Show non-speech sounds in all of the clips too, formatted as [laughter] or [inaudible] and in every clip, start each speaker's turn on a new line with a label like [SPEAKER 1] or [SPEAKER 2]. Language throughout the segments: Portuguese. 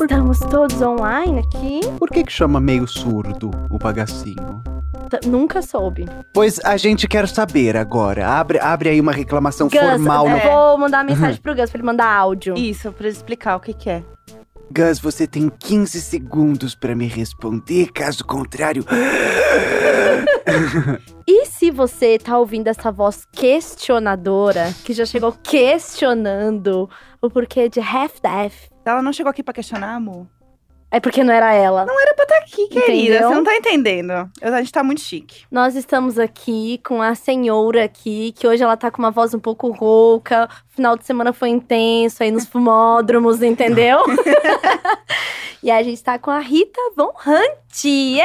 [SPEAKER 1] Estamos todos online aqui?
[SPEAKER 2] Por que que chama meio surdo o bagacinho?
[SPEAKER 1] Nunca soube.
[SPEAKER 2] Pois a gente quer saber agora. Abre, abre aí uma reclamação
[SPEAKER 1] Gus,
[SPEAKER 2] formal.
[SPEAKER 1] eu
[SPEAKER 2] no-
[SPEAKER 1] vou mandar uma mensagem pro Gus pra ele mandar áudio.
[SPEAKER 3] Isso, pra explicar o que que é.
[SPEAKER 2] Gus, você tem 15 segundos pra me responder, caso contrário. [laughs]
[SPEAKER 1] E se você tá ouvindo essa voz questionadora, que já chegou questionando o porquê de half-death,
[SPEAKER 3] Ela não chegou aqui pra questionar, amor?
[SPEAKER 1] É porque não era ela.
[SPEAKER 3] Não era pra estar aqui, querida.
[SPEAKER 1] Entendeu?
[SPEAKER 3] Você não tá entendendo. Eu- A gente tá muito chique.
[SPEAKER 1] Nós estamos aqui com a senhora aqui, que hoje ela tá com uma voz um pouco rouca. O final de semana foi intenso aí nos [laughs] fumódromos, entendeu? [laughs] e a gente tá com a Rita Von Hunt. Yay!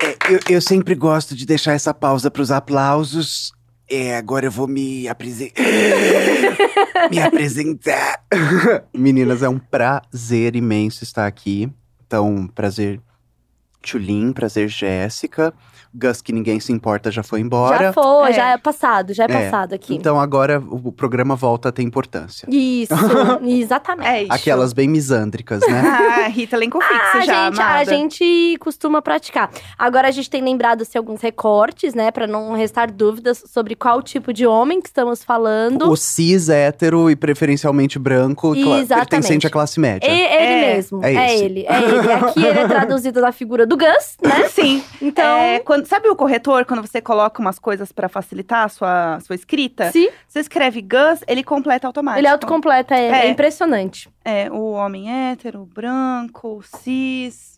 [SPEAKER 2] É, eu, eu sempre gosto de deixar essa pausa pros aplausos. É, agora eu vou me apresentar. [laughs] me apresentar. [laughs] Meninas, é um prazer imenso estar aqui. Então, prazer, Tchulin, prazer, Jéssica. Gus, que ninguém se importa, já foi embora.
[SPEAKER 1] Já foi,
[SPEAKER 3] É.
[SPEAKER 1] já é passado, já é,
[SPEAKER 2] É,
[SPEAKER 1] passado aqui.
[SPEAKER 2] Então agora o, programa volta a ter importância.
[SPEAKER 1] Isso, [laughs] exatamente.
[SPEAKER 3] É isso.
[SPEAKER 2] Aquelas bem misândricas, né? [laughs]
[SPEAKER 3] Ah, Rita, elenco fixo
[SPEAKER 1] Ah,
[SPEAKER 3] já,
[SPEAKER 1] gente, a
[SPEAKER 3] amada.
[SPEAKER 1] gente costuma praticar. Agora a gente tem lembrado assim, alguns recortes, né, Pra não restar dúvidas sobre qual tipo de homem que estamos falando.
[SPEAKER 2] o cis hétero e preferencialmente branco,
[SPEAKER 1] Exatamente.
[SPEAKER 2] pertencente à classe média.
[SPEAKER 1] E- ele
[SPEAKER 3] É,
[SPEAKER 1] mesmo,
[SPEAKER 2] é
[SPEAKER 1] é, ele, é ele. Aqui ele é [laughs] traduzido na figura do Gus, né?
[SPEAKER 3] Sim.
[SPEAKER 1] Então,
[SPEAKER 3] É, quando, sabe o corretor, quando você coloca umas coisas pra facilitar a sua, sua escrita?
[SPEAKER 1] se
[SPEAKER 3] Você escreve Gus, ele completa automático.
[SPEAKER 1] ele autocompleta, é, é
[SPEAKER 3] É.
[SPEAKER 1] impressionante,
[SPEAKER 3] É, o homem hétero, branco, cis.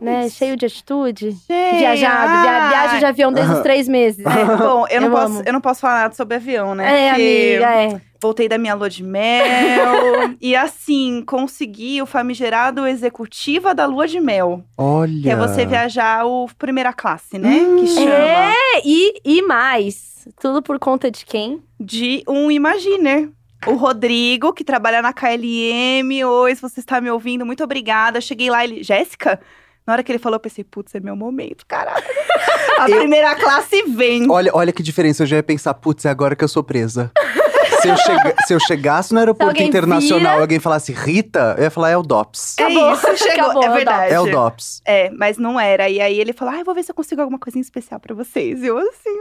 [SPEAKER 1] Né?
[SPEAKER 3] Isso.
[SPEAKER 1] Cheio de atitude.
[SPEAKER 3] Gente,
[SPEAKER 1] Viajado, via- viagem de avião desde os três meses.
[SPEAKER 3] É, [laughs] bom, eu não,
[SPEAKER 1] Eu
[SPEAKER 3] posso,
[SPEAKER 1] amo.
[SPEAKER 3] eu não posso falar nada sobre avião, né?
[SPEAKER 1] É,
[SPEAKER 3] Porque
[SPEAKER 1] amiga, é.
[SPEAKER 3] Voltei da minha lua de mel. [laughs] e assim, consegui o famigerado executiva da lua de mel.
[SPEAKER 2] Olha.
[SPEAKER 3] Que é você viajar o primeira classe, né?
[SPEAKER 2] Hum.
[SPEAKER 3] que chama.
[SPEAKER 1] É, e, e mais. Tudo por conta de quem?
[SPEAKER 3] De um Imaginer. O Rodrigo, que trabalha na KLM. Oi, se você está me ouvindo, muito obrigada. Cheguei lá, ele. Jéssica? Na hora que ele falou, eu pensei, putz, é meu momento, caralho. [laughs] A
[SPEAKER 2] Eu-
[SPEAKER 3] primeira classe vem.
[SPEAKER 2] Olha, olha que diferença. Eu já ia pensar, putz, é agora que eu sou presa. [laughs] se, eu chega- se eu chegasse no aeroporto
[SPEAKER 1] alguém
[SPEAKER 2] internacional
[SPEAKER 1] vira-
[SPEAKER 2] e alguém falasse Rita, eu ia falar, é o DOPS.
[SPEAKER 1] Acabou,
[SPEAKER 3] é isso, [laughs] chegou.
[SPEAKER 1] acabou, é
[SPEAKER 3] é verdade.
[SPEAKER 2] É o DOPS.
[SPEAKER 3] É, mas não era. E aí ele falou, ah, eu vou ver se eu consigo alguma coisinha especial pra vocês. E eu assim,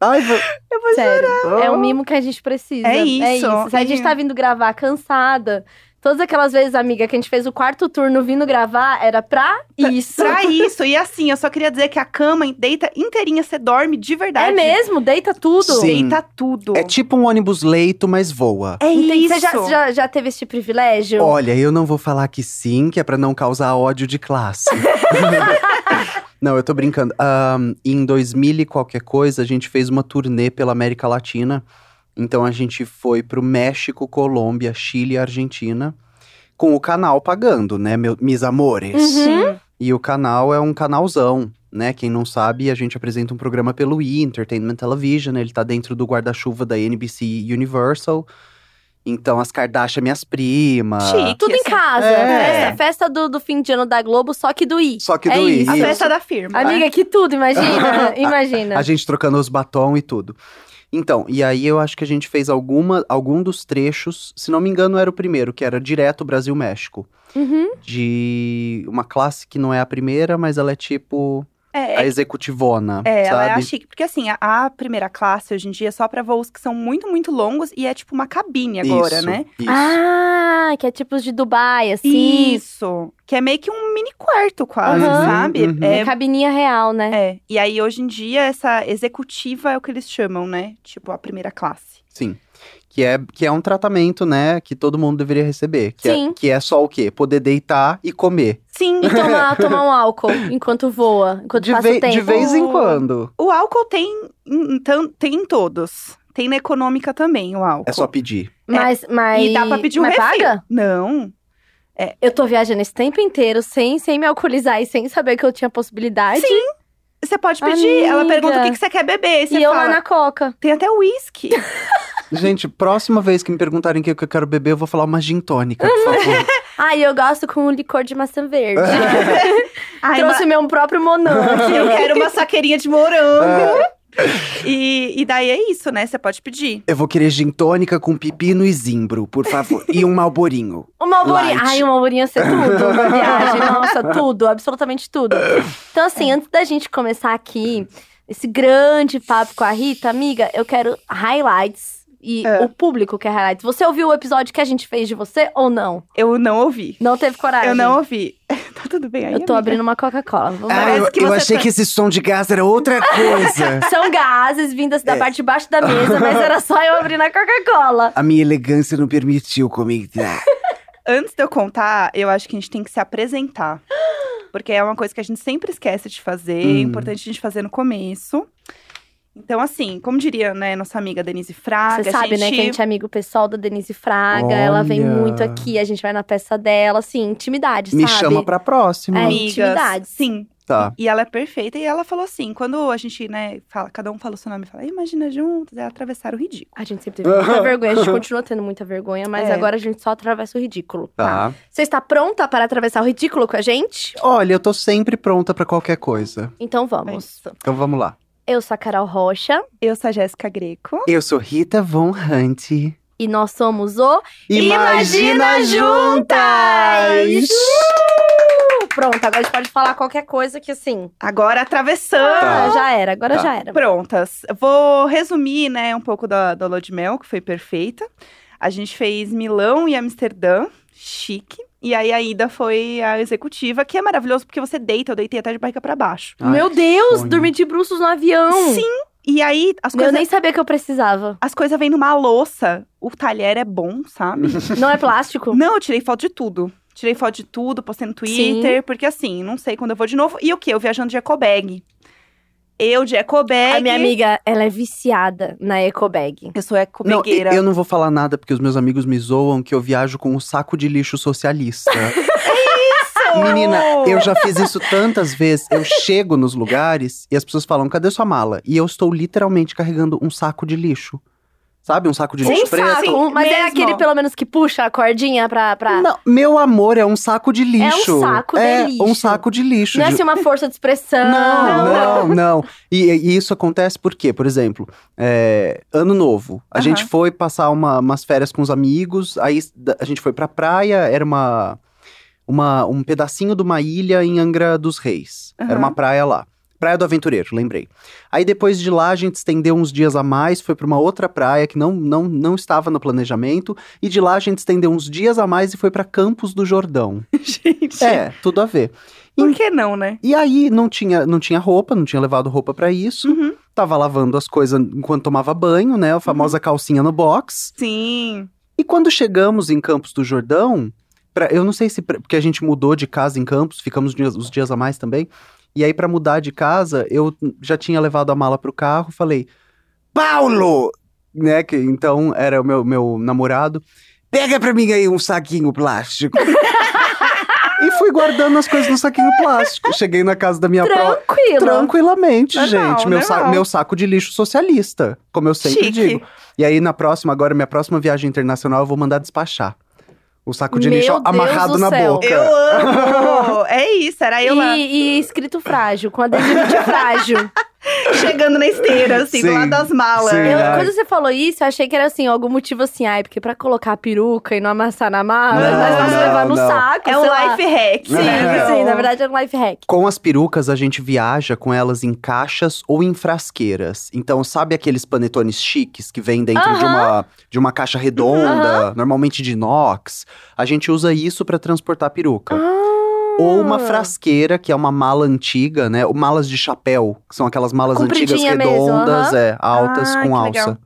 [SPEAKER 2] Ai, vou...
[SPEAKER 3] eu vou
[SPEAKER 1] Sério.
[SPEAKER 2] chorar.
[SPEAKER 1] É o mimo que a gente precisa.
[SPEAKER 3] É
[SPEAKER 1] É
[SPEAKER 3] isso.
[SPEAKER 1] isso. Se a gente
[SPEAKER 3] E-
[SPEAKER 1] tá vindo gravar cansada. Todas aquelas vezes, amiga, que a gente fez o quarto turno vindo gravar, era pra isso.
[SPEAKER 3] Pra [laughs] isso. E assim, eu só queria dizer que a cama deita inteirinha, você dorme de
[SPEAKER 1] É
[SPEAKER 3] verdade.
[SPEAKER 1] mesmo, deita tudo.
[SPEAKER 2] Sim.
[SPEAKER 3] Deita tudo.
[SPEAKER 2] É tipo um ônibus leito, mas voa.
[SPEAKER 3] É
[SPEAKER 1] Entendi.
[SPEAKER 3] isso.
[SPEAKER 1] Você já, já, já teve esse privilégio?
[SPEAKER 2] Olha, eu não vou falar que sim, que é pra não causar ódio de classe. [laughs] não, eu tô brincando. Ahn, em 2000 e qualquer coisa, a gente fez uma turnê pela América Latina. Então a gente foi pro México, Colômbia, Chile e Argentina. Com o canal pagando, né, meu, mis amores?
[SPEAKER 1] Uhum.
[SPEAKER 3] Sim.
[SPEAKER 2] E o canal é um canalzão, né? Quem não sabe, a gente apresenta um programa pelo E! Entertainment Television. Ele tá dentro do guarda-chuva da NBC Universal. Então, as Kardashian, minhas primas.
[SPEAKER 3] Chique.
[SPEAKER 1] Tudo em
[SPEAKER 3] assim.
[SPEAKER 1] casa.
[SPEAKER 2] É.
[SPEAKER 1] Festa, festa do, do fim de ano da Globo, só que do I.
[SPEAKER 2] Só que
[SPEAKER 1] É
[SPEAKER 2] do I.
[SPEAKER 1] isso.
[SPEAKER 3] A
[SPEAKER 2] Isso.
[SPEAKER 3] festa da firma.
[SPEAKER 1] Amiga, que tudo, imagina. [laughs] imagina.
[SPEAKER 2] A gente trocando os batom e tudo. Então, e aí eu acho que a gente fez alguma, algum dos trechos, se não me engano era o primeiro, que era direto Brasil-México.
[SPEAKER 1] Uhum.
[SPEAKER 2] De uma classe que não é a primeira, mas ela é tipo
[SPEAKER 3] É,
[SPEAKER 2] a
[SPEAKER 3] é,
[SPEAKER 2] executivona,
[SPEAKER 3] é, ela é a
[SPEAKER 2] sabe?
[SPEAKER 3] chique. Porque assim, a, a primeira classe hoje em dia é só pra voos que são muito, muito longos e é tipo uma cabine agora,
[SPEAKER 2] Isso,
[SPEAKER 3] né?
[SPEAKER 2] Isso.
[SPEAKER 1] Ah, que é tipo de Dubai, assim.
[SPEAKER 3] Isso. Que é meio que um mini quarto quase,
[SPEAKER 1] Aham.
[SPEAKER 3] sabe?
[SPEAKER 2] Uhum.
[SPEAKER 1] É
[SPEAKER 3] É,
[SPEAKER 1] cabininha real, né?
[SPEAKER 3] é. E aí, hoje em dia, essa executiva é o que eles chamam, né? Tipo, a primeira classe.
[SPEAKER 2] Sim. Que é, que é um tratamento, né, que todo mundo deveria receber. Que
[SPEAKER 1] Sim.
[SPEAKER 2] É, que é só o quê? Poder deitar e comer.
[SPEAKER 3] Sim.
[SPEAKER 1] E tomar, [laughs] tomar um álcool enquanto voa, enquanto
[SPEAKER 2] De,
[SPEAKER 1] passa o tempo.
[SPEAKER 2] de vez em quando.
[SPEAKER 3] O álcool tem, em- tam- tem em todos. Tem na econômica também, o álcool.
[SPEAKER 2] É só pedir.
[SPEAKER 1] Mas, mas...
[SPEAKER 3] E dá pra pedir um
[SPEAKER 1] mas
[SPEAKER 3] refil.
[SPEAKER 1] paga?
[SPEAKER 3] Não.
[SPEAKER 1] Eu tô viajando esse tempo inteiro sem, sem me alcoolizar e sem saber que eu tinha possibilidade.
[SPEAKER 3] Sim, Você pode pedir. Ela
[SPEAKER 1] Amiga.
[SPEAKER 3] pergunta o que, que você quer beber. E você
[SPEAKER 1] E eu
[SPEAKER 3] fala,
[SPEAKER 1] lá na coca.
[SPEAKER 3] tem até uísque. [laughs]
[SPEAKER 2] Gente, próxima vez que me perguntarem o que eu quero beber, eu vou falar uma gin tônica, por [laughs] favor.
[SPEAKER 1] Ai, eu gosto com licor de maçã verde. [laughs]
[SPEAKER 3] Ai,
[SPEAKER 1] Trouxe meu próprio monão
[SPEAKER 3] ma-
[SPEAKER 1] aqui.
[SPEAKER 3] eu quero uma saqueirinha de morango. E, e daí é isso, né? Você pode pedir.
[SPEAKER 2] Eu vou querer gin tônica com pepino e zimbro, por favor. e um malborinho. [laughs]
[SPEAKER 1] Uma alborinha.
[SPEAKER 2] Light.
[SPEAKER 1] Ai, uma alborinha ser tudo na viagem. Nossa, tudo, absolutamente tudo. Então, assim, antes da gente começar aqui, esse grande papo com a Rita, amiga, eu quero highlights. E
[SPEAKER 3] É.
[SPEAKER 1] o público quer highlights. Você ouviu o episódio que a gente fez de você ou não?
[SPEAKER 3] Eu não ouvi.
[SPEAKER 1] Não teve coragem?
[SPEAKER 3] Eu não ouvi. [laughs] tá tudo bem aí?
[SPEAKER 1] Eu tô
[SPEAKER 3] amiga?
[SPEAKER 1] abrindo uma Coca-Cola.
[SPEAKER 2] Ah, eu,
[SPEAKER 3] que
[SPEAKER 2] eu achei
[SPEAKER 3] tá-
[SPEAKER 2] que esse som de gás era outra coisa. [laughs]
[SPEAKER 1] São gases vindas da
[SPEAKER 2] É.
[SPEAKER 1] parte de baixo da mesa, mas era só eu abrir na Coca-Cola.
[SPEAKER 2] A minha elegância não permitiu comentar. [laughs]
[SPEAKER 3] Antes de eu contar, eu acho que a gente tem que se apresentar. [gasps] Porque é uma coisa que a gente sempre esquece de fazer. É
[SPEAKER 2] Hum.
[SPEAKER 3] importante a gente fazer no começo. Então, assim, como diria, né, nossa amiga Denise Fraga,
[SPEAKER 1] Você sabe,
[SPEAKER 3] a gente...
[SPEAKER 1] né, que a gente é amigo pessoal da Denise Fraga. Ela vem
[SPEAKER 2] Olha.
[SPEAKER 1] muito aqui, a gente vai na peça dela, assim, intimidade,
[SPEAKER 2] Me
[SPEAKER 1] sabe?
[SPEAKER 2] chama pra próxima.
[SPEAKER 1] É,
[SPEAKER 3] amigas.
[SPEAKER 1] intimidade.
[SPEAKER 3] Sim.
[SPEAKER 2] Tá.
[SPEAKER 3] E ela é perfeita. E ela falou assim, quando a gente, né, fala, cada um fala o seu nome, fala, imagina juntos, é atravessar o ridículo.
[SPEAKER 1] A gente sempre teve muita [laughs] vergonha, a gente continua tendo muita vergonha, mas
[SPEAKER 3] É.
[SPEAKER 1] agora a gente só atravessa o ridículo.
[SPEAKER 2] Tá.
[SPEAKER 1] Você está pronta para atravessar o ridículo com a gente?
[SPEAKER 2] Olha, eu tô sempre pronta pra qualquer coisa.
[SPEAKER 1] Então
[SPEAKER 3] É
[SPEAKER 1] vamos.
[SPEAKER 3] isso.
[SPEAKER 2] Então vamos lá.
[SPEAKER 1] Eu sou a Carol Rocha
[SPEAKER 3] Eu sou a Jéssica Greco.
[SPEAKER 2] Eu sou Rita Von Hunt.
[SPEAKER 1] e nós somos o
[SPEAKER 2] Imagina Juntas!
[SPEAKER 1] Uh! Pronto, agora a gente pode falar qualquer coisa que assim.
[SPEAKER 3] Agora atravessando.
[SPEAKER 1] Ah, já era, agora
[SPEAKER 2] Tá.
[SPEAKER 1] já era.
[SPEAKER 3] Prontas. Vou resumir, né, um pouco da, da lua de mel, que foi perfeita. A gente fez Milão e Amsterdã, chique. E aí a ida foi a executiva, que é maravilhoso porque você deita, eu deitei até de barriga pra baixo.
[SPEAKER 2] Ai,
[SPEAKER 1] Meu
[SPEAKER 2] que
[SPEAKER 1] Deus, dormir de bruços no avião.
[SPEAKER 3] Sim. E aí as
[SPEAKER 1] Eu
[SPEAKER 3] coisas
[SPEAKER 1] nem sabia que eu precisava.
[SPEAKER 3] as coisas vêm numa louça. O talher é bom, sabe? [laughs]
[SPEAKER 1] Não é plástico?
[SPEAKER 3] Não, eu tirei foto de tudo. Tirei foto de tudo, postei no Twitter, porque assim, não sei quando eu vou de novo. E o quê? Eu viajando de ecobag. Eu de ecobag.
[SPEAKER 1] A minha amiga, ela é viciada na ecobag.
[SPEAKER 3] Eu sou
[SPEAKER 2] Não,
[SPEAKER 3] ecobagueira.
[SPEAKER 2] eu não vou falar nada porque os meus amigos me zoam que eu viajo com um saco de lixo socialista. [laughs] Menina, eu já fiz isso tantas vezes. Eu chego nos lugares e as pessoas falam: cadê sua mala? E eu estou literalmente carregando um saco de lixo. Sabe? Um saco de
[SPEAKER 1] Um
[SPEAKER 2] lixo preto.
[SPEAKER 1] saco, um- mas é
[SPEAKER 3] mesmo.
[SPEAKER 1] aquele pelo menos que puxa a cordinha pra. pra...
[SPEAKER 2] Não, meu amor, é um saco de lixo.
[SPEAKER 1] saco de
[SPEAKER 2] é
[SPEAKER 1] lixo.
[SPEAKER 2] um saco de lixo.
[SPEAKER 1] Não é
[SPEAKER 2] de-
[SPEAKER 1] assim uma força de expressão.
[SPEAKER 2] Não, não, não. E, e isso acontece porque, por exemplo, é, ano novo. A gente foi passar uma- umas férias com os amigos, aí da- a gente foi pra praia, era uma, uma, um pedacinho de uma ilha em Angra dos Reis. Era uma praia lá. Praia do Aventureiro, lembrei. Aí depois de lá a gente estendeu uns dias a mais, foi pra uma outra praia que não, não, não estava no planejamento, e de lá a gente estendeu uns dias a mais e foi pra Campos do Jordão. [laughs]
[SPEAKER 3] Gente,
[SPEAKER 2] É, tudo a ver.
[SPEAKER 3] por que não, né?
[SPEAKER 2] E aí não tinha, não tinha roupa, não tinha levado roupa pra isso.
[SPEAKER 3] Uhum.
[SPEAKER 2] Tava lavando as coisas enquanto tomava banho, né? A famosa calcinha no box.
[SPEAKER 3] Sim.
[SPEAKER 2] E quando chegamos em Campos do Jordão, pra- eu não sei se pra- porque a gente mudou de casa em Campos, ficamos dias- os dias a mais também. E aí pra mudar de casa, eu já tinha levado a mala pro carro, falei: "Paulo!", né, que então era o meu meu namorado, "Pega pra mim aí um saquinho plástico". [laughs] e fui guardando as coisas no saquinho plástico. Cheguei na casa da minha
[SPEAKER 1] Tranquilo.
[SPEAKER 2] Tranquilamente,
[SPEAKER 3] Normal,
[SPEAKER 2] gente. Meu, sa-
[SPEAKER 3] normal.
[SPEAKER 2] meu saco de lixo socialista, como eu sempre
[SPEAKER 3] Chique.
[SPEAKER 2] digo. E aí, na próxima, agora, minha próxima viagem internacional, eu vou mandar despachar. O saco de
[SPEAKER 1] Meu
[SPEAKER 2] lixo
[SPEAKER 1] Deus
[SPEAKER 2] amarrado
[SPEAKER 1] do
[SPEAKER 2] na
[SPEAKER 1] céu.
[SPEAKER 2] boca.
[SPEAKER 3] Eu amo! [laughs] é isso, era eu lá,
[SPEAKER 1] E, e escrito frágil, com adesivo de frágil. [laughs]
[SPEAKER 3] chegando na esteira, assim, do
[SPEAKER 2] Sim,
[SPEAKER 3] lado das malas.
[SPEAKER 2] sim.
[SPEAKER 1] Eu,
[SPEAKER 2] Ai.
[SPEAKER 1] quando você falou isso, eu achei que era assim, algum motivo assim, ai, porque pra colocar a peruca e não amassar na mala,
[SPEAKER 2] Não,
[SPEAKER 1] nós vamos
[SPEAKER 2] não,
[SPEAKER 1] levar no
[SPEAKER 2] não.
[SPEAKER 1] saco.
[SPEAKER 3] É um
[SPEAKER 1] lá.
[SPEAKER 3] life hack,
[SPEAKER 1] Sim, sim, na verdade é um life hack.
[SPEAKER 2] Com as perucas, a gente viaja com elas em caixas ou em frasqueiras. Então, sabe aqueles panetones chiques que vêm dentro de,
[SPEAKER 1] Aham.
[SPEAKER 2] uma, de uma caixa redonda, normalmente de inox? A gente usa isso pra transportar a peruca. Ou uma frasqueira, que é uma mala antiga, né? Ou malas de chapéu, que são aquelas malas antigas
[SPEAKER 1] Compridinha mesmo,
[SPEAKER 2] redondas,
[SPEAKER 1] aham.
[SPEAKER 2] é, altas
[SPEAKER 3] Ah,
[SPEAKER 2] com
[SPEAKER 3] que
[SPEAKER 2] alça.
[SPEAKER 3] legal.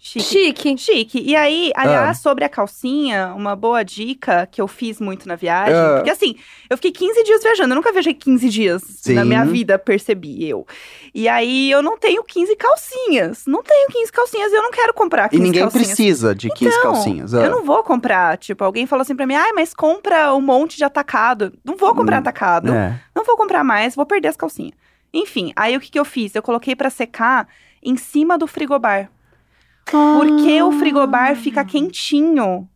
[SPEAKER 3] Chique.
[SPEAKER 1] Chique.
[SPEAKER 3] Chique. E aí,
[SPEAKER 2] Ah.
[SPEAKER 3] aliás, sobre a calcinha, uma boa dica que eu fiz muito na viagem.
[SPEAKER 2] Ah.
[SPEAKER 3] Porque assim, eu fiquei 15 dias viajando. Eu nunca viajei 15 dias
[SPEAKER 2] Sim.
[SPEAKER 3] na minha vida, percebi eu. E aí, eu não tenho 15 calcinhas. Não tenho 15 calcinhas e eu não quero comprar
[SPEAKER 2] E
[SPEAKER 3] 15
[SPEAKER 2] ninguém
[SPEAKER 3] calcinhas.
[SPEAKER 2] precisa de 15
[SPEAKER 3] Então,
[SPEAKER 2] calcinhas. ah.
[SPEAKER 3] Eu não vou comprar. Tipo, alguém falou assim pra mim, ai, mas compra um monte de atacado. Não vou comprar
[SPEAKER 2] Hum,
[SPEAKER 3] atacado.
[SPEAKER 2] É.
[SPEAKER 3] Não vou comprar mais, vou perder as calcinhas. Enfim, aí o que, que eu fiz? Eu coloquei pra secar em cima do frigobar. Porque
[SPEAKER 2] Ah.
[SPEAKER 3] o frigobar fica quentinho.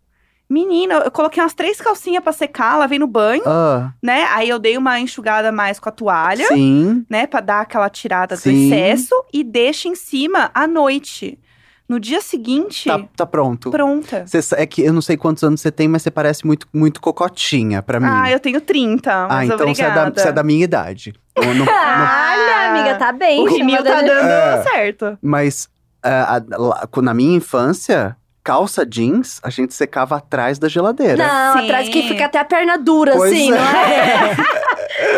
[SPEAKER 3] Menina, eu coloquei umas três calcinhas pra secar, lavei no banho,
[SPEAKER 2] Ah,
[SPEAKER 3] né? Aí eu dei uma enxugada mais com a toalha,
[SPEAKER 2] sim.
[SPEAKER 3] né? Pra dar aquela tirada do
[SPEAKER 2] Sim.
[SPEAKER 3] excesso. E deixa em cima à noite. No dia seguinte,
[SPEAKER 2] Tá, tá pronto.
[SPEAKER 3] pronta.
[SPEAKER 2] Você sa- é que eu não sei quantos anos você tem, mas você parece muito, muito cocotinha pra mim.
[SPEAKER 3] Ah, eu tenho 30,
[SPEAKER 2] Ah,
[SPEAKER 3] mas
[SPEAKER 2] então você é, da, você é da minha idade. Eu não- [laughs] não-
[SPEAKER 1] Olha, amiga, tá bem.
[SPEAKER 3] O Rimil tá dando
[SPEAKER 2] É.
[SPEAKER 3] certo.
[SPEAKER 2] mas ah, na minha infância, calça jeans, a gente secava atrás da geladeira.
[SPEAKER 1] Não,
[SPEAKER 3] Sim.
[SPEAKER 1] atrás que fica até a perna dura,
[SPEAKER 2] Pois
[SPEAKER 1] assim,
[SPEAKER 2] é.
[SPEAKER 1] não é? [laughs]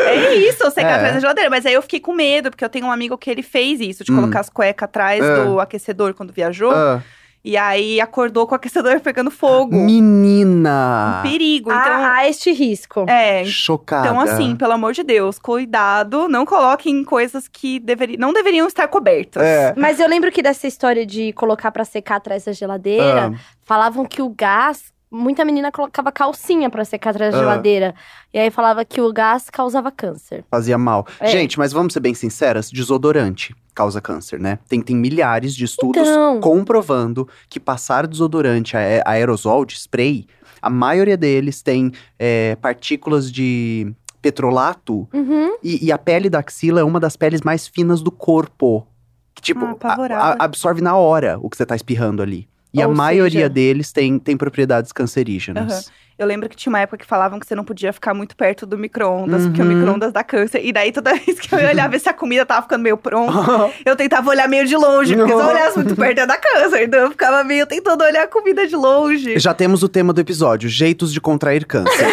[SPEAKER 3] É isso, eu secar
[SPEAKER 2] É.
[SPEAKER 3] atrás da geladeira. Mas aí eu fiquei com medo, porque eu tenho um amigo que ele fez isso, de
[SPEAKER 2] Hum.
[SPEAKER 3] colocar as cuecas atrás
[SPEAKER 2] É.
[SPEAKER 3] do aquecedor quando viajou.
[SPEAKER 2] Ah,
[SPEAKER 3] E aí acordou com o aquecedor pegando fogo.
[SPEAKER 2] menina!
[SPEAKER 3] Um perigo. Então,
[SPEAKER 1] Há, há este risco.
[SPEAKER 3] é.
[SPEAKER 2] Chocada.
[SPEAKER 3] Então, assim, pelo amor de Deus, cuidado, não coloquem coisas que deveri não deveriam estar cobertas.
[SPEAKER 2] É.
[SPEAKER 1] Mas eu lembro que dessa história de colocar pra secar atrás da geladeira,
[SPEAKER 2] Ah,
[SPEAKER 1] falavam que o gás. Muita menina colocava calcinha pra secar atrás da
[SPEAKER 2] Ah.
[SPEAKER 1] geladeira. E aí falava que o gás causava câncer.
[SPEAKER 2] fazia mal.
[SPEAKER 1] É.
[SPEAKER 2] Gente, mas vamos ser bem sinceras, desodorante causa câncer, né? Tem, tem milhares de estudos
[SPEAKER 1] Então.
[SPEAKER 2] comprovando que passar desodorante aé- aerosol de spray, a maioria deles tem é, partículas de petrolato
[SPEAKER 1] Uhum.
[SPEAKER 2] e, e a pele da axila é uma das peles mais finas do corpo. Que, tipo,
[SPEAKER 3] Ah,
[SPEAKER 2] a- a- absorve na hora o que você tá espirrando ali. E a
[SPEAKER 3] Ou
[SPEAKER 2] maioria
[SPEAKER 3] seja-
[SPEAKER 2] deles tem, tem propriedades cancerígenas.
[SPEAKER 3] Eu lembro que tinha uma época que falavam que você não podia ficar muito perto do micro-ondas, porque o
[SPEAKER 2] Uhum.
[SPEAKER 3] micro-ondas dá câncer. E daí, toda [laughs] vez que eu [laughs] ia olhar ver se a comida tava ficando meio pronta, [laughs] eu tentava olhar meio de longe, porque se eu olhasse muito perto ia dar câncer. Então eu ficava meio tentando olhar a comida de longe.
[SPEAKER 2] Já temos o tema do episódio: jeitos de contrair câncer.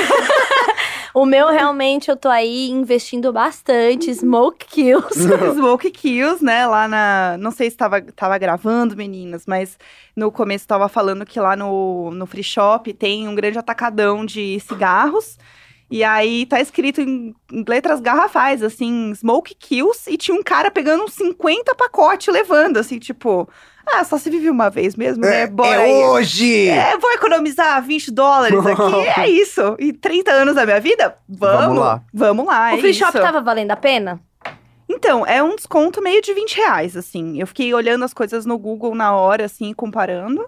[SPEAKER 1] O meu, realmente, eu tô aí investindo bastante. Smoke kills. [laughs]
[SPEAKER 3] Smoke Kills, né? Lá na. Não sei se tava, tava gravando, meninas, mas no começo tava falando que lá no, no free shop tem um grande atacadão de cigarros. E aí tá escrito em, em letras garrafais, assim, Smoke Kills, e tinha um cara pegando uns 50 pacotes levando, assim, tipo, ah, só se vive uma vez mesmo, né? Bora aí.
[SPEAKER 2] é hoje!
[SPEAKER 3] É, vou economizar 20 dólares aqui, [laughs] é isso. E 30 anos da minha vida? Vamos,
[SPEAKER 2] Vamos lá.
[SPEAKER 3] Vamos lá,
[SPEAKER 1] o
[SPEAKER 3] é
[SPEAKER 1] free
[SPEAKER 3] isso.
[SPEAKER 1] shop tava valendo a pena?
[SPEAKER 3] Então, é um desconto meio de 20 reais, assim. Eu fiquei olhando as coisas no Google na hora, assim, comparando.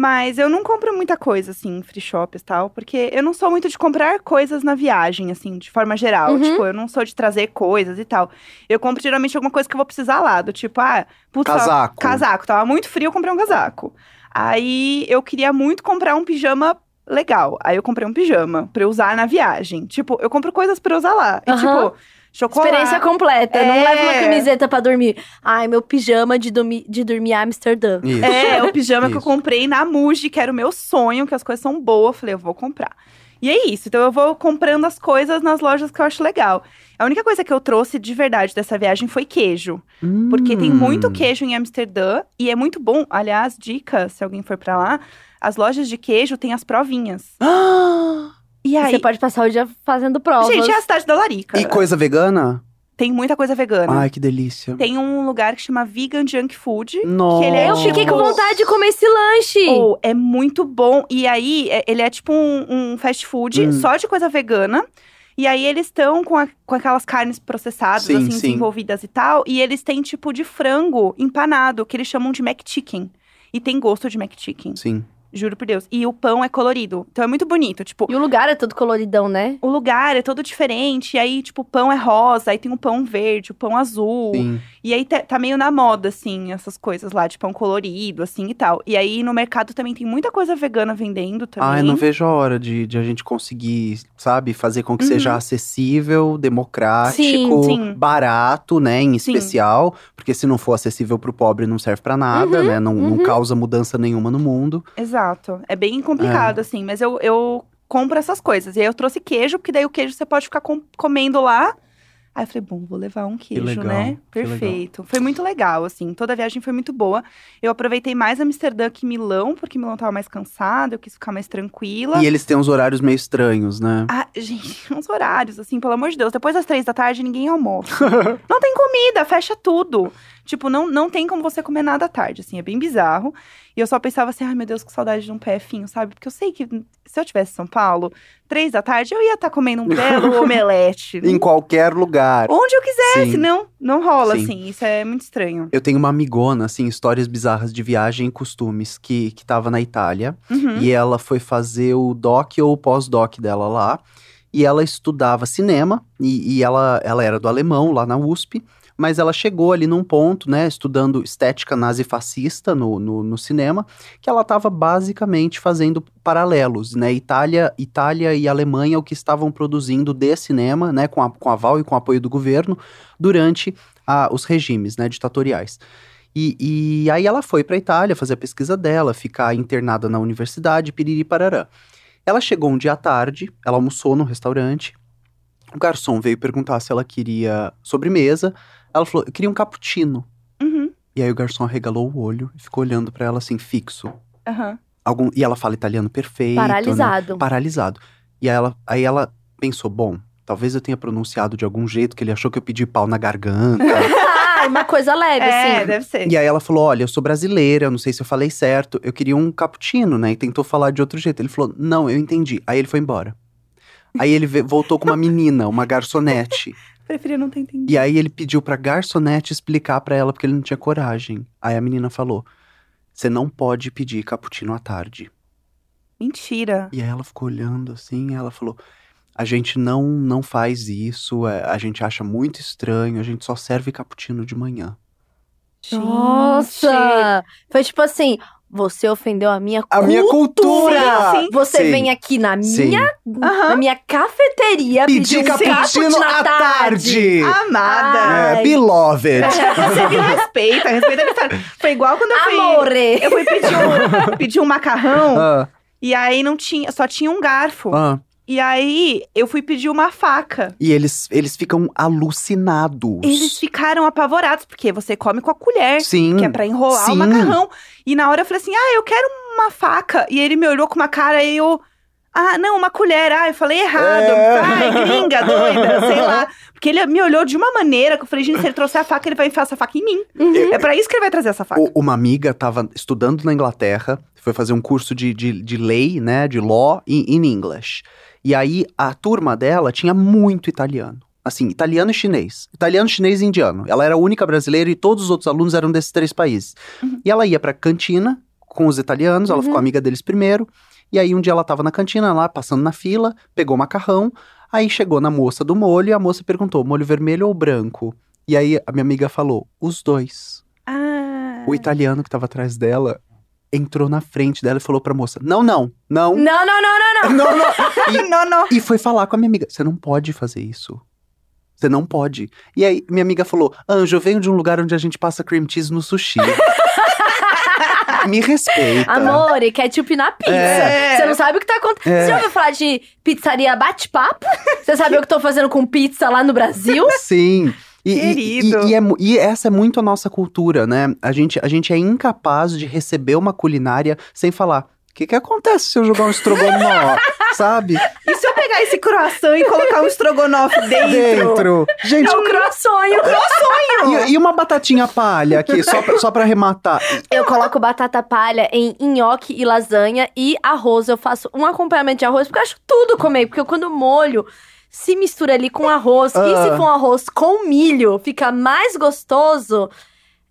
[SPEAKER 3] Mas eu não compro muita coisa, assim, em free shops e tal, porque eu não sou muito de comprar coisas na viagem, assim, de forma geral.
[SPEAKER 1] Uhum.
[SPEAKER 3] Tipo, eu não sou de trazer coisas e tal. Eu compro geralmente alguma coisa que eu vou precisar lá, do tipo, ah, putz, tava-
[SPEAKER 2] Casaco.
[SPEAKER 3] casaco. Tava muito frio, eu comprei um casaco. Aí eu queria muito comprar um pijama legal. Aí eu comprei um pijama pra eu usar na viagem. Tipo, eu compro coisas pra eu usar lá. E,
[SPEAKER 1] Aham.
[SPEAKER 3] tipo, chocolate.
[SPEAKER 1] Experiência completa. Não
[SPEAKER 3] É.
[SPEAKER 1] leva uma camiseta pra dormir. Ai, meu pijama de, dormi de dormir em Amsterdã.
[SPEAKER 2] Isso.
[SPEAKER 3] É, o pijama que eu
[SPEAKER 2] Isso.
[SPEAKER 3] comprei na Muji, que era o meu sonho, que as coisas são boas. Eu falei, eu vou comprar. E é isso. Então eu vou comprando as coisas nas lojas que eu acho legal. A única coisa que eu trouxe de verdade dessa viagem foi queijo. Porque tem
[SPEAKER 2] Hum.
[SPEAKER 3] muito queijo em Amsterdã e é muito bom. Aliás, dica, se alguém for pra lá, as lojas de queijo têm as provinhas. [gasps]
[SPEAKER 2] Ah!
[SPEAKER 3] E aí,
[SPEAKER 1] Você pode passar o dia fazendo provas.
[SPEAKER 3] gente, é a cidade da Larica.
[SPEAKER 2] E coisa vegana?
[SPEAKER 3] Tem muita coisa vegana.
[SPEAKER 2] Ai, que delícia.
[SPEAKER 3] Tem um lugar que chama Vegan Junk Food.
[SPEAKER 2] Nossa.
[SPEAKER 3] ele é
[SPEAKER 1] Eu fiquei com vontade de comer esse lanche.
[SPEAKER 3] Ou é muito bom. E aí, é- ele é tipo um, um fast food
[SPEAKER 2] Hum.
[SPEAKER 3] só de coisa vegana. E aí, eles estão com, a- com aquelas carnes processadas,
[SPEAKER 2] Sim,
[SPEAKER 3] assim,
[SPEAKER 2] sim.
[SPEAKER 3] desenvolvidas e tal. E eles têm tipo de frango empanado, que eles chamam de McChicken. E tem gosto de McChicken,
[SPEAKER 2] Sim.
[SPEAKER 3] Juro por Deus. E o pão é colorido. Então é muito bonito. Tipo,
[SPEAKER 1] E o lugar é todo coloridão, né?
[SPEAKER 3] o lugar é todo diferente. E aí, tipo, o pão é rosa, aí tem o pão verde, o pão azul.
[SPEAKER 2] Sim.
[SPEAKER 3] E aí tá, tá meio na moda, assim, essas coisas lá, de pão colorido, assim e tal. E aí no mercado também tem muita coisa vegana vendendo também.
[SPEAKER 2] Ai, não vejo a hora de, de a gente conseguir, sabe, fazer com que
[SPEAKER 3] Uhum.
[SPEAKER 2] seja acessível, democrático,
[SPEAKER 3] Sim, sim.
[SPEAKER 2] barato, né, em
[SPEAKER 3] Sim.
[SPEAKER 2] especial. Porque se não for acessível pro pobre, não serve pra nada,
[SPEAKER 1] Uhum,
[SPEAKER 2] né? Não, não
[SPEAKER 1] uhum.
[SPEAKER 2] causa mudança nenhuma no mundo.
[SPEAKER 3] Exato. É bem complicado, assim, mas eu, eu compro essas coisas. E aí eu trouxe queijo, porque daí o queijo você pode ficar com- comendo lá. Aí eu falei, bom, vou levar um queijo,
[SPEAKER 2] legal,
[SPEAKER 3] né?
[SPEAKER 2] que legal.
[SPEAKER 3] Perfeito. Foi muito legal, assim. Toda a viagem foi muito boa. Eu aproveitei mais Amsterdã que Milão, porque Milão tava mais cansada, eu quis ficar mais tranquila.
[SPEAKER 2] E eles têm uns horários meio estranhos, né?
[SPEAKER 3] Ah, gente, [laughs] uns horários, assim, pelo amor de Deus. Depois das três da tarde, ninguém almoça. [laughs] não tem comida, fecha tudo. Tipo, não, não tem como você comer nada à tarde, assim, é bem bizarro. E eu só pensava assim, ai meu Deus, que saudade de um PFinho, sabe? Porque eu sei que se eu tivesse em São Paulo, três da tarde, eu ia estar comendo um belo [laughs] omelete.
[SPEAKER 2] Em qualquer lugar.
[SPEAKER 3] Onde eu quisesse,
[SPEAKER 2] Sim.
[SPEAKER 3] não, não rola,
[SPEAKER 2] Sim.
[SPEAKER 3] assim, isso é muito estranho.
[SPEAKER 2] Eu tenho uma amigona, assim, histórias bizarras de viagem e costumes, que, que tava na Itália.
[SPEAKER 3] Uhum.
[SPEAKER 2] E ela foi fazer o doc ou o pós-doc dela lá. E ela estudava cinema, e, e ela, ela era do alemão, lá na USP. Mas ela chegou ali num ponto, né, estudando estética nazifascista no, no, no cinema, que ela estava basicamente fazendo paralelos, né, Itália, Itália e Alemanha, o que estavam produzindo de cinema, né, com, a, com aval e com apoio do governo, durante a, os regimes, né, ditatoriais. E, e aí ela foi para Itália fazer a pesquisa dela, ficar internada na universidade, piriri parará. Ela chegou um dia à tarde, ela almoçou no restaurante. O garçom veio perguntar se ela queria sobremesa. Ela falou: "Eu queria um cappuccino".
[SPEAKER 3] Uhum.
[SPEAKER 2] E aí o garçom arregalou o olho e ficou olhando para ela assim fixo.
[SPEAKER 3] Aham.
[SPEAKER 2] Algum e ela fala italiano perfeito, né?
[SPEAKER 1] Paralisado.
[SPEAKER 2] Paralisado. E aí ela, aí ela pensou: "Bom, talvez eu tenha pronunciado de algum jeito que ele achou que eu pedi pau na garganta". [laughs]
[SPEAKER 1] Ah, uma coisa leve,
[SPEAKER 3] É,
[SPEAKER 1] assim.
[SPEAKER 3] deve ser.
[SPEAKER 2] E aí ela falou: Olha, eu sou brasileira, eu não sei se eu falei certo, eu queria um cappuccino, né? E tentou falar de outro jeito. Ele falou: Não, eu entendi. Aí ele foi embora. Aí ele voltou com uma menina, uma garçonete.
[SPEAKER 3] Preferia não ter entendido.
[SPEAKER 2] E aí ele pediu pra garçonete explicar pra ela porque ele não tinha coragem. Aí a menina falou: Você não pode pedir cappuccino à tarde.
[SPEAKER 3] Mentira.
[SPEAKER 2] E aí ela ficou olhando assim, e ela falou: A gente não não faz isso, é, a gente acha muito estranho, a gente só serve cappuccino de manhã.
[SPEAKER 3] Gente.
[SPEAKER 1] Nossa! Foi tipo assim, você ofendeu a minha
[SPEAKER 2] A minha cultura!
[SPEAKER 3] Sim, sim.
[SPEAKER 1] Você
[SPEAKER 2] Sim.
[SPEAKER 1] vem aqui na minha, na minha cafeteria
[SPEAKER 2] Pedir
[SPEAKER 1] pedir
[SPEAKER 2] cappuccino à tarde!
[SPEAKER 3] Amada.
[SPEAKER 1] Ai.
[SPEAKER 2] É, beloved.
[SPEAKER 3] Você me respeita, respeita a minha história. Foi igual quando eu fui.
[SPEAKER 1] Amore!
[SPEAKER 3] Eu fui pedir um, pedir um macarrão
[SPEAKER 2] Ah,
[SPEAKER 3] e aí não tinha, só tinha um garfo.
[SPEAKER 2] ah.
[SPEAKER 3] E aí eu fui pedir uma faca.
[SPEAKER 2] E eles, eles ficam alucinados.
[SPEAKER 3] Eles ficaram apavorados, porque você come com a colher,
[SPEAKER 2] Sim.
[SPEAKER 3] que é pra enrolar
[SPEAKER 2] Sim.
[SPEAKER 3] o macarrão. E na hora eu falei assim: ah, eu quero uma faca. E ele me olhou com uma cara e eu. Ah, não, uma colher. Ah, eu falei errado.
[SPEAKER 2] É.
[SPEAKER 3] Ai, gringa, doida, sei lá. Porque ele me olhou de uma maneira que eu falei, gente, se ele trouxer a faca, ele vai enfiar essa faca em mim.
[SPEAKER 1] Uhum.
[SPEAKER 3] É pra isso que ele vai trazer essa faca.
[SPEAKER 2] Uma amiga estava estudando na Inglaterra, foi fazer um curso de, de, de lei, né, de law in, in English. E aí a turma dela tinha muito italiano. Assim, italiano e chinês. Italiano, chinês e indiano. Ela era a única brasileira e todos os outros alunos eram desses três países.
[SPEAKER 3] Uhum.
[SPEAKER 2] E ela ia pra cantina com os italianos, ela
[SPEAKER 1] Uhum.
[SPEAKER 2] ficou amiga deles primeiro. E aí um dia ela tava na cantina lá, passando na fila, pegou macarrão, aí chegou na moça do molho e a moça perguntou: molho vermelho ou branco? E aí a minha amiga falou: os dois.
[SPEAKER 3] Ah.
[SPEAKER 2] O italiano que tava atrás dela entrou na frente dela e falou pra moça: Não, não, não.
[SPEAKER 1] Não, não, não, não, não. [laughs]
[SPEAKER 2] Não, não. [laughs]
[SPEAKER 3] Não, não.
[SPEAKER 2] E foi falar com a minha amiga: Você não pode fazer isso. Você não pode. E aí, minha amiga falou: Anjo, eu venho de um lugar onde a gente passa cream cheese no sushi. [laughs] Me respeita.
[SPEAKER 1] Amore, ketchup na pizza.
[SPEAKER 3] É.
[SPEAKER 1] Você não sabe o que tá acontecendo.
[SPEAKER 2] É.
[SPEAKER 1] Você já ouviu falar de pizzaria bate-papo? Você sabe o que eu tô fazendo com pizza lá no Brasil?
[SPEAKER 2] Sim. E, e-
[SPEAKER 3] Querido.
[SPEAKER 2] E, e é e essa é muito a nossa cultura, né? A gente, a gente é incapaz de receber uma culinária sem falar. O que, que acontece se eu jogar um estrogonofe? [laughs] sabe?
[SPEAKER 3] E se eu pegar esse croissant e colocar um estrogonofe [laughs] dentro?
[SPEAKER 2] Dentro. Gente,
[SPEAKER 1] É o croissonho.
[SPEAKER 2] e, e uma batatinha palha aqui, só pra, só pra arrematar.
[SPEAKER 1] Eu coloco batata palha em nhoque e lasanha e arroz. Eu faço um acompanhamento de arroz, porque eu acho tudo comer. Porque quando molho se mistura ali com arroz, e
[SPEAKER 2] Ah.
[SPEAKER 1] se for um arroz com milho, fica mais gostoso,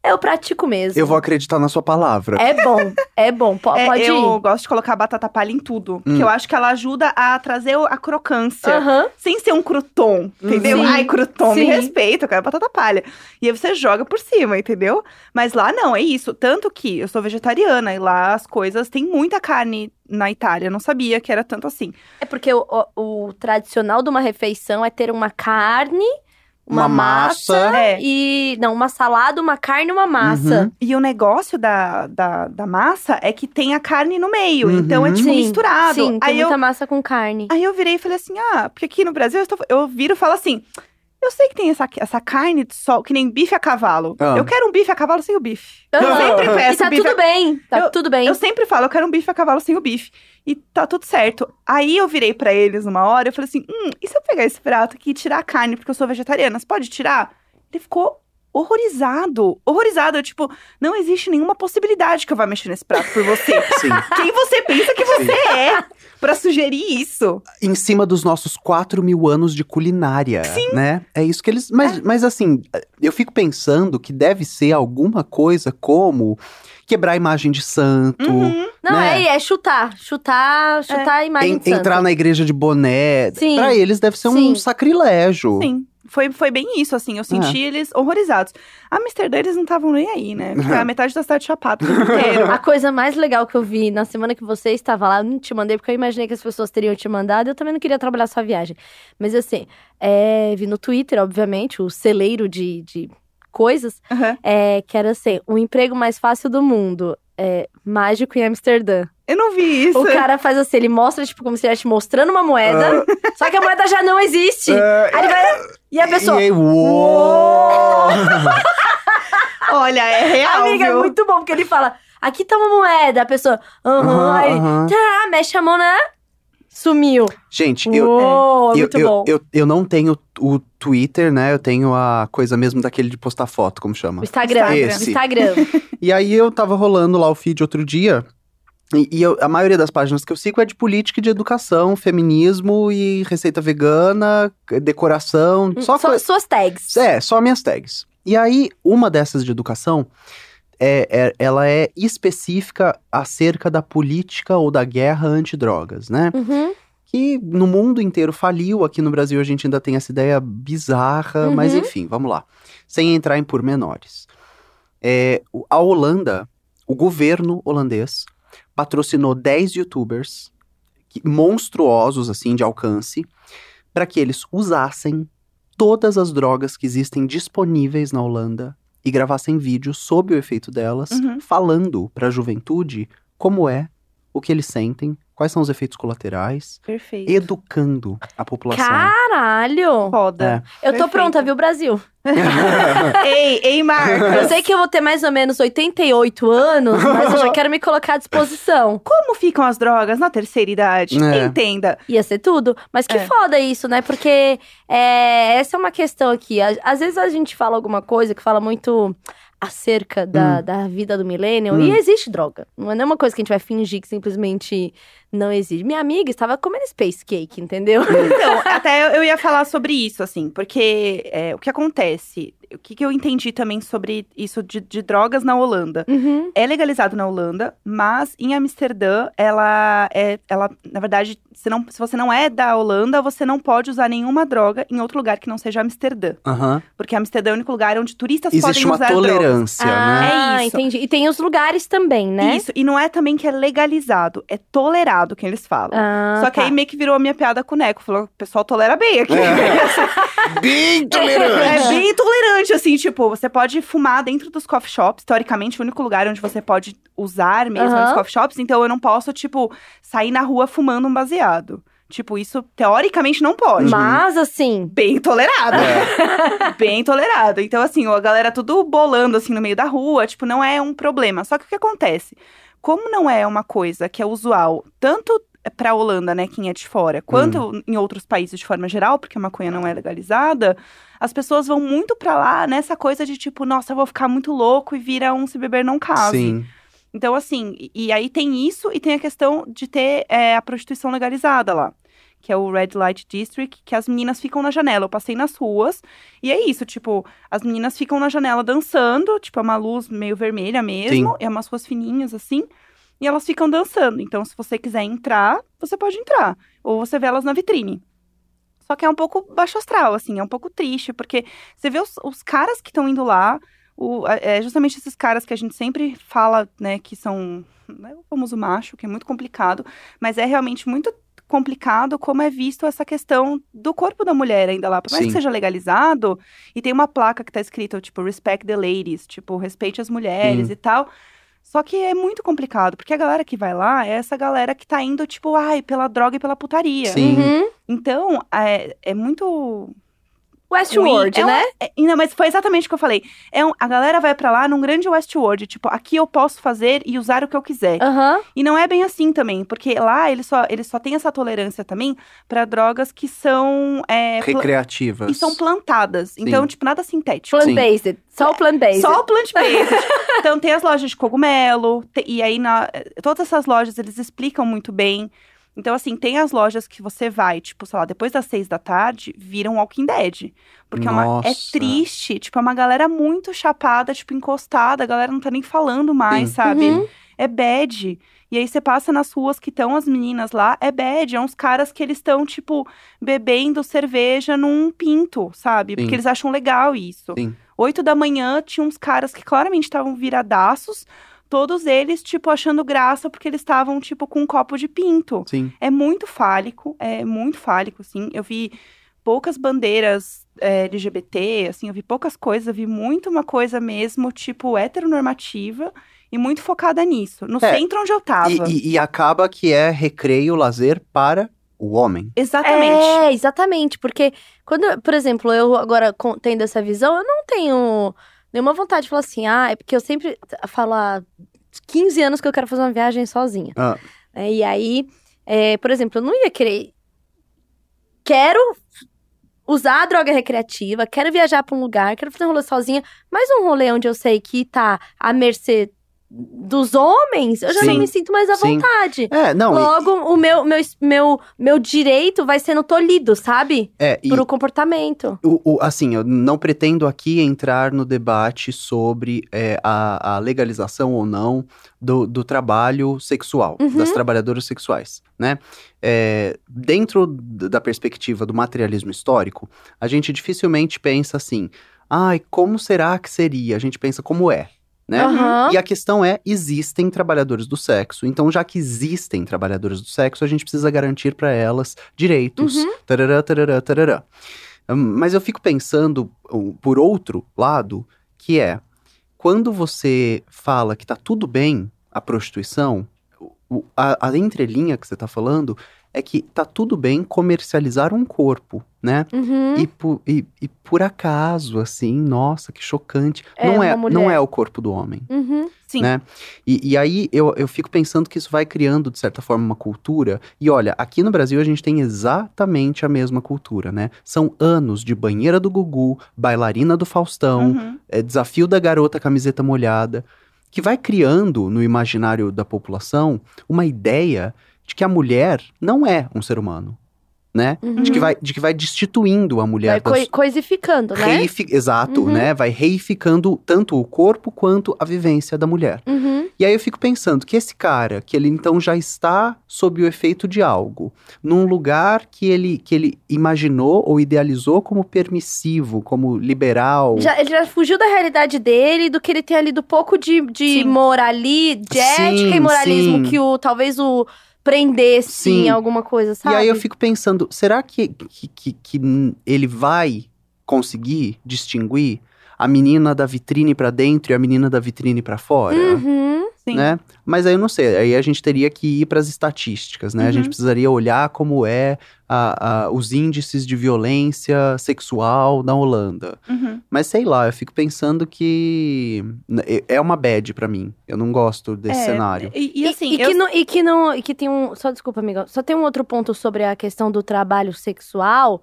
[SPEAKER 1] eu pratico mesmo.
[SPEAKER 2] Eu vou acreditar na sua palavra.
[SPEAKER 1] É bom, é bom. Po-
[SPEAKER 3] É,
[SPEAKER 1] pode
[SPEAKER 3] eu
[SPEAKER 1] ir.
[SPEAKER 3] gosto de colocar batata palha em tudo. Porque
[SPEAKER 2] Hum.
[SPEAKER 3] eu acho que ela ajuda a trazer a crocância.
[SPEAKER 1] Aham.
[SPEAKER 3] Sem ser um crouton, entendeu?
[SPEAKER 1] Sim,
[SPEAKER 3] Ai, crouton, me
[SPEAKER 1] sim.
[SPEAKER 3] respeita, eu quero batata palha. E aí você joga por cima, entendeu? Mas lá não, é isso. Tanto que eu sou vegetariana e lá as coisas tem muita carne na Itália. Eu não sabia que era tanto assim.
[SPEAKER 1] É porque o, o- o tradicional de uma refeição é ter uma carne, uma,
[SPEAKER 2] Uma massa.
[SPEAKER 1] massa,
[SPEAKER 3] É.
[SPEAKER 1] e. Não, uma salada, uma carne e uma massa.
[SPEAKER 2] Uhum.
[SPEAKER 3] E o negócio da, da, da massa é que tem a carne no meio.
[SPEAKER 2] Uhum.
[SPEAKER 3] Então é tipo
[SPEAKER 1] Sim,
[SPEAKER 3] misturado.
[SPEAKER 1] Sim, tem
[SPEAKER 3] aí, eu,
[SPEAKER 1] muita massa com carne.
[SPEAKER 3] aí eu virei e falei assim: ah, porque aqui no Brasil eu, estou- eu viro e falo assim. Eu sei que tem essa, essa carne de sol, que nem bife a cavalo.
[SPEAKER 2] Ah.
[SPEAKER 3] Eu quero um bife a cavalo sem o bife. Eu
[SPEAKER 1] Aham.
[SPEAKER 3] sempre peço
[SPEAKER 1] E tá
[SPEAKER 3] bife a
[SPEAKER 1] tudo bem, tá tudo bem.
[SPEAKER 3] Eu sempre falo, eu quero um bife a cavalo sem o bife. E tá tudo certo. Aí eu virei pra eles uma hora, eu falei assim, hum, e se eu pegar esse prato aqui e tirar a carne, porque eu sou vegetariana, você pode tirar? Ele ficou horrorizado. Horrorizado. Eu, tipo, não existe nenhuma possibilidade que eu vá mexer nesse prato por você. [laughs]
[SPEAKER 2] Sim.
[SPEAKER 3] Quem você pensa que você é pra sugerir isso?
[SPEAKER 2] em cima dos nossos 4 mil anos de culinária, né? É isso que eles. Mas, mas assim, eu fico pensando que deve ser alguma coisa como quebrar a imagem de santo,
[SPEAKER 3] Uhum.
[SPEAKER 1] Não,
[SPEAKER 2] né?
[SPEAKER 1] é, é chutar. Chutar, chutar a imagem
[SPEAKER 2] en-
[SPEAKER 1] de santo.
[SPEAKER 2] entrar na igreja de boné.
[SPEAKER 1] Sim.
[SPEAKER 2] Pra eles deve ser um
[SPEAKER 1] Sim.
[SPEAKER 2] sacrilégio.
[SPEAKER 3] Sim. Foi, foi bem isso, assim. Eu senti eles horrorizados. Amsterdã, eles não estavam nem aí, né? Porque a [laughs] metade da cidade chapada inteiro.
[SPEAKER 1] A coisa mais legal que eu vi na semana que você estava lá, eu não te mandei porque eu imaginei que as pessoas teriam te mandado, eu também não queria trabalhar sua viagem. Mas assim, é, vi no Twitter, obviamente, o celeiro de, de coisas,
[SPEAKER 3] Aham.
[SPEAKER 1] é, que era assim, o emprego mais fácil do mundo, é, mágico em Amsterdã.
[SPEAKER 3] Eu não vi isso.
[SPEAKER 1] O cara faz assim, ele mostra, tipo, como se ele estivesse mostrando uma moeda, só que a moeda já não existe.
[SPEAKER 2] É,
[SPEAKER 1] Aí ele vai, e a pessoa...
[SPEAKER 2] E aí, uou! [laughs]
[SPEAKER 3] Olha, é real,
[SPEAKER 1] Amiga, é
[SPEAKER 3] viu?
[SPEAKER 1] muito bom, porque ele fala, aqui tá uma moeda, a pessoa, aham,
[SPEAKER 2] Aham,
[SPEAKER 1] aí,
[SPEAKER 2] aham.
[SPEAKER 1] tá, mexe a mão, né? Sumiu.
[SPEAKER 2] Gente, eu,
[SPEAKER 1] Uou, é
[SPEAKER 2] eu, eu, eu, eu não tenho o Twitter, né? Eu tenho a coisa mesmo daquele de postar foto, como chama?
[SPEAKER 1] O Instagram,
[SPEAKER 2] Esse.
[SPEAKER 1] Instagram. [laughs]
[SPEAKER 2] E aí eu tava rolando lá o feed outro dia. E, e eu- a maioria das páginas que eu sigo é de política e de educação, feminismo e receita vegana, decoração, só
[SPEAKER 1] Só suas tags.
[SPEAKER 2] É, só minhas tags. E aí, uma dessas de educação, é, é- ela é específica acerca da política ou da guerra antidrogas, né?
[SPEAKER 1] Uhum.
[SPEAKER 2] Que no mundo inteiro faliu, aqui no Brasil a gente ainda tem essa ideia bizarra,
[SPEAKER 1] Uhum.
[SPEAKER 2] mas enfim, vamos lá. Sem entrar em pormenores. É, a Holanda, o governo holandês, patrocinou 10 youtubers monstruosos, assim, de alcance, para que eles usassem todas as drogas que existem disponíveis na Holanda e gravassem vídeos sob o efeito delas,
[SPEAKER 3] Uhum.
[SPEAKER 2] falando para a juventude como é, o que eles sentem, quais são os efeitos colaterais,
[SPEAKER 3] Perfeito.
[SPEAKER 2] educando a população.
[SPEAKER 1] Caralho!
[SPEAKER 3] Foda.
[SPEAKER 1] Eu tô
[SPEAKER 3] Perfeito.
[SPEAKER 1] pronta, viu, Brasil? [laughs]
[SPEAKER 3] ei, ei, Marcos.
[SPEAKER 1] Eu sei que eu vou ter mais ou menos 88 anos, mas eu já quero me colocar à disposição. [laughs]
[SPEAKER 3] Como ficam as drogas na terceira idade?
[SPEAKER 2] É.
[SPEAKER 3] Entenda.
[SPEAKER 1] Ia ser tudo. Mas que
[SPEAKER 3] É.
[SPEAKER 1] foda isso, né? Porque é, essa é uma questão aqui. Às vezes a gente fala alguma coisa que fala muito acerca da, da vida do millennial
[SPEAKER 2] Hum.
[SPEAKER 1] e existe droga. Não é nenhuma coisa que a gente vai fingir que simplesmente não existe. Minha amiga estava comendo space cake, entendeu?
[SPEAKER 3] Então, [laughs] até eu- ia falar sobre isso, assim, porque é, o que acontece, o que, que eu entendi também sobre isso de, de drogas na Holanda.
[SPEAKER 1] Uhum.
[SPEAKER 3] É legalizado na Holanda, mas em Amsterdã, ela é. Ela, na verdade, se, não, se você não é da Holanda, você não pode usar nenhuma droga em outro lugar que não seja Amsterdã.
[SPEAKER 2] Aham.
[SPEAKER 3] Porque Amsterdã é o único lugar onde turistas
[SPEAKER 2] Existe
[SPEAKER 3] podem
[SPEAKER 2] uma
[SPEAKER 3] usar drogas.
[SPEAKER 2] tolerância, né?
[SPEAKER 1] Ah,
[SPEAKER 3] É isso.
[SPEAKER 1] entendi. E tem os lugares também, né?
[SPEAKER 3] Isso, e não é também que é legalizado, é tolerado que eles falam.
[SPEAKER 1] Ah,
[SPEAKER 3] Só que
[SPEAKER 1] tá.
[SPEAKER 3] aí meio que virou a minha piada com o Neco. Falou, o pessoal tolera bem aqui. [laughs]
[SPEAKER 2] Bem
[SPEAKER 3] É bem tolerante, assim, tipo, você pode fumar dentro dos coffee shops. Teoricamente, o único lugar onde você pode usar mesmo é
[SPEAKER 1] Aham.
[SPEAKER 3] nos coffee shops. Então, eu não posso, tipo, sair na rua fumando um baseado. Tipo, isso teoricamente não pode.
[SPEAKER 1] Mas, assim,
[SPEAKER 3] Bem tolerado.
[SPEAKER 2] É. [laughs]
[SPEAKER 3] Bem tolerado. Então, assim, a galera tudo bolando, assim, no meio da rua. Tipo, não é um problema. Só que o que acontece? Como não é uma coisa que é usual, tanto pra Holanda, né, quem é de fora, quanto em outros países de forma geral, porque a maconha não é legalizada, as pessoas vão muito pra lá nessa coisa de tipo, nossa, eu vou ficar muito louco e vira um se beber não case.
[SPEAKER 2] Sim.
[SPEAKER 3] Então, assim, e, e aí tem isso e tem a questão de ter é, a prostituição legalizada lá. Que é o Red Light District, que as meninas ficam na janela. Eu passei nas ruas e é isso, tipo, as meninas ficam na janela dançando, tipo, é uma luz meio vermelha mesmo, é umas ruas fininhas assim, e elas ficam dançando. Então, se você quiser entrar, você pode entrar. Ou você vê elas na vitrine. Só que é um pouco baixo astral, assim, é um pouco triste, porque você vê os, os caras que estão indo lá, o, é justamente esses caras que a gente sempre fala, né, que são né, o famoso macho, que é muito complicado, mas é realmente muito complicado como é visto essa questão do corpo da mulher ainda lá. Por mais
[SPEAKER 2] Sim.
[SPEAKER 3] que seja legalizado, e tem uma placa que tá escrito, tipo, respect the ladies, tipo, respeite as mulheres
[SPEAKER 2] Sim.
[SPEAKER 3] e tal. Só que é muito complicado, porque a galera que vai lá é essa galera que tá indo, tipo, ai, pela droga e pela putaria.
[SPEAKER 2] Sim.
[SPEAKER 1] uhum.
[SPEAKER 3] Então, é, é muito.
[SPEAKER 1] Westworld,
[SPEAKER 3] é um-
[SPEAKER 1] né?
[SPEAKER 3] é- não, mas foi exatamente o que eu falei. É um- a galera vai pra lá num grande Westworld. Tipo, aqui eu posso fazer e usar o que eu quiser.
[SPEAKER 1] Aham.
[SPEAKER 3] E não é bem assim também, porque lá eles só, eles só têm essa tolerância também pra drogas que são. é,
[SPEAKER 2] Recreativas.
[SPEAKER 3] e são plantadas. Então, tipo, nada sintético.
[SPEAKER 1] Plant-based. Só o plant-based.
[SPEAKER 3] Só o plant-based. [laughs] então, tem as lojas de cogumelo. te- e aí, na, todas essas lojas, eles explicam muito bem. Então, assim, tem as lojas que você vai, tipo, sei lá, depois das seis da tarde, viram Walking Dead. Porque é, uma, é triste. Tipo, é uma galera muito chapada, tipo, encostada. A galera não tá nem falando mais,
[SPEAKER 2] Sim.
[SPEAKER 3] sabe?
[SPEAKER 1] Uhum.
[SPEAKER 3] É bad. E aí você passa nas ruas que estão as meninas lá, é bad. É uns caras que eles estão, tipo, bebendo cerveja num pinto, sabe?
[SPEAKER 2] Sim.
[SPEAKER 3] Porque eles acham legal isso.
[SPEAKER 2] Sim.
[SPEAKER 3] Oito da manhã, tinha uns caras que claramente estavam viradaços. Todos eles, tipo, achando graça porque eles estavam, tipo, com um copo de pinto.
[SPEAKER 2] Sim.
[SPEAKER 3] É muito fálico, é muito fálico, assim. Eu vi poucas bandeiras é, LGBT, assim, eu vi poucas coisas, eu vi muito uma coisa mesmo, tipo, heteronormativa e muito focada nisso. No
[SPEAKER 2] É,
[SPEAKER 3] centro onde eu tava.
[SPEAKER 2] E, e- e acaba que é recreio, lazer para o homem.
[SPEAKER 3] Exatamente.
[SPEAKER 1] É, exatamente. Porque quando, por exemplo, eu agora tendo essa visão, eu não tenho nenhuma vontade de falar assim, ah, é porque eu sempre falo há 15 anos que eu quero fazer uma viagem sozinha.
[SPEAKER 2] Ah.
[SPEAKER 1] É, e aí, é, por exemplo, eu não ia querer. Quero usar a droga recreativa, quero viajar pra um lugar, quero fazer um rolê sozinha, mas um rolê onde eu sei que tá à mercê dos homens, eu já não
[SPEAKER 2] Sim.
[SPEAKER 1] me sinto mais à
[SPEAKER 2] Sim.
[SPEAKER 1] vontade.
[SPEAKER 2] É, não. e-
[SPEAKER 1] Logo, o meu, meu, meu, meu direito vai sendo tolhido, sabe?
[SPEAKER 2] é, e
[SPEAKER 1] Por o comportamento.
[SPEAKER 2] o, o- assim, eu não pretendo aqui entrar no debate sobre é, a, a legalização ou não do, do trabalho sexual,
[SPEAKER 1] Uhum.
[SPEAKER 2] das trabalhadoras sexuais, né? É, dentro da perspectiva do materialismo histórico, a gente dificilmente pensa assim, ai, como será que seria? A gente pensa como é, né?
[SPEAKER 1] Aham.
[SPEAKER 2] E a questão é, existem trabalhadores do sexo. Então, já que existem trabalhadores do sexo, a gente precisa garantir para elas direitos.
[SPEAKER 1] Uhum.
[SPEAKER 2] Tarará, tarará, tarará. Hum, Mas eu fico pensando, por outro lado, que é, quando você fala que tá tudo bem a prostituição, a, a entrelinha que você tá falando é que tá tudo bem comercializar um corpo, né?
[SPEAKER 1] Uhum.
[SPEAKER 2] E, por, e, e por acaso, assim, nossa, que chocante.
[SPEAKER 1] É
[SPEAKER 2] não, é, não é o corpo do homem.
[SPEAKER 1] Uhum.
[SPEAKER 3] Sim.
[SPEAKER 2] né? E, e aí eu, eu fico pensando que isso vai criando, de certa forma, uma cultura. E olha, aqui no Brasil a gente tem exatamente a mesma cultura, né? São anos de banheira do Gugu, bailarina do Faustão,
[SPEAKER 3] Uhum.
[SPEAKER 2] é, desafio da garota camiseta molhada, que vai criando no imaginário da população uma ideia de que a mulher não é um ser humano, né?
[SPEAKER 1] Uhum.
[SPEAKER 2] De, que vai, de que vai destituindo a mulher
[SPEAKER 1] Vai
[SPEAKER 2] das,
[SPEAKER 1] coi- coisificando, né?
[SPEAKER 2] reifi- Exato,
[SPEAKER 1] Uhum.
[SPEAKER 2] né? Vai reificando tanto o corpo quanto a vivência da mulher.
[SPEAKER 1] Uhum.
[SPEAKER 2] E aí eu fico pensando que esse cara, que ele então já está sob o efeito de algo, num lugar que ele, que ele imaginou ou idealizou como permissivo, como liberal.
[SPEAKER 1] Já, ele já fugiu da realidade dele, do que ele tem ali, do pouco de, de
[SPEAKER 3] Sim.
[SPEAKER 1] morali, de
[SPEAKER 2] Sim,
[SPEAKER 1] ética e moralismo
[SPEAKER 2] sim.
[SPEAKER 1] que o talvez o prendesse
[SPEAKER 2] Sim.
[SPEAKER 1] em alguma coisa,
[SPEAKER 2] E
[SPEAKER 1] sabe?
[SPEAKER 2] aí eu fico pensando, será que, que, que, que ele vai conseguir distinguir a menina da vitrine pra dentro e a menina da vitrine pra fora?
[SPEAKER 1] Uhum.
[SPEAKER 3] Sim.
[SPEAKER 2] né? Mas aí eu não sei, aí a gente teria que ir para as estatísticas, né? A gente
[SPEAKER 3] Uhum.
[SPEAKER 2] precisaria olhar como é a- a- os índices de violência sexual na Holanda.
[SPEAKER 3] Uhum.
[SPEAKER 2] Mas sei lá, eu fico pensando que é- é uma bad pra mim. Eu não gosto desse
[SPEAKER 3] É,
[SPEAKER 2] cenário.
[SPEAKER 3] E, e assim,
[SPEAKER 1] e,
[SPEAKER 3] eu-
[SPEAKER 1] que não, e que não. E que tem um. Só desculpa, amiga. Só tem um outro ponto sobre a questão do trabalho sexual.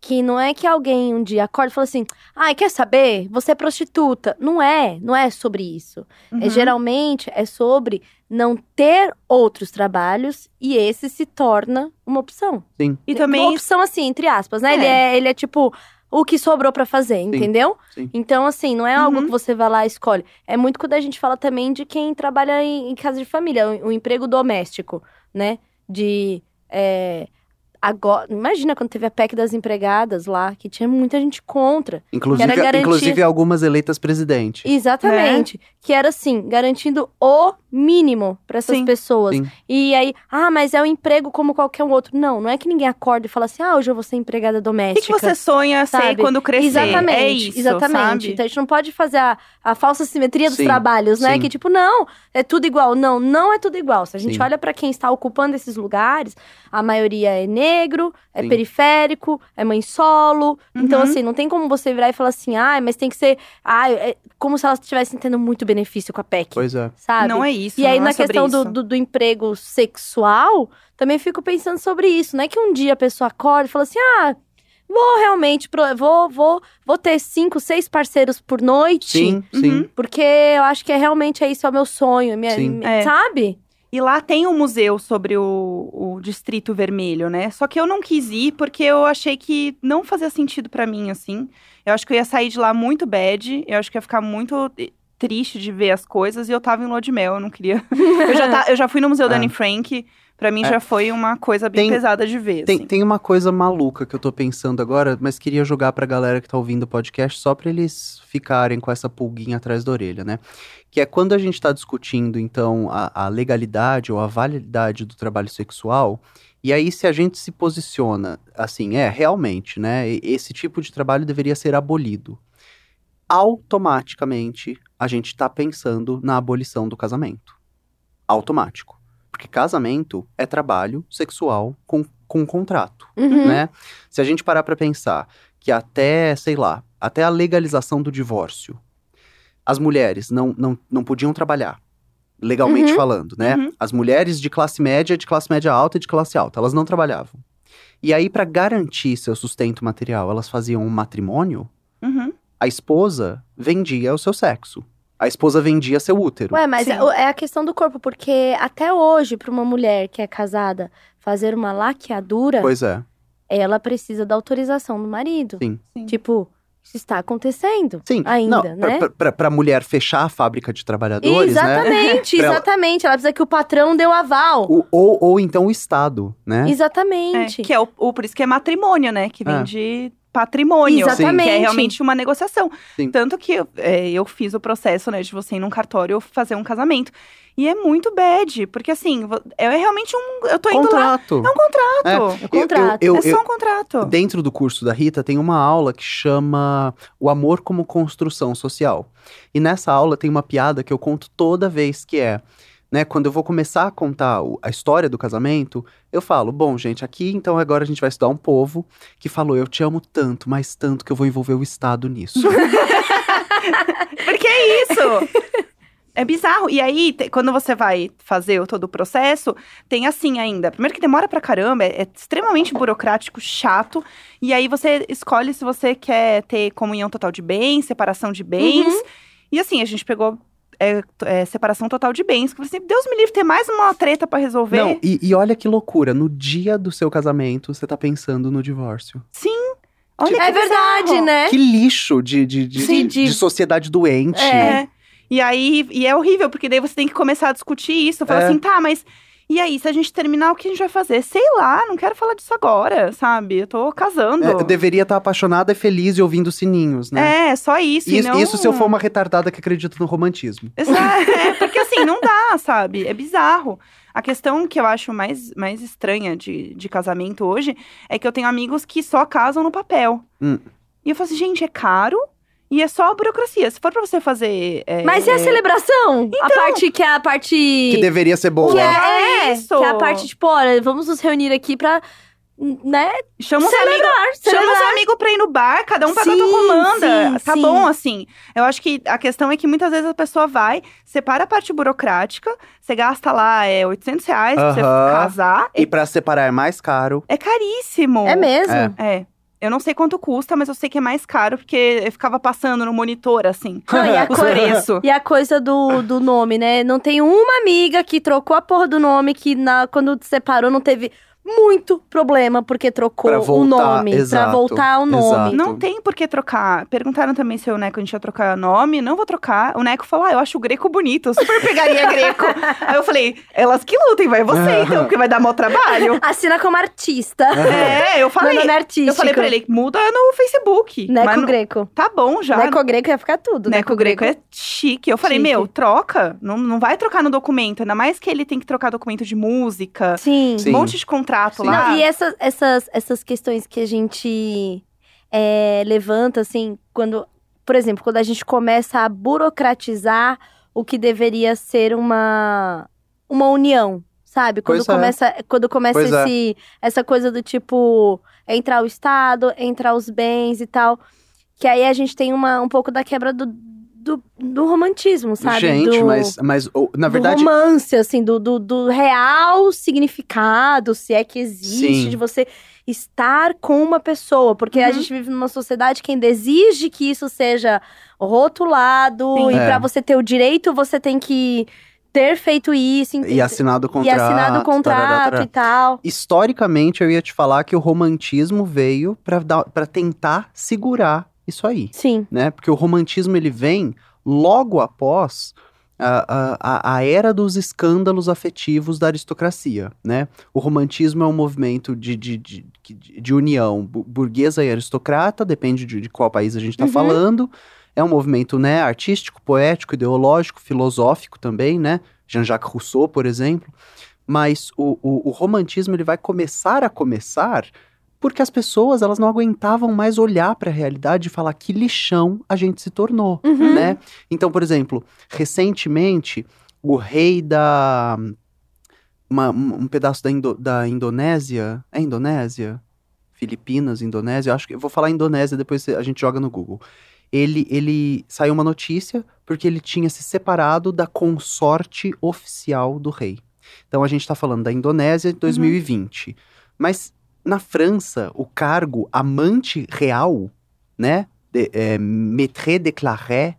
[SPEAKER 1] Que não é que alguém um dia acorda e fala assim: ai, quer saber? Você é prostituta. Não é, não é sobre isso. É,
[SPEAKER 3] Uhum.
[SPEAKER 1] geralmente é sobre não ter outros trabalhos e esse se torna uma opção.
[SPEAKER 2] Sim,
[SPEAKER 3] E
[SPEAKER 1] Uma
[SPEAKER 3] também
[SPEAKER 1] opção assim, entre aspas, né?
[SPEAKER 3] É.
[SPEAKER 1] Ele, é, ele é tipo o que sobrou pra fazer, entendeu?
[SPEAKER 2] sim.
[SPEAKER 1] Então, assim, não é algo
[SPEAKER 3] Uhum.
[SPEAKER 1] que você vai lá e escolhe. É muito quando a gente fala também de quem trabalha em, em casa de família, o, o emprego doméstico, né? De. é, agora, imagina quando teve a PEC das empregadas lá, que tinha muita gente contra.
[SPEAKER 2] Inclusive,
[SPEAKER 1] garantir-
[SPEAKER 2] inclusive algumas eleitas presidente.
[SPEAKER 1] Exatamente. Que era assim, garantindo o mínimo pra essas
[SPEAKER 3] Sim.
[SPEAKER 1] pessoas.
[SPEAKER 2] Sim.
[SPEAKER 1] E aí, ah, mas é um emprego como qualquer um outro. Não, não é que ninguém acorda e fala assim, ah, hoje eu vou ser empregada
[SPEAKER 3] o que,
[SPEAKER 1] doméstica.
[SPEAKER 3] que você sonha ser
[SPEAKER 1] sabe?
[SPEAKER 3] quando crescer?
[SPEAKER 1] Exatamente,
[SPEAKER 3] É isso,
[SPEAKER 1] exatamente.
[SPEAKER 3] sabe?
[SPEAKER 1] Então a gente não pode fazer a, a falsa simetria dos
[SPEAKER 2] Sim,
[SPEAKER 1] trabalhos, né?
[SPEAKER 2] sim.
[SPEAKER 1] Que tipo, não, é tudo igual. Não, não é tudo igual. Se a gente
[SPEAKER 2] Sim.
[SPEAKER 1] olha pra quem está ocupando esses lugares, a maioria é negro, é
[SPEAKER 2] Sim.
[SPEAKER 1] periférico, é mãe solo. Então,
[SPEAKER 3] Uhum.
[SPEAKER 1] assim, não tem como você virar e falar assim, ah, mas tem que ser. Ah, é como se elas estivessem tendo muito benefício com a PEC.
[SPEAKER 2] Pois é.
[SPEAKER 1] Sabe?
[SPEAKER 3] Não é isso.
[SPEAKER 1] E aí,
[SPEAKER 3] não
[SPEAKER 1] na
[SPEAKER 3] é
[SPEAKER 1] questão do,
[SPEAKER 3] isso.
[SPEAKER 1] do, do emprego sexual, também fico pensando sobre isso. Não é que um dia a pessoa acorda e fala assim: ah, vou realmente, pro- vou, vou, vou ter cinco, seis parceiros por noite.
[SPEAKER 2] Sim, sim.
[SPEAKER 3] Uhum.
[SPEAKER 1] Porque eu acho que é realmente é isso, é o meu sonho. Minha,
[SPEAKER 2] Sim.
[SPEAKER 1] minha-
[SPEAKER 3] É.
[SPEAKER 1] Sabe?
[SPEAKER 3] E lá tem um museu sobre o, o Distrito Vermelho, né? Só que eu não quis ir porque eu achei que não fazia sentido pra mim, assim. Eu acho que eu ia sair de lá muito bad. Eu acho que ia ficar muito eh, triste de ver as coisas. E eu tava em lua de mel, eu não queria. [laughs] eu, já tá- eu já fui no Museu da
[SPEAKER 2] É.
[SPEAKER 3] Anne Frank. Pra mim
[SPEAKER 2] É.
[SPEAKER 3] já foi uma coisa bem
[SPEAKER 2] Tem-
[SPEAKER 3] pesada de ver,
[SPEAKER 2] Tem,
[SPEAKER 3] assim.
[SPEAKER 2] tem uma coisa maluca que eu tô pensando agora, mas queria jogar pra galera que tá ouvindo o podcast só pra eles ficarem com essa pulguinha atrás da orelha, né? Que é quando a gente tá discutindo, então, a, a legalidade ou a validade do trabalho sexual. E aí, se a gente se posiciona assim, é, realmente, né? Esse tipo de trabalho deveria ser abolido. Automaticamente, a gente tá pensando na abolição do casamento. Automático. Porque casamento é trabalho sexual com, com contrato,
[SPEAKER 1] Uhum.
[SPEAKER 2] né? Se a gente parar pra pensar que até, sei lá, até a legalização do divórcio, as mulheres não, não, não podiam trabalhar, legalmente
[SPEAKER 1] Uhum.
[SPEAKER 2] falando, né?
[SPEAKER 3] Uhum.
[SPEAKER 2] As mulheres de classe média, de classe média alta e de classe alta, elas não trabalhavam. E aí, pra garantir seu sustento material, elas faziam um matrimônio,
[SPEAKER 3] Uhum.
[SPEAKER 2] a esposa vendia o seu sexo. A esposa vendia seu útero.
[SPEAKER 1] Ué, mas é, é a questão do corpo, porque até hoje, pra uma mulher que é casada fazer uma laqueadura,
[SPEAKER 2] Pois é,
[SPEAKER 1] ela precisa da autorização do marido.
[SPEAKER 2] sim.
[SPEAKER 3] Sim.
[SPEAKER 1] Tipo, isso está acontecendo.
[SPEAKER 2] Sim,
[SPEAKER 1] Ainda,
[SPEAKER 2] não,
[SPEAKER 1] né?
[SPEAKER 2] pra, pra mulher fechar a fábrica de trabalhadores, né?
[SPEAKER 1] exatamente, [laughs]
[SPEAKER 2] Pra ela-
[SPEAKER 1] exatamente. Ela precisa que o patrão dê o aval.
[SPEAKER 2] O- ou, ou então o Estado, né?
[SPEAKER 3] É,
[SPEAKER 1] Exatamente.
[SPEAKER 3] que é o, o- por isso que é matrimônio, né? Que vem
[SPEAKER 2] É.
[SPEAKER 3] de patrimônio.
[SPEAKER 1] Exatamente.
[SPEAKER 3] Que é realmente uma negociação.
[SPEAKER 2] Sim.
[SPEAKER 3] Tanto que é, eu fiz o processo, né, de você ir num cartório fazer um casamento. E é muito bad, porque assim, é realmente um. Eu tô indo lá.
[SPEAKER 2] Contrato.
[SPEAKER 3] É um contrato.
[SPEAKER 1] É um contrato.
[SPEAKER 2] Eu,
[SPEAKER 3] é
[SPEAKER 2] eu,
[SPEAKER 3] só
[SPEAKER 2] eu-
[SPEAKER 3] um contrato.
[SPEAKER 2] dentro do curso da Rita tem uma aula que chama O Amor como Construção Social. E nessa aula tem uma piada que eu conto toda vez que é, né, quando eu vou começar a contar a história do casamento, eu falo, bom, gente, aqui então agora a gente vai estudar um povo que falou, eu te amo tanto, mas tanto que eu vou envolver o Estado nisso. [laughs]
[SPEAKER 3] Porque é isso! É bizarro. E aí, te- quando você vai fazer o- todo o processo, tem assim ainda. Primeiro que demora pra caramba, é, é extremamente burocrático, chato. E aí você escolhe se você quer ter comunhão total de bens, separação de bens.
[SPEAKER 1] Uhum.
[SPEAKER 3] E assim, a gente pegou é, é, separação total de bens. Que eu falei assim, Deus me livre, ter mais uma treta pra resolver.
[SPEAKER 2] Não, e, e olha que loucura, no dia do seu casamento, você tá pensando no divórcio.
[SPEAKER 3] Olha
[SPEAKER 1] É verdade,
[SPEAKER 3] bizarro.
[SPEAKER 1] né?
[SPEAKER 2] Que lixo de, de, de,
[SPEAKER 1] Sim,
[SPEAKER 2] de
[SPEAKER 1] de-
[SPEAKER 2] sociedade doente.
[SPEAKER 1] É.
[SPEAKER 3] E aí, e é horrível, porque daí você tem que começar a discutir isso. Fala
[SPEAKER 2] É.
[SPEAKER 3] assim, tá, mas e aí, se a gente terminar, o que a gente vai fazer? Sei lá, não quero falar disso agora, sabe? Eu tô casando.
[SPEAKER 2] É, eu deveria estar apaixonada e feliz e ouvindo sininhos, né?
[SPEAKER 3] É, só isso. e
[SPEAKER 2] Isso,
[SPEAKER 3] não...
[SPEAKER 2] isso se eu for uma retardada que acredita no romantismo. [laughs]
[SPEAKER 3] É, porque assim, não dá, sabe? É bizarro. A questão que eu acho mais, mais estranha de, de casamento hoje é que eu tenho amigos que só casam no papel.
[SPEAKER 2] Hum.
[SPEAKER 3] E eu falo assim, gente, é caro e é só burocracia. Se for pra você fazer. é,
[SPEAKER 1] Mas e a
[SPEAKER 3] é,
[SPEAKER 1] celebração? A parte que é a parte.
[SPEAKER 2] Que deveria ser boa.
[SPEAKER 1] Que é,
[SPEAKER 3] É
[SPEAKER 1] é,
[SPEAKER 3] isso.
[SPEAKER 1] que é a parte, tipo, olha, vamos nos reunir aqui pra. Né?
[SPEAKER 3] Chama os amigos.
[SPEAKER 1] Celebrar,
[SPEAKER 3] Chama os amigos pra ir no bar, cada um paga a
[SPEAKER 1] Sim,
[SPEAKER 3] tua comanda.
[SPEAKER 1] sim,
[SPEAKER 3] tá
[SPEAKER 1] sim.
[SPEAKER 3] bom, assim. Eu acho que a questão é que muitas vezes a pessoa vai, separa a parte burocrática, você gasta lá é, 800 reais pra você casar.
[SPEAKER 2] E pra separar é mais caro.
[SPEAKER 3] É caríssimo.
[SPEAKER 1] É mesmo?
[SPEAKER 2] É.
[SPEAKER 3] É. Eu não sei quanto custa, mas eu sei que é mais caro, porque eu ficava passando no monitor, assim. [laughs]
[SPEAKER 1] Não, e, a [laughs]
[SPEAKER 3] preços.
[SPEAKER 1] e a coisa do, do nome, né? Não tem uma amiga que trocou a porra do nome, que na, quando separou não teve muito problema porque trocou
[SPEAKER 2] Pra
[SPEAKER 1] o
[SPEAKER 2] voltar,
[SPEAKER 1] nome. Pra
[SPEAKER 2] exato,
[SPEAKER 1] voltar o nome.
[SPEAKER 2] exato.
[SPEAKER 3] Não tem por que trocar. Perguntaram também se o Neco a gente ia trocar nome. Não vou trocar. O Neco falou: Ah, eu acho o greco bonito. Super pegaria [laughs] greco. Aí eu falei: Elas que lutem, vai você então, porque vai dar mó trabalho. [laughs]
[SPEAKER 1] Assina como artista.
[SPEAKER 3] É, eu falei.
[SPEAKER 1] Meu nome é artístico.
[SPEAKER 3] Eu falei pra ele: muda no Facebook.
[SPEAKER 1] Neco
[SPEAKER 3] Mas não-
[SPEAKER 1] Greco.
[SPEAKER 3] Tá bom já.
[SPEAKER 1] Neco Greco ia ficar tudo.
[SPEAKER 3] Neco Greco é chique. Eu falei,
[SPEAKER 1] Chique.
[SPEAKER 3] meu, troca. Não, não vai trocar no documento. Ainda mais que ele tem que trocar documento de música.
[SPEAKER 1] Sim.
[SPEAKER 2] Sim.
[SPEAKER 3] Um monte de contrato
[SPEAKER 2] Sim.
[SPEAKER 3] lá.
[SPEAKER 1] Não, e essas, essas, essas questões que a gente é, levanta, assim, quando, por exemplo, quando a gente começa a burocratizar o que deveria ser uma, uma união, Sabe? Quando
[SPEAKER 2] Pois é.
[SPEAKER 1] começa, quando começa
[SPEAKER 2] Pois é.
[SPEAKER 1] esse, essa coisa do tipo entrar o Estado, entrar os bens e tal. Que aí a gente tem uma, um pouco da quebra do, do, do romantismo, sabe?
[SPEAKER 2] Gente,
[SPEAKER 1] do,
[SPEAKER 2] mas, mas ou, na
[SPEAKER 1] do
[SPEAKER 2] verdade.
[SPEAKER 1] romance, assim, do, do, do real significado, se é que existe,
[SPEAKER 2] Sim.
[SPEAKER 1] de você estar com uma pessoa. Porque a
[SPEAKER 3] Uhum.
[SPEAKER 1] gente vive numa sociedade que ainda exige que isso seja rotulado.
[SPEAKER 3] Sim.
[SPEAKER 1] E
[SPEAKER 2] É.
[SPEAKER 1] pra você ter o direito, você tem que ter feito isso.
[SPEAKER 2] E assinado o
[SPEAKER 1] e
[SPEAKER 2] contrato.
[SPEAKER 1] assinado o contrato
[SPEAKER 2] tarará, tarará.
[SPEAKER 1] e tal.
[SPEAKER 2] Historicamente, eu ia te falar que o romantismo veio pra tentar segurar isso aí.
[SPEAKER 1] Sim.
[SPEAKER 2] né? Porque o romantismo ele vem logo após a, a, a era dos escândalos afetivos da aristocracia, né? O romantismo é um movimento de, de, de, de- união bu- burguesa e aristocrata, depende de, de qual país a gente está
[SPEAKER 1] Uhum.
[SPEAKER 2] falando. É um movimento, né, artístico, poético, ideológico, filosófico também, né? Jean-Jacques Rousseau, por exemplo. Mas o, o, o romantismo ele vai começar a começar porque as pessoas elas não aguentavam mais olhar para a realidade e falar que lixão a gente se tornou,
[SPEAKER 1] Uhum.
[SPEAKER 2] né? Então, por exemplo, recentemente o rei da uma- um pedaço da, Indo- da Indonésia, é Indonésia, Filipinas, Indonésia, acho que eu vou falar Indonésia depois a gente joga no Google. Ele ele saiu uma notícia porque ele tinha se separado da consorte oficial do rei. Então a gente está falando da Indonésia de 2020. Mas na França, o cargo amante real, né? De, é, maître déclaré,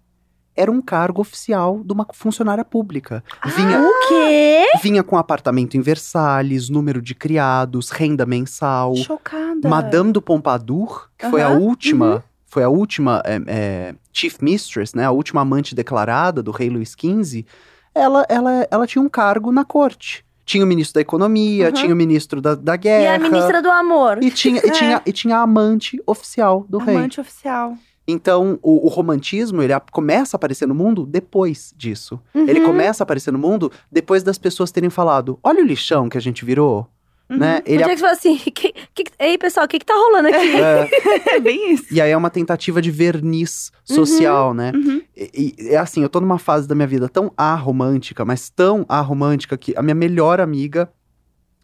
[SPEAKER 2] era um cargo oficial de uma funcionária pública. Vinha,
[SPEAKER 1] O quê?
[SPEAKER 2] vinha com apartamento em Versalhes, número de criados, renda mensal.
[SPEAKER 3] Chocada.
[SPEAKER 2] Madame do Pompadour, que foi a última, foi a última é, é, chief mistress, né? A última amante declarada do rei Luís XV. Ela, ela, ela tinha um cargo na corte. Tinha o ministro da economia,
[SPEAKER 3] Uhum.
[SPEAKER 2] tinha o ministro da, da
[SPEAKER 1] E
[SPEAKER 2] guerra.
[SPEAKER 1] a ministra do amor?
[SPEAKER 2] E tinha, e, [laughs]
[SPEAKER 3] É.
[SPEAKER 2] tinha, e tinha a amante oficial do rei.
[SPEAKER 3] Amante oficial.
[SPEAKER 2] Então, o, o romantismo, ele começa a aparecer no mundo depois disso. Ele
[SPEAKER 1] Uhum.
[SPEAKER 2] começa a aparecer no mundo depois das pessoas terem falado, olha o lixão que a gente virou,
[SPEAKER 3] Uhum.
[SPEAKER 2] né?
[SPEAKER 1] O
[SPEAKER 2] Ele
[SPEAKER 1] que você fala assim, [laughs] que, que, ei pessoal, o que que tá rolando aqui?
[SPEAKER 2] é, [laughs]
[SPEAKER 3] É bem isso.
[SPEAKER 2] E aí é uma tentativa de verniz social, né?
[SPEAKER 3] Uhum.
[SPEAKER 2] E, e é assim, eu tô numa fase da minha vida tão aromântica, mas tão aromântica que a minha melhor amiga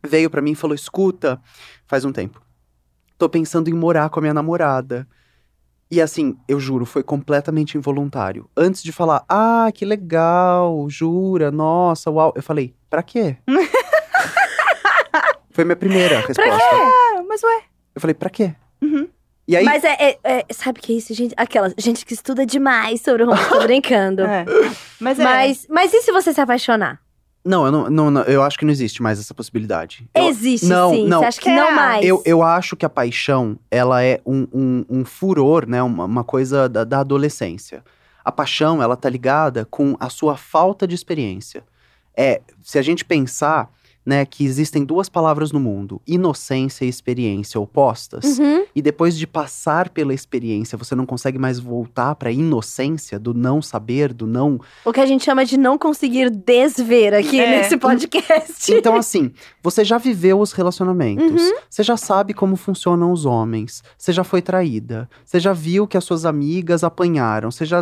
[SPEAKER 2] veio pra mim e falou: "Escuta, faz um tempo. Tô pensando em morar com a minha namorada." E assim, eu juro, foi completamente involuntário. Antes de falar: "Ah, que legal, jura? Nossa, uau." Eu falei: "Pra quê?" [laughs] foi minha primeira resposta.
[SPEAKER 3] Ah, mas ué.
[SPEAKER 2] Eu falei: "Pra quê?"
[SPEAKER 3] Uhum.
[SPEAKER 2] E aí
[SPEAKER 1] Mas é, é- é- Sabe o que é isso, gente? Aquela gente que estuda demais sobre o romance. Tô brincando. [laughs]
[SPEAKER 3] É. Mas é.
[SPEAKER 1] Mas, mas e se você se apaixonar?
[SPEAKER 2] Não, eu não, não, não, eu acho que não existe mais essa possibilidade. Eu,
[SPEAKER 1] Existe
[SPEAKER 2] não,
[SPEAKER 1] sim.
[SPEAKER 2] não.
[SPEAKER 1] Você acha que
[SPEAKER 3] Será?
[SPEAKER 1] não mais?
[SPEAKER 2] eu, eu acho que a paixão, ela é um, um, um furor, né? Uma, uma coisa da, da adolescência. A paixão, ela tá ligada com a sua falta de experiência. É, se a gente pensar, né, que existem duas palavras no mundo, inocência e experiência opostas,
[SPEAKER 1] Uhum.
[SPEAKER 2] e depois de passar pela experiência, você não consegue mais voltar pra inocência do não saber, do não
[SPEAKER 1] O que a gente chama de não conseguir desver aqui
[SPEAKER 3] É.
[SPEAKER 1] nesse podcast.
[SPEAKER 2] Então, assim, você já viveu os relacionamentos. Você já sabe como funcionam os homens. Você já foi traída. Você já viu que as suas amigas apanharam. Você já.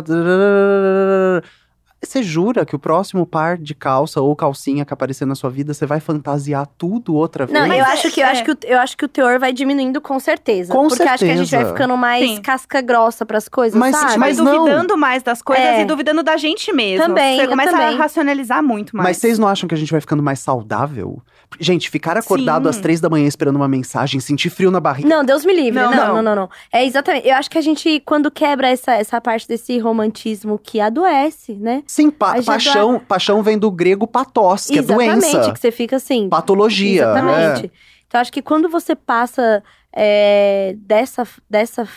[SPEAKER 2] Você jura que o próximo par de calça ou calcinha que aparecer na sua vida, você vai fantasiar tudo outra vez?
[SPEAKER 1] Não,
[SPEAKER 3] Mas
[SPEAKER 1] eu
[SPEAKER 3] é-
[SPEAKER 1] acho que eu
[SPEAKER 3] é.
[SPEAKER 1] acho que o- eu acho que o teor vai diminuindo com certeza.
[SPEAKER 2] Com
[SPEAKER 1] porque eu acho que a gente vai
[SPEAKER 2] certeza.
[SPEAKER 1] ficando mais
[SPEAKER 3] Sim.
[SPEAKER 1] casca grossa pras coisas,
[SPEAKER 2] Mas-
[SPEAKER 1] sabe?
[SPEAKER 3] Mas,
[SPEAKER 2] não.
[SPEAKER 3] duvidando mais das coisas
[SPEAKER 1] É.
[SPEAKER 3] e duvidando da gente mesmo.
[SPEAKER 1] Também,
[SPEAKER 3] Você começa
[SPEAKER 1] também.
[SPEAKER 3] a racionalizar muito mais.
[SPEAKER 2] Mas vocês não acham que a gente vai ficando mais saudável? Gente, ficar acordado
[SPEAKER 3] Sim.
[SPEAKER 2] às três da manhã esperando uma mensagem, sentir frio na barriga.
[SPEAKER 1] Não, Deus me livre.
[SPEAKER 3] Não,
[SPEAKER 1] Não, não,
[SPEAKER 3] não.
[SPEAKER 1] não, não, É exatamente. Eu acho que a gente, quando quebra essa, essa parte desse romantismo que adoece, né?
[SPEAKER 2] Sim, pa-
[SPEAKER 1] A gente
[SPEAKER 2] paixão, paixão vem do grego patos, que
[SPEAKER 1] exatamente.
[SPEAKER 2] é doença.
[SPEAKER 1] Que você fica assim.
[SPEAKER 2] Patologia.
[SPEAKER 1] Exatamente.
[SPEAKER 2] é.
[SPEAKER 1] Então, acho que quando você passa é, dessa. dessa.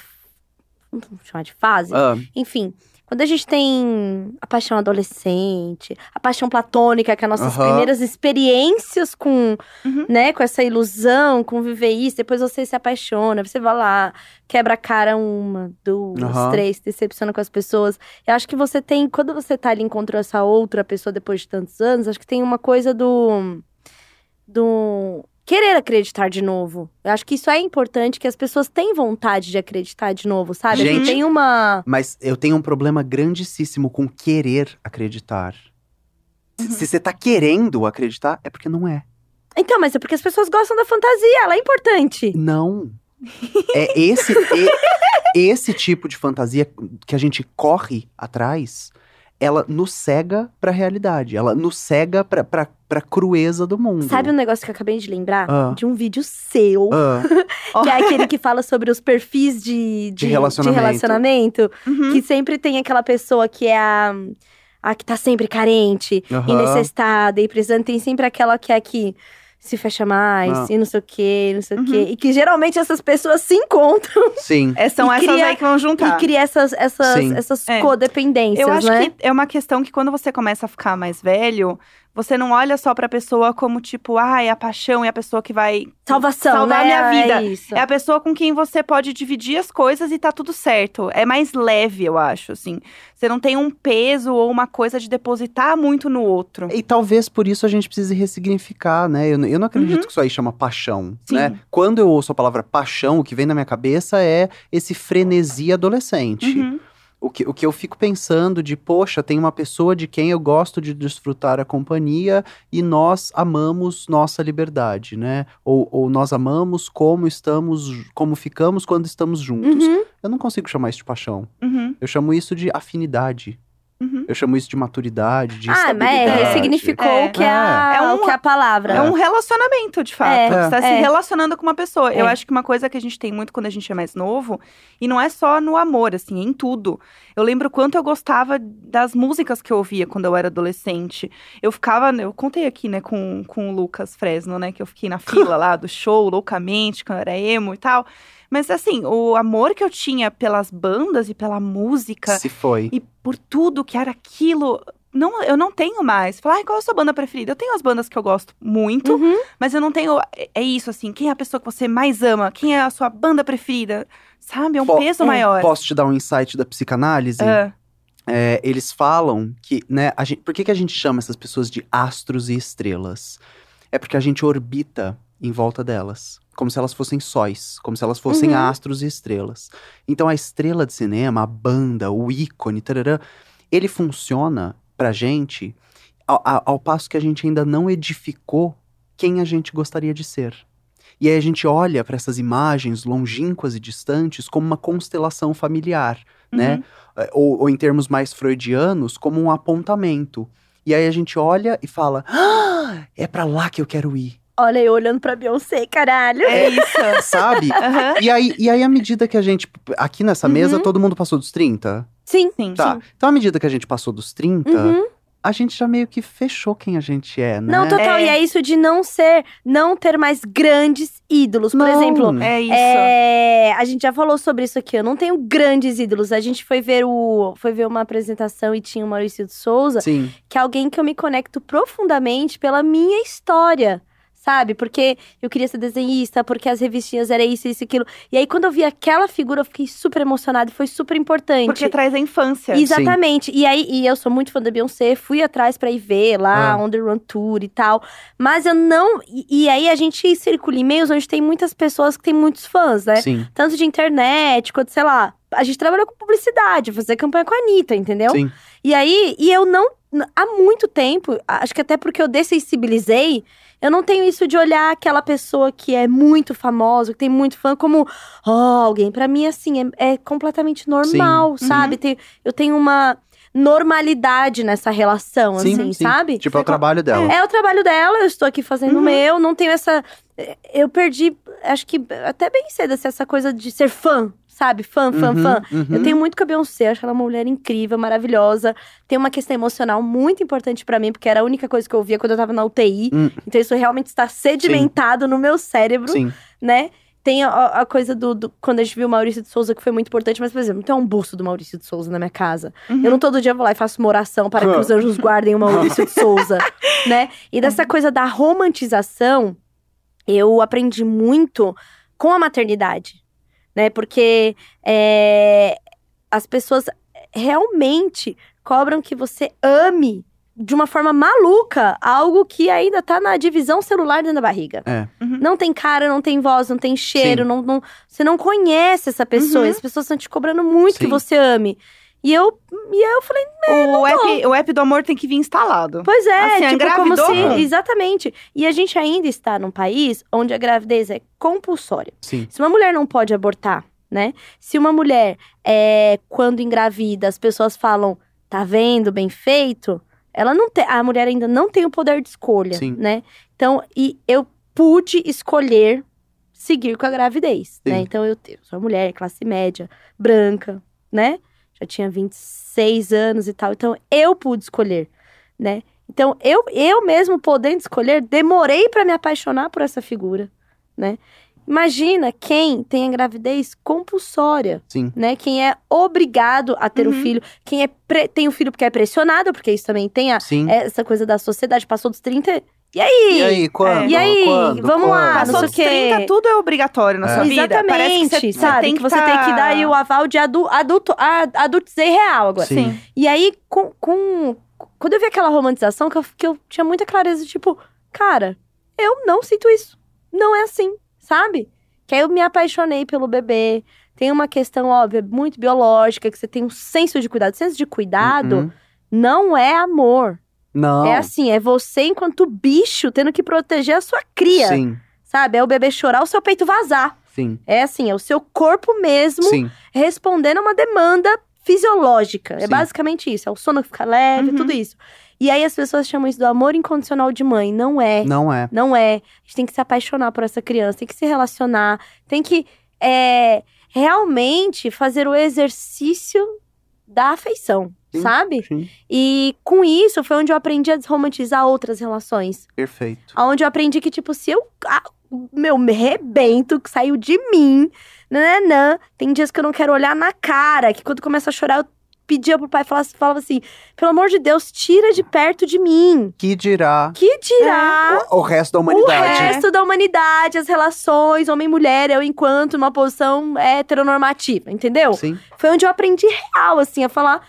[SPEAKER 1] Vamos chamar de fase?
[SPEAKER 2] Ah,
[SPEAKER 1] Enfim, quando a gente tem a paixão adolescente, a paixão platônica, que é as nossas
[SPEAKER 2] Aham.
[SPEAKER 1] primeiras experiências com,
[SPEAKER 3] Uhum.
[SPEAKER 1] né, com essa ilusão, com viver isso, depois você se apaixona, você vai lá, quebra a cara uma, duas,
[SPEAKER 2] Aham.
[SPEAKER 1] três, se decepciona com as pessoas. Eu acho que você tem, quando você tá ali e encontrou essa outra pessoa depois de tantos anos, acho que tem uma coisa do do querer acreditar de novo. Eu acho que isso é importante, que as pessoas têm vontade de acreditar de novo, sabe? Que
[SPEAKER 2] Gente.
[SPEAKER 1] tem uma
[SPEAKER 2] Mas eu tenho um problema grandíssimo com querer acreditar. Se- Se você tá querendo acreditar, é porque não é.
[SPEAKER 1] Então, mas é porque as pessoas gostam da fantasia, ela é importante.
[SPEAKER 2] Não. É esse, e- esse tipo de fantasia que a gente corre atrás, ela nos cega pra realidade. Ela nos cega pra, pra, pra crueza do mundo.
[SPEAKER 1] Sabe um negócio que eu acabei de lembrar?
[SPEAKER 2] Ah.
[SPEAKER 1] De um vídeo seu,
[SPEAKER 2] Ah, [laughs]
[SPEAKER 1] que é aquele que fala sobre os perfis de,
[SPEAKER 2] De relacionamento.
[SPEAKER 1] relacionamento,
[SPEAKER 3] Uhum.
[SPEAKER 1] que sempre tem aquela pessoa que é a, a que tá sempre carente
[SPEAKER 2] Aham.
[SPEAKER 1] e necessitada e precisando. Tem sempre aquela que é que se fecha mais
[SPEAKER 2] Ah.
[SPEAKER 1] e não sei o quê, não sei o
[SPEAKER 3] Uhum.
[SPEAKER 1] quê. E que geralmente essas pessoas se encontram
[SPEAKER 2] sim.
[SPEAKER 3] É, [laughs] são
[SPEAKER 1] E
[SPEAKER 3] essas
[SPEAKER 1] cria-
[SPEAKER 3] aí que vão juntar.
[SPEAKER 1] e cria essas, essas,
[SPEAKER 2] Sim.
[SPEAKER 1] essas
[SPEAKER 3] É.
[SPEAKER 1] codependências,
[SPEAKER 3] Eu acho
[SPEAKER 1] né?
[SPEAKER 3] que é uma questão que quando você começa a ficar mais velho, você não olha só pra pessoa como tipo, ah, é a paixão, é a pessoa que vai
[SPEAKER 1] Salvação,
[SPEAKER 3] salvar
[SPEAKER 1] né?
[SPEAKER 3] a minha vida.
[SPEAKER 1] É isso.
[SPEAKER 3] É a pessoa com quem você pode dividir as coisas e tá tudo certo. É mais leve, eu acho, assim. Você não tem um peso ou uma coisa de depositar muito no outro.
[SPEAKER 2] E talvez por isso a gente precise ressignificar, né? Eu, não- eu não acredito que isso aí chama paixão,
[SPEAKER 3] Sim.
[SPEAKER 2] né? Quando eu ouço a palavra paixão, o que vem na minha cabeça é esse frenesi adolescente.
[SPEAKER 3] Uhum.
[SPEAKER 2] O que, o que eu fico pensando de, poxa, tem uma pessoa de quem eu gosto de desfrutar a companhia e nós amamos nossa liberdade, né? Ou, ou nós amamos como estamos, como ficamos quando estamos juntos.
[SPEAKER 1] Uhum.
[SPEAKER 2] Eu não consigo chamar isso de paixão.
[SPEAKER 3] Uhum.
[SPEAKER 2] Eu chamo isso de afinidade.
[SPEAKER 3] Uhum.
[SPEAKER 2] Eu chamo isso de maturidade, de
[SPEAKER 1] Ah, mas é, ressignificou
[SPEAKER 3] É.
[SPEAKER 1] o, que é a,
[SPEAKER 3] É um-
[SPEAKER 1] o que é a palavra.
[SPEAKER 3] É um relacionamento, de fato.
[SPEAKER 1] É,
[SPEAKER 3] Você tá se
[SPEAKER 1] é.
[SPEAKER 3] relacionando com uma pessoa. Eu
[SPEAKER 1] É.
[SPEAKER 3] acho que uma coisa que a gente tem muito quando a gente é mais novo, e não é só no amor, assim, é em tudo. Eu lembro quanto eu gostava das músicas que eu ouvia quando eu era adolescente. Eu ficava, eu contei aqui, né, com, com o Lucas Fresno, né, que eu fiquei na fila lá do show, loucamente, quando eu era emo e tal. Mas assim, o amor que eu tinha pelas bandas e pela música
[SPEAKER 2] Se foi.
[SPEAKER 3] e por tudo que era aquilo. Não, eu não tenho mais. Falar, ai, qual é a sua banda preferida? Eu tenho as bandas que eu gosto muito,
[SPEAKER 1] Uhum.
[SPEAKER 3] mas eu não tenho. é- isso, assim. Quem é a pessoa que você mais ama? Quem é a sua banda preferida? Sabe? É um
[SPEAKER 2] Po-
[SPEAKER 3] peso maior.
[SPEAKER 2] Posso te dar um insight da psicanálise?
[SPEAKER 3] Ah,
[SPEAKER 2] É, eles falam que, né, a gente, por que, que a gente chama essas pessoas de astros e estrelas? É porque a gente orbita em volta delas, como se elas fossem sóis, como se elas fossem
[SPEAKER 1] Uhum.
[SPEAKER 2] astros e estrelas. Então a estrela de cinema, a banda, o ícone, tarará, ele funciona pra gente ao, ao- passo que a gente ainda não edificou quem a gente gostaria de ser. E aí a gente olha para essas imagens longínquas e distantes como uma constelação familiar, né?
[SPEAKER 3] uhum.
[SPEAKER 2] É, ou, ou em termos mais freudianos, como um apontamento. E aí a gente olha e fala: ah, é pra lá que eu quero ir,
[SPEAKER 1] Olha eu olhando pra Beyoncé, caralho.
[SPEAKER 3] É isso. [laughs]
[SPEAKER 2] sabe?
[SPEAKER 3] Aham.
[SPEAKER 2] e, aí, e aí, à medida que a gente. Aqui nessa mesa,
[SPEAKER 1] Uhum.
[SPEAKER 2] todo mundo passou dos 30?
[SPEAKER 1] Sim.
[SPEAKER 3] Sim.
[SPEAKER 2] Tá. Então, à medida que a gente passou dos 30,
[SPEAKER 1] Uhum.
[SPEAKER 2] a gente já meio que fechou quem a gente é, né?
[SPEAKER 1] Não, total.
[SPEAKER 3] É.
[SPEAKER 1] E é isso de não ser, não ter mais grandes ídolos. Por
[SPEAKER 2] Não.
[SPEAKER 1] exemplo,
[SPEAKER 3] É isso.
[SPEAKER 1] É, a gente já falou sobre isso aqui. Eu não tenho grandes ídolos. A gente foi ver o, foi ver uma apresentação e tinha o Maurício de Souza,
[SPEAKER 2] Sim.
[SPEAKER 1] que é alguém que eu me conecto profundamente pela minha história. Sabe? Porque eu queria ser desenhista, porque as revistinhas era isso, isso, aquilo. E aí, quando eu vi aquela figura, eu fiquei super emocionada e foi super importante.
[SPEAKER 3] Porque traz a infância.
[SPEAKER 1] Exatamente. E aí, e eu sou muito fã da Beyoncé, fui atrás pra ir ver lá,
[SPEAKER 2] Ah.
[SPEAKER 1] On The Run Tour e tal. Mas eu não. E, e aí a gente circula e-mails onde tem muitas pessoas que têm muitos fãs, né?
[SPEAKER 2] Sim.
[SPEAKER 1] Tanto de internet quanto, sei lá. A gente trabalhou com publicidade, fazer campanha com a Anitta, entendeu?
[SPEAKER 2] Sim.
[SPEAKER 1] E aí, e eu não. Há muito tempo, acho que até porque eu dessensibilizei, eu não tenho isso de olhar aquela pessoa que é muito famosa, que tem muito fã, como oh, alguém. Pra mim, assim, é, é completamente normal,
[SPEAKER 3] Sim.
[SPEAKER 1] sabe? Tem- eu tenho uma normalidade nessa relação,
[SPEAKER 2] Sim,
[SPEAKER 1] assim,
[SPEAKER 2] sim.
[SPEAKER 1] sabe?
[SPEAKER 2] Tipo, é o trabalho dela.
[SPEAKER 1] É o trabalho dela, eu estou aqui fazendo o
[SPEAKER 3] Uhum.
[SPEAKER 1] meu, não tenho essa. Eu perdi, acho que até bem cedo, assim, essa coisa de ser fã, sabe? Fã, fã,
[SPEAKER 2] Uhum,
[SPEAKER 1] fã.
[SPEAKER 2] uhum.
[SPEAKER 1] Eu tenho muito com a Beyoncé, acho ela uma mulher incrível, maravilhosa. Tem uma questão emocional muito importante pra mim, porque era a única coisa que eu ouvia quando eu tava na UTI.
[SPEAKER 2] Hum.
[SPEAKER 1] Então isso realmente está sedimentado no meu cérebro,
[SPEAKER 2] Sim.
[SPEAKER 1] né? Tem a, a coisa do, do- Quando a gente viu o Maurício de Souza, que foi muito importante, mas, por exemplo, tem um busto do Maurício de Souza na minha casa.
[SPEAKER 3] Uhum.
[SPEAKER 1] Eu não todo dia vou lá e faço uma oração para que os anjos guardem o Maurício de Souza, [laughs] né? E dessa coisa da romantização, eu aprendi muito com a maternidade, né? Porque é, as pessoas realmente cobram que você ame de uma forma maluca algo que ainda tá na divisão celular dentro da barriga.
[SPEAKER 2] É.
[SPEAKER 3] Uhum.
[SPEAKER 1] Não tem cara, não tem voz, não tem cheiro, não, não- você não conhece essa pessoa.
[SPEAKER 3] Uhum.
[SPEAKER 1] e As pessoas estão te cobrando muito que
[SPEAKER 2] Sim.
[SPEAKER 1] você ame. E eu, e eu falei,
[SPEAKER 3] O app, o app do amor tem que vir instalado.
[SPEAKER 1] pois é,
[SPEAKER 3] Assim,
[SPEAKER 1] tipo, como se. Exatamente. E a gente ainda está num país onde a gravidez é compulsória.
[SPEAKER 2] Sim.
[SPEAKER 1] Se uma mulher não pode abortar, né? Se uma mulher, é, quando engravida, as pessoas falam, tá vendo, bem feito, ela não tem. A mulher ainda não tem o poder de escolha,
[SPEAKER 2] Sim.
[SPEAKER 1] né? Então, e eu pude escolher seguir com a gravidez, né? Então, eu, eu sou uma mulher, classe média, branca, né? Já tinha 26 anos e tal. Então, eu pude escolher, né? Então, eu, eu mesmo podendo escolher, demorei pra me apaixonar por essa figura, né? Imagina quem tem a gravidez compulsória,
[SPEAKER 2] Sim.
[SPEAKER 1] né? Quem é obrigado a ter o
[SPEAKER 3] Uhum.
[SPEAKER 1] filho, quem é pre- tem o filho porque é pressionado, porque isso também tem a- essa coisa da sociedade, passou dos 30. E aí?
[SPEAKER 2] E aí, quando?
[SPEAKER 1] E aí?
[SPEAKER 2] Quando?
[SPEAKER 1] Vamos lá,
[SPEAKER 2] Quando?
[SPEAKER 1] não
[SPEAKER 3] Passou
[SPEAKER 1] sei
[SPEAKER 3] dos
[SPEAKER 1] o quê.
[SPEAKER 3] 30, tudo é obrigatório na
[SPEAKER 2] É.
[SPEAKER 3] sua vida. Parece
[SPEAKER 1] Exatamente,
[SPEAKER 3] que você,
[SPEAKER 1] sabe?
[SPEAKER 3] tem
[SPEAKER 1] que,
[SPEAKER 3] que
[SPEAKER 1] você
[SPEAKER 3] tá-
[SPEAKER 1] tem que dar aí o aval de adu, adulto, a- adultizei real agora.
[SPEAKER 2] Sim.
[SPEAKER 3] Sim.
[SPEAKER 1] E aí, com, com- quando eu vi aquela romantização, que eu, que eu tinha muita clareza, tipo, cara, eu não sinto isso. Não é assim, sabe? Que aí eu me apaixonei pelo bebê. Tem uma questão, óbvia, muito biológica, que você tem um senso de cuidado. Senso de cuidado
[SPEAKER 2] Uhum.
[SPEAKER 1] não é amor.
[SPEAKER 2] Não.
[SPEAKER 1] É assim, é você enquanto bicho tendo que proteger a sua cria,
[SPEAKER 2] Sim,
[SPEAKER 1] sabe? É o bebê chorar, o seu peito vazar.
[SPEAKER 2] sim,
[SPEAKER 1] É assim, é o seu corpo mesmo
[SPEAKER 2] sim.
[SPEAKER 1] respondendo a uma demanda fisiológica. É
[SPEAKER 2] Sim.
[SPEAKER 1] basicamente isso. É o sono que fica leve,
[SPEAKER 3] Uhum.
[SPEAKER 1] tudo isso. E aí as pessoas chamam isso do amor incondicional de mãe. Não é.
[SPEAKER 2] Não é.
[SPEAKER 1] Não é. A gente tem que se apaixonar por essa criança, tem que se relacionar, tem que é, realmente fazer o exercício da afeição,
[SPEAKER 2] Sim.
[SPEAKER 1] sabe?
[SPEAKER 2] Sim.
[SPEAKER 1] E com isso foi onde eu aprendi a desromantizar outras relações.
[SPEAKER 2] Perfeito.
[SPEAKER 1] Onde eu aprendi que, tipo, se eu. ah, meu rebento que saiu de mim. Nananã, tem dias que eu não quero olhar na cara. Que quando começa a chorar, eu pedia pro pai falava, falava assim: pelo amor de Deus, tira de perto de mim.
[SPEAKER 2] Que dirá
[SPEAKER 1] Que tirar
[SPEAKER 2] o, o resto da
[SPEAKER 1] o
[SPEAKER 2] humanidade.
[SPEAKER 1] resto da humanidade, as relações, homem e mulher, eu enquanto numa posição heteronormativa, entendeu?
[SPEAKER 2] Sim.
[SPEAKER 1] Foi onde eu aprendi real, assim, a falar: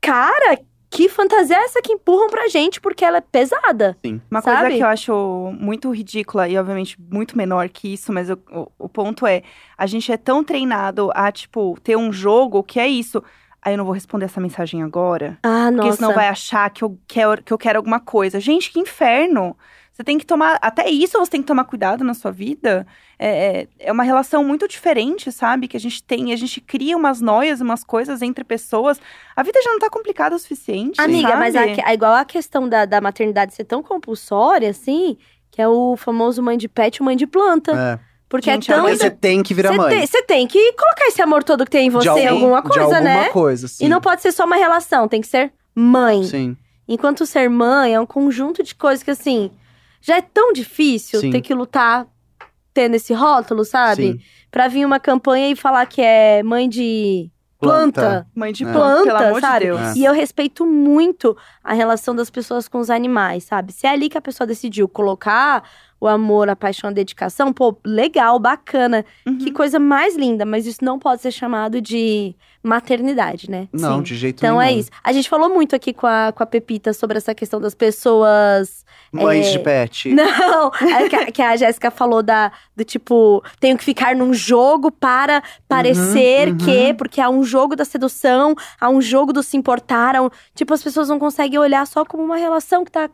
[SPEAKER 1] cara, que fantasia é essa que empurram pra gente porque ela é pesada?
[SPEAKER 2] Sim.
[SPEAKER 3] Uma
[SPEAKER 1] Sabe?
[SPEAKER 3] coisa que eu acho muito ridícula e, obviamente, muito menor que isso, mas eu- o, o ponto é: a gente é tão treinado a, tipo, ter um jogo que é isso. Aí eu não vou responder essa mensagem agora.
[SPEAKER 1] Ah,
[SPEAKER 3] Porque
[SPEAKER 1] nossa.
[SPEAKER 3] senão vai achar que eu, quero, que eu quero alguma coisa. Gente, que inferno! Você tem que tomar. Até isso você tem que tomar cuidado na sua vida. É, é- é uma relação muito diferente, sabe? Que a gente tem. A gente cria umas noias, umas coisas entre pessoas. A vida já não tá complicada o suficiente.
[SPEAKER 1] Amiga,
[SPEAKER 3] sabe?
[SPEAKER 1] mas a, é igual a questão da, da maternidade ser tão compulsória, assim, que é o famoso mãe de pet e mãe de planta.
[SPEAKER 2] É.
[SPEAKER 1] Porque
[SPEAKER 3] Gente,
[SPEAKER 1] é tão.
[SPEAKER 3] Então,
[SPEAKER 2] você tem que virar
[SPEAKER 1] Você
[SPEAKER 2] mãe.
[SPEAKER 1] tem, você tem que colocar esse amor todo que tem em você em alguma
[SPEAKER 2] de
[SPEAKER 1] coisa,
[SPEAKER 2] alguma
[SPEAKER 1] né?
[SPEAKER 2] coisa, sim.
[SPEAKER 1] E não pode ser só uma relação, tem que ser mãe.
[SPEAKER 2] Sim.
[SPEAKER 1] Enquanto ser mãe é um conjunto de coisas que, assim, já é tão difícil
[SPEAKER 2] Sim.
[SPEAKER 1] ter que lutar tendo esse rótulo, sabe?
[SPEAKER 2] Sim.
[SPEAKER 1] Pra vir uma campanha e falar que é mãe de planta.
[SPEAKER 2] Planta.
[SPEAKER 3] Mãe de
[SPEAKER 2] É.
[SPEAKER 3] planta, pelo amor
[SPEAKER 1] sabe?
[SPEAKER 3] de Deus.
[SPEAKER 1] E eu respeito muito a relação das pessoas com os animais, sabe? Se é ali que a pessoa decidiu colocar o amor, a paixão, a dedicação, pô, legal, bacana.
[SPEAKER 3] Uhum.
[SPEAKER 1] Que coisa mais linda, mas isso não pode ser chamado de maternidade, né?
[SPEAKER 2] Não,
[SPEAKER 3] Sim.
[SPEAKER 2] de jeito
[SPEAKER 1] Então
[SPEAKER 2] nenhum.
[SPEAKER 1] é isso. A gente falou muito aqui com a, com a Pepita sobre essa questão das pessoas.
[SPEAKER 2] Mães
[SPEAKER 1] É,
[SPEAKER 2] de pet. [laughs]
[SPEAKER 1] Não! é que, a- que a Jéssica falou da, do tipo, tenho que ficar num jogo para parecer
[SPEAKER 2] uhum.
[SPEAKER 1] que, porque há um jogo da sedução, há um jogo do se importar, há um- tipo, as pessoas não conseguem olhar só como uma relação que tá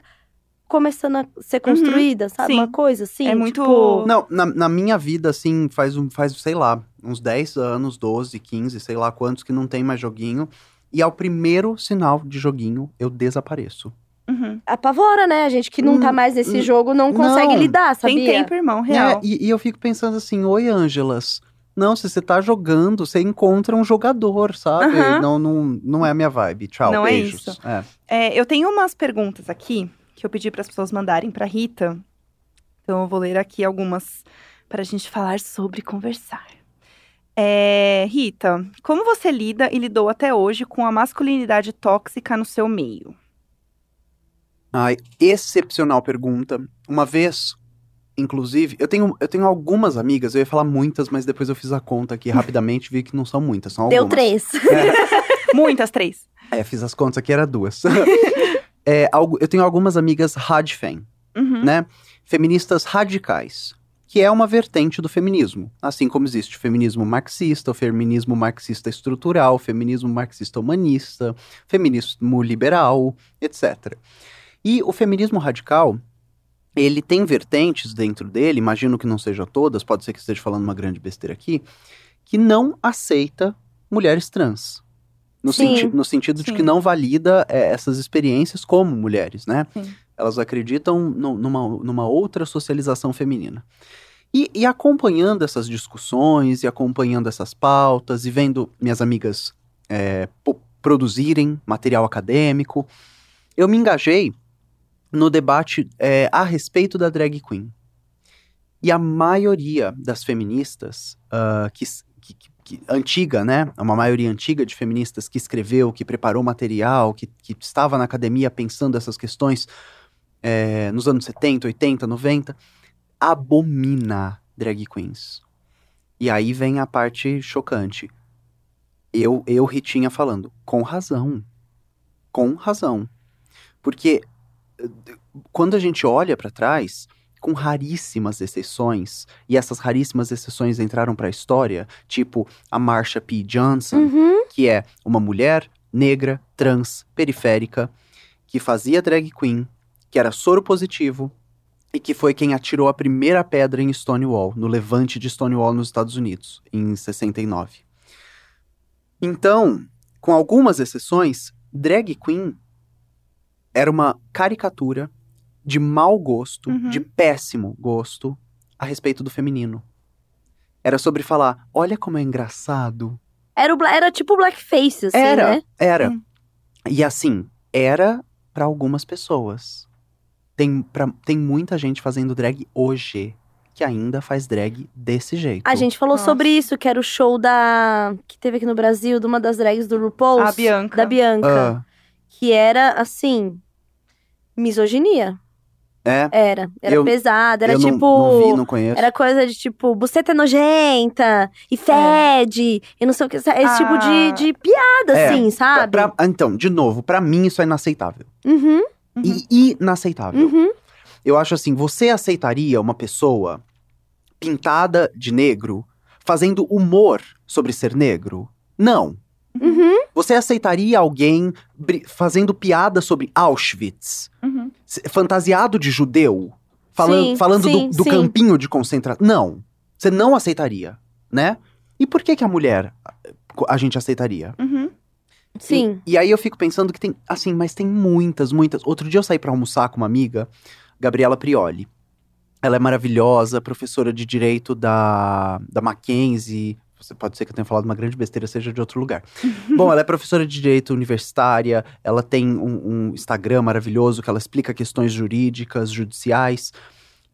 [SPEAKER 1] começando a ser construída, sabe?
[SPEAKER 3] Sim.
[SPEAKER 1] Uma coisa assim.
[SPEAKER 3] É muito-
[SPEAKER 1] tipo,
[SPEAKER 2] Não, na, na minha vida, assim, faz, um, faz, sei lá, uns 10 anos, 12, 15, sei lá quantos que não tem mais joguinho. E ao primeiro sinal de joguinho, eu desapareço.
[SPEAKER 3] Uhum.
[SPEAKER 1] apavora, né? A gente que não tá
[SPEAKER 2] Hum,
[SPEAKER 1] mais nesse
[SPEAKER 2] hum,
[SPEAKER 1] jogo não consegue
[SPEAKER 2] não.
[SPEAKER 1] lidar, sabia?
[SPEAKER 3] Tem tempo, irmão, real.
[SPEAKER 2] É, e, e eu fico pensando assim, oi, Ângelas. Não, se você tá jogando, você encontra um jogador, sabe?
[SPEAKER 3] Aham.
[SPEAKER 2] Não, não, não é a minha vibe. Tchau,
[SPEAKER 3] Não é
[SPEAKER 2] beijos.
[SPEAKER 3] isso.
[SPEAKER 2] É.
[SPEAKER 3] É, eu tenho umas perguntas aqui que eu pedi para as pessoas mandarem para Rita. Então eu vou ler aqui algumas para a gente falar sobre conversar. É, Rita, como você lida e lidou até hoje com a masculinidade tóxica no seu meio?
[SPEAKER 2] Ai, excepcional pergunta. Uma vez, inclusive, eu tenho, eu tenho algumas amigas, eu ia falar muitas, mas depois eu fiz a conta aqui [laughs] rapidamente vi que não são muitas, são
[SPEAKER 1] Deu
[SPEAKER 2] algumas.
[SPEAKER 1] três. [laughs]
[SPEAKER 3] Muitas, três.
[SPEAKER 2] É, fiz as contas aqui, era duas. [laughs] é, eu tenho algumas amigas radfem,
[SPEAKER 3] Uhum.
[SPEAKER 2] né? Feministas radicais. que é uma vertente do feminismo. Assim como existe o feminismo marxista, o feminismo marxista estrutural, o feminismo marxista humanista, feminismo liberal, etc. E o feminismo radical, ele tem vertentes dentro dele, imagino que não seja todas, pode ser que esteja falando uma grande besteira aqui, que não aceita mulheres trans. No, senti no sentido de
[SPEAKER 3] Sim.
[SPEAKER 2] que não valida é, essas experiências como mulheres, né?
[SPEAKER 3] Sim.
[SPEAKER 2] Elas acreditam nu- numa, numa outra socialização feminina. E, e acompanhando essas discussões, e acompanhando essas pautas, e vendo minhas amigas é, produzirem material acadêmico, eu me engajei no debate é, a respeito da drag queen. E a maioria das feministas, ah, que, que- que- antiga, né? Uma maioria antiga de feministas que escreveu, que preparou material, que, que estava na academia pensando essas questões é, nos anos 70, 80, 90, abomina drag queens. E aí vem a parte chocante. Eu, eu, Ritinha, falando, com razão. Com razão. Porque eh, quando a gente olha para trás, com raríssimas exceções, e essas raríssimas exceções entraram para a história, tipo a Marsha P. Johnson,
[SPEAKER 1] Uhum.
[SPEAKER 2] que é uma mulher negra, trans, periférica, que fazia drag queen, que era soro positivo e que foi quem atirou a primeira pedra em Stonewall, no levante de Stonewall nos Estados Unidos, em 69. Então, com algumas exceções, drag queen era uma caricatura de mau gosto,
[SPEAKER 3] Uhum.
[SPEAKER 2] de péssimo gosto a respeito do feminino. Era sobre falar, olha como é engraçado
[SPEAKER 1] Era, o, bla- era tipo blackface, assim,
[SPEAKER 2] era,
[SPEAKER 1] né?
[SPEAKER 2] era.
[SPEAKER 3] Hum.
[SPEAKER 2] E assim, era pra algumas pessoas. Tem, pra, tem muita gente fazendo drag hoje que ainda faz drag desse jeito.
[SPEAKER 1] A gente falou
[SPEAKER 3] Nossa.
[SPEAKER 1] sobre isso, que era o show da. que teve aqui no Brasil, de uma das drags do RuPaul.
[SPEAKER 3] A Bianca.
[SPEAKER 1] Da Bianca.
[SPEAKER 2] Ah,
[SPEAKER 1] Que era, assim. misoginia.
[SPEAKER 2] É,
[SPEAKER 1] Era. Era
[SPEAKER 2] Eu-
[SPEAKER 1] pesada. Era
[SPEAKER 2] eu não-
[SPEAKER 1] tipo.
[SPEAKER 2] não, vi, não conheço.
[SPEAKER 1] Era coisa de tipo, buceta é nojenta e fede, e não sei o que. Esse
[SPEAKER 3] Ah.
[SPEAKER 1] tipo de, de piada,
[SPEAKER 2] É,
[SPEAKER 1] assim,
[SPEAKER 2] Pra-
[SPEAKER 1] sabe?
[SPEAKER 2] pra- então, de novo, pra mim isso é inaceitável.
[SPEAKER 1] Uhum,
[SPEAKER 3] Uhum.
[SPEAKER 2] E inaceitável.
[SPEAKER 1] uhum.
[SPEAKER 2] Eu acho assim, você aceitaria uma pessoa pintada de negro fazendo humor sobre ser negro? Não.
[SPEAKER 1] Uhum.
[SPEAKER 2] Você aceitaria alguém fazendo piada sobre Auschwitz?
[SPEAKER 3] Uhum.
[SPEAKER 2] Fantasiado de judeu? Falando,
[SPEAKER 1] Sim,
[SPEAKER 2] falando
[SPEAKER 1] sim,
[SPEAKER 2] do, do campinho de concentração? Não. Você não aceitaria, né? E por que que a mulher a gente aceitaria?
[SPEAKER 3] Uhum.
[SPEAKER 1] Sim.
[SPEAKER 2] E, e aí eu fico pensando que tem, assim, mas tem muitas, muitas. Outro dia eu saí pra almoçar com uma amiga, Gabriela Prioli. Ela é maravilhosa, professora de direito da, da Mackenzie. Você pode ser que eu tenha falado uma grande besteira, seja de outro lugar. [laughs] Bom, ela é professora de direito universitária, ela tem um, um Instagram maravilhoso que ela explica questões jurídicas, judiciais.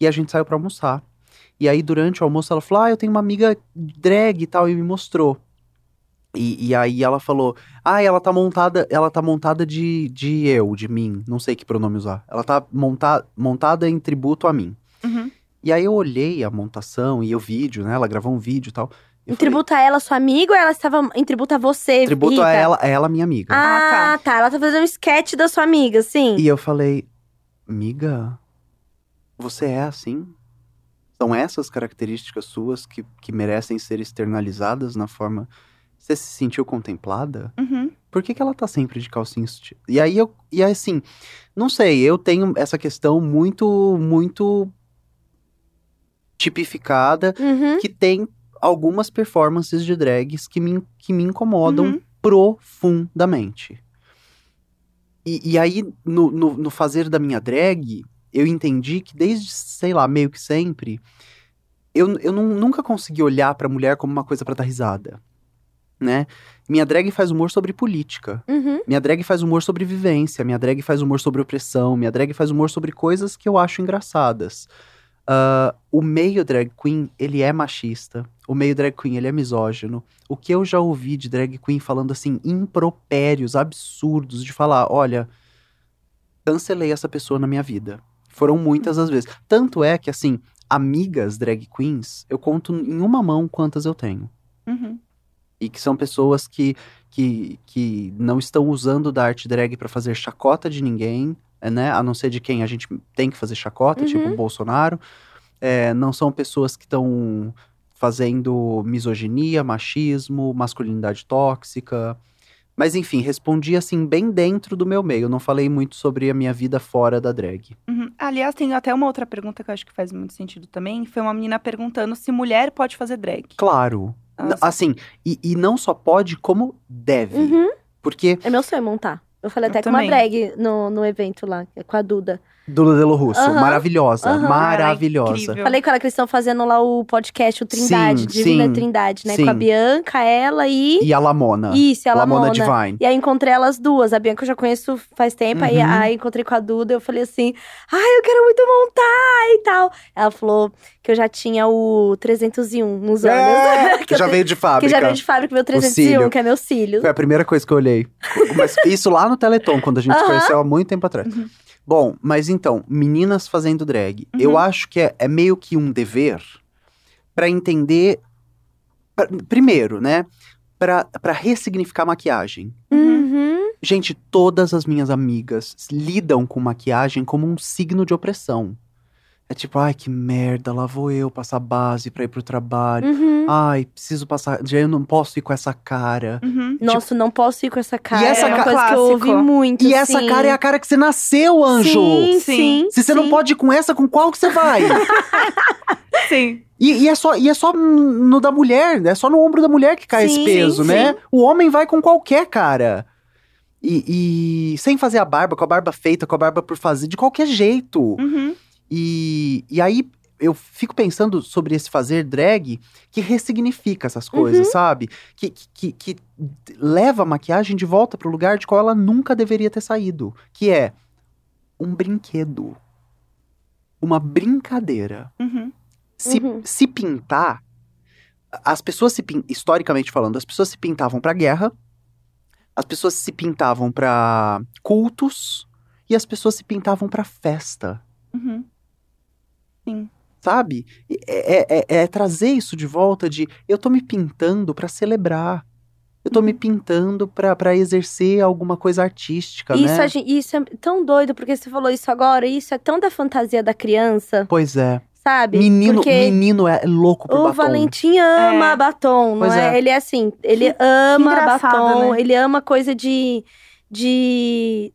[SPEAKER 2] E a gente saiu pra almoçar. E aí, durante o almoço, ela falou: Ah, eu tenho uma amiga drag e tal, e me mostrou. E, e aí ela falou: Ah, ela tá montada, ela tá montada de, de eu, de mim. Não sei que pronome usar. Ela tá monta, montada em tributo a mim.
[SPEAKER 3] Uhum.
[SPEAKER 2] E aí eu olhei a montação e o vídeo, né? Ela gravou um vídeo e tal.
[SPEAKER 1] Em tributo a ela, sua amiga, ou ela estava em tributo a você,
[SPEAKER 2] tributo
[SPEAKER 1] Rita?
[SPEAKER 2] a ela, a ela, minha amiga.
[SPEAKER 1] Ah,
[SPEAKER 3] Ah,
[SPEAKER 1] tá. Ela tá fazendo um sketch da sua amiga, sim.
[SPEAKER 2] E eu falei, amiga, você é assim? São essas características suas que, que merecem ser externalizadas na forma. Você se sentiu contemplada?
[SPEAKER 3] Uhum.
[SPEAKER 2] Por que, que ela tá sempre de calcinha? E aí eu. E aí, assim, não sei, eu tenho essa questão muito, muito tipificada
[SPEAKER 1] Uhum.
[SPEAKER 2] que tem algumas performances de drags que me, que me incomodam
[SPEAKER 3] Uhum.
[SPEAKER 2] profundamente. E, e aí, no, no, no fazer da minha drag, eu entendi que desde, sei lá, meio que sempre, eu, eu não- nunca consegui olhar pra mulher como uma coisa pra dar risada, né? Minha drag faz humor sobre política.
[SPEAKER 1] Uhum.
[SPEAKER 2] Minha drag faz humor sobre vivência, minha drag faz humor sobre opressão, minha drag faz humor sobre coisas que eu acho engraçadas. Ah, o meio drag queen, ele é machista. O meio drag queen, ele é misógino. O que eu já ouvi de drag queen falando assim, impropérios, absurdos, de falar, olha, cancelei essa pessoa na minha vida. Foram muitas as vezes. Tanto é que, assim, amigas drag queens, eu conto em uma mão quantas eu tenho
[SPEAKER 3] Uhum.
[SPEAKER 2] e que são pessoas que, que, que não estão usando da arte drag pra fazer chacota de ninguém, né? A não ser de quem a gente tem que fazer chacota,
[SPEAKER 1] Uhum.
[SPEAKER 2] tipo o Bolsonaro. é, não são pessoas que estão fazendo misoginia, machismo, masculinidade tóxica. Mas enfim, respondi assim bem dentro do meu meio. Eu não falei muito sobre a minha vida fora da drag.
[SPEAKER 3] Uhum. Aliás, tem até uma outra pergunta que eu acho que faz muito sentido também. Foi uma menina perguntando se mulher pode fazer drag.
[SPEAKER 2] Claro.
[SPEAKER 3] Nossa.
[SPEAKER 2] Assim, e, e não só pode, como deve.
[SPEAKER 1] Uhum.
[SPEAKER 2] Porque
[SPEAKER 1] É meu sonho montar. Eu falei
[SPEAKER 3] Eu
[SPEAKER 1] até com uma
[SPEAKER 3] também.
[SPEAKER 1] drag no, no evento lá, com a Duda.
[SPEAKER 2] Dula Delo Russo,
[SPEAKER 1] Aham.
[SPEAKER 2] maravilhosa,
[SPEAKER 1] Aham.
[SPEAKER 2] maravilhosa.
[SPEAKER 3] Incrível.
[SPEAKER 1] Falei com ela que eles estão fazendo lá o podcast, o Trindade,
[SPEAKER 2] Sim,
[SPEAKER 1] Divina
[SPEAKER 2] sim,
[SPEAKER 1] Trindade, né?
[SPEAKER 2] sim.
[SPEAKER 1] Com a Bianca, ela e.
[SPEAKER 2] E a Lamona.
[SPEAKER 1] Isso, ela
[SPEAKER 2] Lamona
[SPEAKER 1] Mona.
[SPEAKER 2] Divine.
[SPEAKER 1] E aí encontrei elas duas. A Bianca eu já conheço faz tempo. Aí,
[SPEAKER 2] Uhum.
[SPEAKER 1] aí encontrei com a Duda. Eu falei assim: ai, eu quero muito montar e tal. Ela falou que eu já tinha o 301 nos olhos.
[SPEAKER 2] É, [laughs]
[SPEAKER 1] que, eu
[SPEAKER 2] já
[SPEAKER 1] te-
[SPEAKER 2] veio de
[SPEAKER 1] que
[SPEAKER 2] fábrica.
[SPEAKER 1] já veio de fábrica, meu 301,
[SPEAKER 2] cílio.
[SPEAKER 1] que é meu cílio.
[SPEAKER 2] Foi a primeira coisa que eu olhei. Mas isso lá no Teleton, quando a gente se
[SPEAKER 1] Aham.
[SPEAKER 2] conheceu há muito tempo atrás. Bom, mas então, meninas fazendo drag.
[SPEAKER 3] Uhum.
[SPEAKER 2] Eu acho que é, é meio que um dever pra entender. pra- primeiro, né? Pra, pra ressignificar maquiagem.
[SPEAKER 1] Uhum.
[SPEAKER 2] Gente, todas as minhas amigas lidam com maquiagem como um signo de opressão. É tipo, ai, que merda, lá vou eu passar base pra ir pro trabalho.
[SPEAKER 1] Uhum.
[SPEAKER 2] Ai, preciso passar. Já eu não posso ir com essa cara.
[SPEAKER 3] Uhum.
[SPEAKER 1] Nossa, não posso ir com essa cara.
[SPEAKER 2] essa
[SPEAKER 1] é uma
[SPEAKER 2] ca-
[SPEAKER 1] coisa que eu
[SPEAKER 3] Clássico.
[SPEAKER 1] ouvi muito.
[SPEAKER 2] E essa
[SPEAKER 1] sim.
[SPEAKER 2] cara é a cara que você nasceu, anjo!
[SPEAKER 1] Sim,
[SPEAKER 3] Sim.
[SPEAKER 1] sim.
[SPEAKER 2] Se você não
[SPEAKER 1] sim.
[SPEAKER 2] pode ir com essa, com qual que você vai? [laughs]
[SPEAKER 3] Sim.
[SPEAKER 2] e, e é só, e é só no da mulher, é só no ombro da mulher que cai
[SPEAKER 1] Sim,
[SPEAKER 2] esse peso,
[SPEAKER 1] sim,
[SPEAKER 2] né?
[SPEAKER 1] sim.
[SPEAKER 2] O homem vai com qualquer cara. E, e sem fazer a barba, com a barba feita, com a barba por fazer, de qualquer jeito.
[SPEAKER 3] Uhum.
[SPEAKER 2] E, e aí eu fico pensando sobre esse fazer drag que ressignifica essas coisas,
[SPEAKER 1] Uhum.
[SPEAKER 2] sabe? Que, que, que, leva a maquiagem de volta pro lugar de qual ela nunca deveria ter saído. Que é um brinquedo. Uma brincadeira.
[SPEAKER 3] Uhum.
[SPEAKER 2] Se,
[SPEAKER 1] Uhum.
[SPEAKER 2] se pintar, as pessoas se historicamente falando, as pessoas se pintavam pra guerra, as pessoas se pintavam pra cultos e as pessoas se pintavam pra festa
[SPEAKER 3] Uhum. Sim.
[SPEAKER 2] sabe? E É, é- é trazer isso de volta de eu tô me pintando pra celebrar. Eu tô me pintando pra pra exercer alguma coisa artística,
[SPEAKER 1] Isso,
[SPEAKER 2] né?
[SPEAKER 1] gente- isso é tão doido, porque você falou isso agora. Isso é tão da fantasia da criança,
[SPEAKER 2] Pois é.
[SPEAKER 1] sabe?
[SPEAKER 2] Menino,
[SPEAKER 1] porque
[SPEAKER 2] menino é louco por
[SPEAKER 1] o
[SPEAKER 2] batom.
[SPEAKER 1] Valentim ama
[SPEAKER 3] É.
[SPEAKER 1] batom, não
[SPEAKER 2] Pois
[SPEAKER 1] é?
[SPEAKER 2] é.
[SPEAKER 1] Ele é assim, ele ama
[SPEAKER 3] engraçado,
[SPEAKER 1] batom,
[SPEAKER 3] né?
[SPEAKER 1] ele ama coisa de. de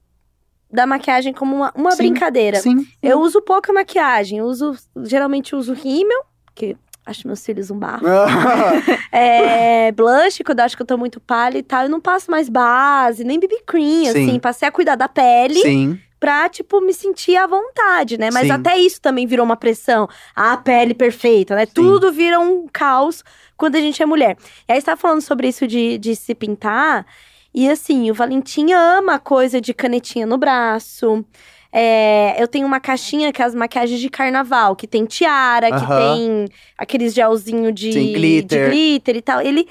[SPEAKER 1] da maquiagem como uma, uma
[SPEAKER 2] Sim,
[SPEAKER 1] brincadeira.
[SPEAKER 2] Sim.
[SPEAKER 1] Eu uso pouca maquiagem, eu uso geralmente uso rímel, que acho meus cílios um barro. [laughs] É, blush, quando eu acho que eu tô muito pálida e tal. Eu não passo mais base, nem BB cream,
[SPEAKER 2] Sim.
[SPEAKER 1] assim. Passei a cuidar da pele
[SPEAKER 2] Sim.
[SPEAKER 1] pra, tipo, me sentir à vontade, né? Mas
[SPEAKER 2] Sim.
[SPEAKER 1] até isso também virou uma pressão. A pele perfeita, né? Tudo vira um caos quando a gente é mulher. E aí, você tá falando sobre isso de, de se pintar. E assim, o Valentim ama a coisa de canetinha no braço. É, eu tenho uma caixinha que é as maquiagens de carnaval, que tem tiara, que
[SPEAKER 2] Aham.
[SPEAKER 1] tem aqueles gelzinho de,
[SPEAKER 2] Sim, glitter.
[SPEAKER 1] de glitter e tal. Ele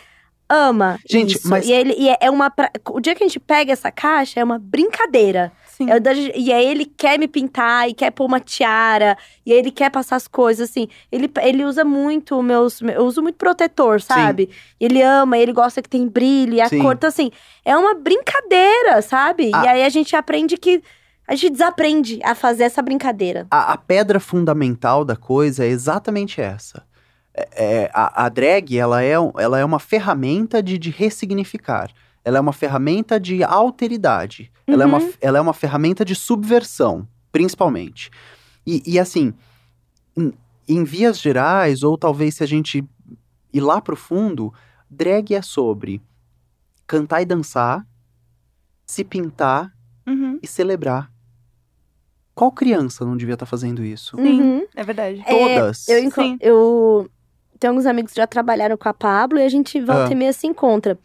[SPEAKER 1] ama
[SPEAKER 2] Gente,
[SPEAKER 1] isso.
[SPEAKER 2] mas-
[SPEAKER 1] E, ele, e é- é uma. pra- O dia que a gente pega essa caixa, é uma brincadeira.
[SPEAKER 3] Sim.
[SPEAKER 1] É da- e aí ele quer me pintar e quer pôr uma tiara. E aí ele quer passar as coisas, assim. Ele, ele usa muito meus. Eu uso muito protetor, sabe? Ele ama, ele gosta que tem brilho e a
[SPEAKER 2] Sim.
[SPEAKER 1] cor. Então, assim, é uma brincadeira, sabe?
[SPEAKER 2] Ah.
[SPEAKER 1] E aí a gente aprende que. A gente desaprende a fazer essa brincadeira.
[SPEAKER 2] A, a pedra fundamental da coisa é exatamente essa. É- é, a, a drag, ela é, ela é uma ferramenta de, de ressignificar. Ela é uma ferramenta de alteridade. Ela, é uma,
[SPEAKER 1] Uhum.
[SPEAKER 2] ela é uma ferramenta de subversão, principalmente. E, e assim, em, em vias gerais, ou talvez se a gente ir lá pro fundo, drag é sobre cantar e dançar, se pintar
[SPEAKER 3] Uhum.
[SPEAKER 2] e celebrar. Qual criança não devia estar fazendo isso?
[SPEAKER 3] Sim.
[SPEAKER 1] Uhum.
[SPEAKER 3] É verdade.
[SPEAKER 1] É,
[SPEAKER 2] Todas.
[SPEAKER 1] Eu,
[SPEAKER 3] Sim.
[SPEAKER 1] eu tenho alguns amigos que já trabalharam com a Pablo e a gente volta
[SPEAKER 2] Ah.
[SPEAKER 1] e meia se encontra.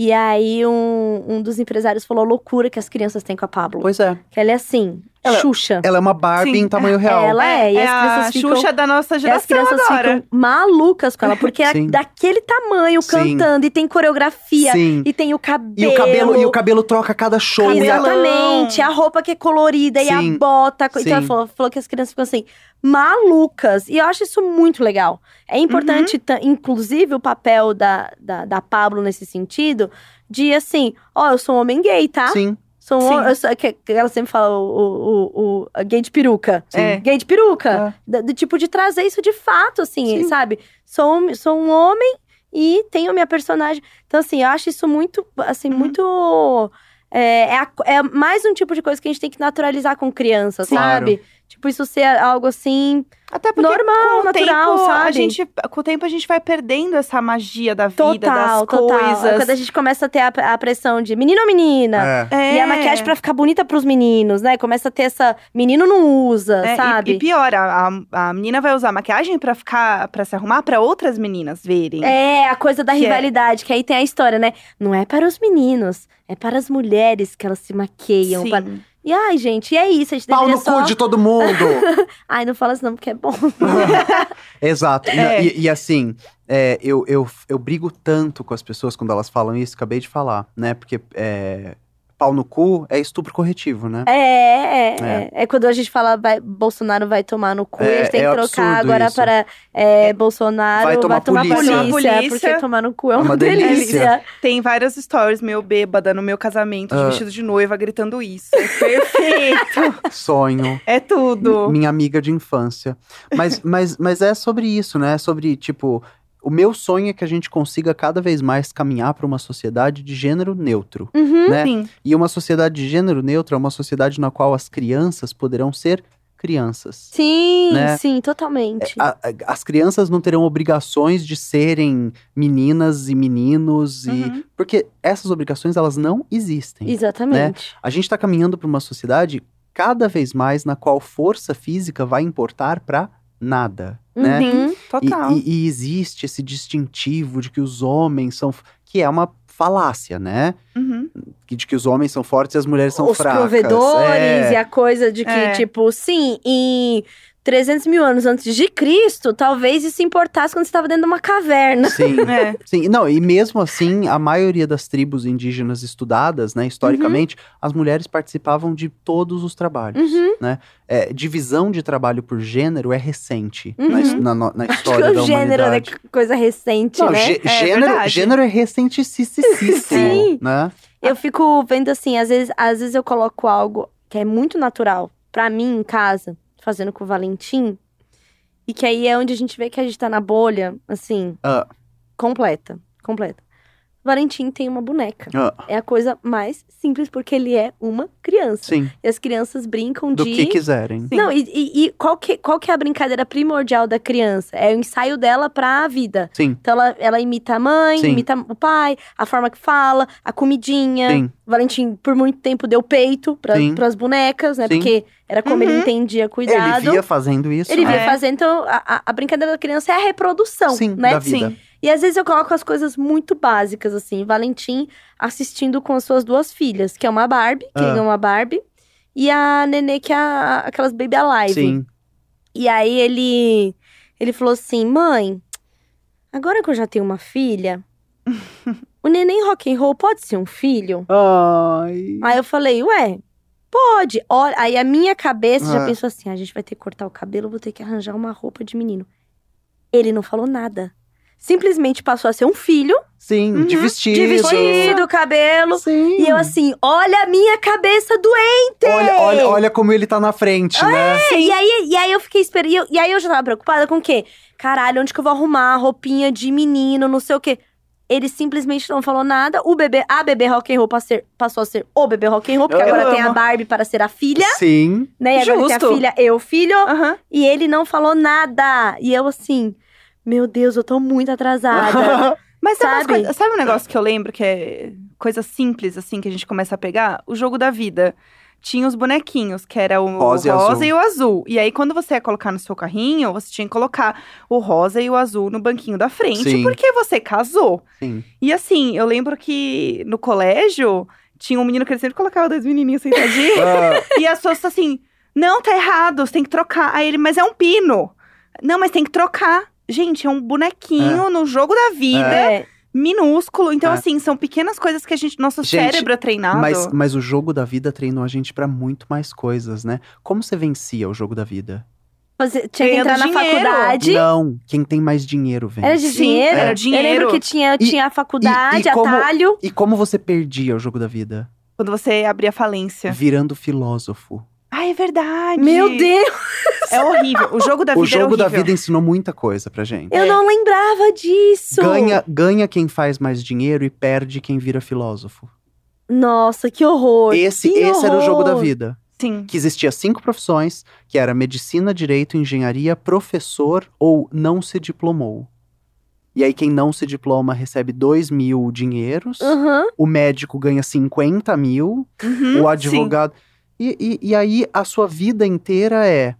[SPEAKER 1] E aí um, um dos empresários falou a loucura que as crianças têm com a Pablo.
[SPEAKER 2] Pois é.
[SPEAKER 1] Que ela é assim,
[SPEAKER 2] Ela-
[SPEAKER 1] Xuxa.
[SPEAKER 2] Ela é uma Barbie
[SPEAKER 3] Sim.
[SPEAKER 2] em tamanho real.
[SPEAKER 1] Ela é, e
[SPEAKER 3] é
[SPEAKER 1] as
[SPEAKER 3] a
[SPEAKER 1] crianças ficam...
[SPEAKER 3] Xuxa da nossa
[SPEAKER 1] E as
[SPEAKER 3] geração
[SPEAKER 1] crianças
[SPEAKER 3] agora.
[SPEAKER 1] ficam malucas com ela, porque é [laughs] daquele tamanho,
[SPEAKER 2] Sim.
[SPEAKER 1] cantando, e tem coreografia,
[SPEAKER 2] Sim.
[SPEAKER 1] e tem o cabelo.
[SPEAKER 2] E o cabelo, e o cabelo troca a cada show. e a-
[SPEAKER 1] Exatamente, a roupa que é colorida e a
[SPEAKER 2] Sim.
[SPEAKER 1] bota. Então
[SPEAKER 2] Sim.
[SPEAKER 1] ela falou, falou que as crianças ficam assim, malucas. E eu acho isso muito legal. É importante,
[SPEAKER 2] Uhum.
[SPEAKER 1] inclusive, o papel da, da, da Pablo nesse sentido, de assim, ó, eu sou um homem gay, tá?
[SPEAKER 2] Sim.
[SPEAKER 1] Sou, que, ela sempre fala o, o, o, o- gay de peruca.
[SPEAKER 3] É.
[SPEAKER 1] Gay de peruca. Da- Do, tipo, de trazer isso de fato, assim,
[SPEAKER 3] Sim.
[SPEAKER 1] sabe? Sou, um- sou um homem e tenho minha personagem. Então, assim, eu acho isso muito, assim,
[SPEAKER 3] Uhum.
[SPEAKER 1] muito. É, é, a- é mais um tipo de coisa que a gente tem que naturalizar com criança,
[SPEAKER 2] Sim.
[SPEAKER 1] sabe? Tipo, isso ser algo assim.
[SPEAKER 3] Até porque
[SPEAKER 1] Normal,
[SPEAKER 3] com o
[SPEAKER 1] natural,
[SPEAKER 3] tempo,
[SPEAKER 1] sabe?
[SPEAKER 3] A gente, com o tempo a gente vai perdendo essa magia da vida,
[SPEAKER 1] Total,
[SPEAKER 3] das
[SPEAKER 1] total.
[SPEAKER 3] coisas.
[SPEAKER 1] Quando a gente começa a ter a, a pressão de menino ou menina.
[SPEAKER 2] É.
[SPEAKER 3] É.
[SPEAKER 1] E a maquiagem pra ficar bonita pros meninos, né? Começa a ter essa. Menino não usa,
[SPEAKER 3] É, e-
[SPEAKER 1] sabe?
[SPEAKER 3] E, pior, a, a, a menina vai usar maquiagem pra ficar, para se arrumar pra outras meninas verem.
[SPEAKER 1] É, a coisa da
[SPEAKER 3] Que é-
[SPEAKER 1] rivalidade, que aí tem a história, né? Não é para os meninos, é para as mulheres que elas se maqueiam.
[SPEAKER 3] Sim.
[SPEAKER 1] para- E ai, gente, e é isso, a gente
[SPEAKER 2] Pau no
[SPEAKER 1] só...
[SPEAKER 2] cu de todo mundo! [laughs]
[SPEAKER 1] Ai, não fala isso não, porque é bom. [laughs]
[SPEAKER 2] Exato. E-
[SPEAKER 3] É.
[SPEAKER 2] E, e assim, é, eu, eu, eu brigo tanto com as pessoas quando elas falam isso, acabei de falar, né? Porque é, pau no cu é estupro corretivo, né?
[SPEAKER 1] É, é,
[SPEAKER 2] É.
[SPEAKER 1] é. É quando a gente fala vai, Bolsonaro vai tomar no cu, e a
[SPEAKER 2] É,
[SPEAKER 1] gente tem
[SPEAKER 2] é
[SPEAKER 1] que trocar
[SPEAKER 2] absurdo
[SPEAKER 1] agora
[SPEAKER 2] isso.
[SPEAKER 1] para é, Bolsonaro
[SPEAKER 2] Vai tomar polícia.
[SPEAKER 1] polícia,
[SPEAKER 3] Polícia.
[SPEAKER 1] porque tomar no cu é
[SPEAKER 2] É
[SPEAKER 1] uma,
[SPEAKER 2] uma
[SPEAKER 1] delícia.
[SPEAKER 2] delícia.
[SPEAKER 3] Tem várias stories meu bêbada no meu casamento, de
[SPEAKER 2] Ah.
[SPEAKER 3] vestido de noiva, gritando isso. É perfeito. [laughs]
[SPEAKER 2] Sonho.
[SPEAKER 3] é tudo.
[SPEAKER 2] Minha amiga de infância. Mas, mas, mas é sobre isso, né? É sobre, tipo, o meu sonho é que a gente consiga cada vez mais caminhar para uma sociedade de gênero neutro,
[SPEAKER 1] Uhum.
[SPEAKER 2] né?
[SPEAKER 3] Sim.
[SPEAKER 2] E uma sociedade de gênero neutro é uma sociedade na qual as crianças poderão ser crianças.
[SPEAKER 1] Sim,
[SPEAKER 2] Né?
[SPEAKER 1] sim, totalmente.
[SPEAKER 2] A- a- as crianças não terão obrigações de serem meninas e meninos e
[SPEAKER 3] Uhum.
[SPEAKER 2] porque essas obrigações elas não existem.
[SPEAKER 1] Exatamente.
[SPEAKER 2] A gente está caminhando para uma sociedade cada vez mais na qual força física vai importar para nada, né?
[SPEAKER 1] Uhum.
[SPEAKER 2] E,
[SPEAKER 3] Total.
[SPEAKER 2] e- e existe esse distintivo de que os homens são que é uma falácia, né?
[SPEAKER 3] Uhum.
[SPEAKER 2] De que os homens são fortes e as mulheres são
[SPEAKER 1] Os
[SPEAKER 2] fracas.
[SPEAKER 1] provedores
[SPEAKER 2] É.
[SPEAKER 1] e a coisa de que,
[SPEAKER 3] É.
[SPEAKER 1] tipo, sim, em 300 mil anos antes de Cristo, talvez isso importasse quando você estava dentro de uma caverna.
[SPEAKER 2] Sim, [laughs]
[SPEAKER 3] É.
[SPEAKER 2] sim. Não, e mesmo assim, a maioria das tribos indígenas estudadas, né, historicamente, as mulheres participavam de todos os trabalhos.
[SPEAKER 1] Uhum.
[SPEAKER 2] É, divisão de trabalho por gênero é recente na
[SPEAKER 1] Uhum.
[SPEAKER 2] na, na
[SPEAKER 1] Acho
[SPEAKER 2] história
[SPEAKER 1] que
[SPEAKER 2] da
[SPEAKER 1] o gênero é
[SPEAKER 2] humanidade.
[SPEAKER 1] coisa recente,
[SPEAKER 2] Não,
[SPEAKER 1] né?
[SPEAKER 2] gê-
[SPEAKER 3] É
[SPEAKER 2] gênero,
[SPEAKER 3] verdade.
[SPEAKER 2] gênero é recentíssimo, [laughs]
[SPEAKER 1] Sim.
[SPEAKER 2] né?
[SPEAKER 1] Eu fico vendo assim, às vezes, às vezes eu coloco algo que é muito natural pra mim em casa, fazendo com o Valentim, e que aí é onde a gente vê que a gente tá na bolha, assim,
[SPEAKER 2] Ah.
[SPEAKER 1] completa, completa. O Valentim tem uma boneca.
[SPEAKER 2] Ah,
[SPEAKER 1] É a coisa mais simples porque ele é uma criança.
[SPEAKER 2] sim,
[SPEAKER 1] E as crianças brincam
[SPEAKER 2] do
[SPEAKER 1] de
[SPEAKER 2] que quiserem.
[SPEAKER 3] Sim.
[SPEAKER 1] Não, e, e- e qual, que, qual que é a brincadeira primordial da criança? É o ensaio dela pra vida.
[SPEAKER 2] Sim,
[SPEAKER 1] Então ela, ela imita a mãe,
[SPEAKER 2] Sim.
[SPEAKER 1] imita o pai, a forma que fala, a comidinha.
[SPEAKER 2] sim,
[SPEAKER 1] O Valentim, por muito tempo, deu peito pra, pras bonecas, né?
[SPEAKER 2] Sim.
[SPEAKER 1] Porque era como ele
[SPEAKER 3] Uhum.
[SPEAKER 1] entendia cuidado.
[SPEAKER 2] Ele via fazendo isso.
[SPEAKER 1] Ele via
[SPEAKER 3] É.
[SPEAKER 1] fazendo. Então, a, a- a brincadeira da criança é a reprodução,
[SPEAKER 2] Sim,
[SPEAKER 1] né?
[SPEAKER 2] da vida.
[SPEAKER 3] Sim.
[SPEAKER 1] E às vezes eu coloco as coisas muito básicas, assim. Valentim assistindo com as suas duas filhas, que é uma Barbie, que
[SPEAKER 2] Ah.
[SPEAKER 1] é uma Barbie, e a Nenê, que é a- aquelas Baby Alive.
[SPEAKER 2] Sim.
[SPEAKER 1] E aí ele, ele falou assim, mãe, agora que eu já tenho uma filha, [laughs] o neném rock and roll pode ser um filho?
[SPEAKER 2] Ai.
[SPEAKER 1] Aí eu falei, ué, pode. Olha, aí a minha cabeça já
[SPEAKER 2] Ah.
[SPEAKER 1] pensou assim, a gente vai ter que cortar o cabelo, vou ter que arranjar uma roupa de menino. Ele não falou nada. Simplesmente passou a ser um filho,
[SPEAKER 2] Sim,
[SPEAKER 3] Uhum.
[SPEAKER 2] de vestido.
[SPEAKER 1] de vestido, cabelo.
[SPEAKER 2] Sim.
[SPEAKER 1] E eu assim, olha a minha cabeça doente!
[SPEAKER 2] Olha, olha, olha como ele tá na frente, né?
[SPEAKER 1] É, e aí, e aí eu fiquei esperando. E, aí eu já tava preocupada com o quê? Caralho, onde que eu vou arrumar a roupinha de menino, não sei o quê. Ele simplesmente não falou nada. O bebê, a bebê rock and roll passou a ser, passou a ser o bebê rock and roll, porque
[SPEAKER 2] Eu
[SPEAKER 1] agora tem a
[SPEAKER 3] amo.
[SPEAKER 1] Barbie para ser a filha,
[SPEAKER 2] Sim.
[SPEAKER 1] né? E agora tem
[SPEAKER 3] Justo.
[SPEAKER 1] a filha, eu o filho.
[SPEAKER 3] Aham.
[SPEAKER 1] E ele não falou nada. E eu assim, meu Deus, eu tô muito atrasada. [laughs]
[SPEAKER 3] Mas sabe, umas
[SPEAKER 1] Sabe?
[SPEAKER 3] um negócio que eu lembro que é coisa simples, assim, que a gente começa a pegar? O jogo da vida. Tinha os bonequinhos, que era o
[SPEAKER 2] Rosa e
[SPEAKER 3] rosa e o azul. E aí, quando você ia colocar no seu carrinho, você tinha que colocar o rosa e o azul no banquinho da frente,
[SPEAKER 2] Sim.
[SPEAKER 3] porque você casou.
[SPEAKER 2] Sim.
[SPEAKER 3] E assim, eu lembro que no colégio tinha um menino que ele sempre colocava dois menininhos sentadinhos. [laughs]
[SPEAKER 2] Ah,
[SPEAKER 3] e as pessoas assim, não, tá errado, você tem que trocar. Aí ele, mas é um pino. Não, mas tem que trocar. Gente, é um bonequinho no jogo da vida,
[SPEAKER 1] É.
[SPEAKER 3] minúsculo. Então,
[SPEAKER 2] É.
[SPEAKER 3] assim, são pequenas coisas que a gente. Nosso
[SPEAKER 2] Gente,
[SPEAKER 3] cérebro é treinado.
[SPEAKER 2] mas, mas o jogo da vida treinou a gente pra muito mais coisas, né? Como você vencia o jogo da vida?
[SPEAKER 1] Você tinha que entrar na
[SPEAKER 3] dinheiro.
[SPEAKER 1] faculdade.
[SPEAKER 2] Não, quem tem mais dinheiro vence.
[SPEAKER 1] Era de
[SPEAKER 3] Sim,
[SPEAKER 1] dinheiro?
[SPEAKER 3] era
[SPEAKER 1] Eu
[SPEAKER 3] dinheiro.
[SPEAKER 1] lembro que tinha,
[SPEAKER 2] E-
[SPEAKER 1] tinha a faculdade,
[SPEAKER 2] e como-
[SPEAKER 1] atalho.
[SPEAKER 2] E como você perdia o jogo da vida?
[SPEAKER 3] Quando você abria falência.
[SPEAKER 2] Virando filósofo.
[SPEAKER 3] Ah, é verdade.
[SPEAKER 1] Meu Deus,
[SPEAKER 3] É horrível. O jogo da vida
[SPEAKER 2] O
[SPEAKER 3] é
[SPEAKER 2] jogo da
[SPEAKER 3] horrível.
[SPEAKER 2] vida ensinou muita coisa pra gente.
[SPEAKER 1] eu
[SPEAKER 3] É.
[SPEAKER 1] não lembrava disso.
[SPEAKER 2] Ganha, ganha quem faz mais dinheiro e perde quem vira filósofo.
[SPEAKER 1] Nossa, que horror.
[SPEAKER 2] Esse,
[SPEAKER 1] que
[SPEAKER 2] esse era o jogo da
[SPEAKER 1] horror.
[SPEAKER 2] vida.
[SPEAKER 3] Sim.
[SPEAKER 2] Que existia cinco profissões, que era medicina, direito, engenharia, professor ou não se diplomou. E aí quem não se diploma recebe 2 mil dinheiros,
[SPEAKER 1] Aham.
[SPEAKER 2] o médico ganha 50 mil,
[SPEAKER 3] Uhum,
[SPEAKER 2] o advogado... E, e, e aí a sua vida inteira é...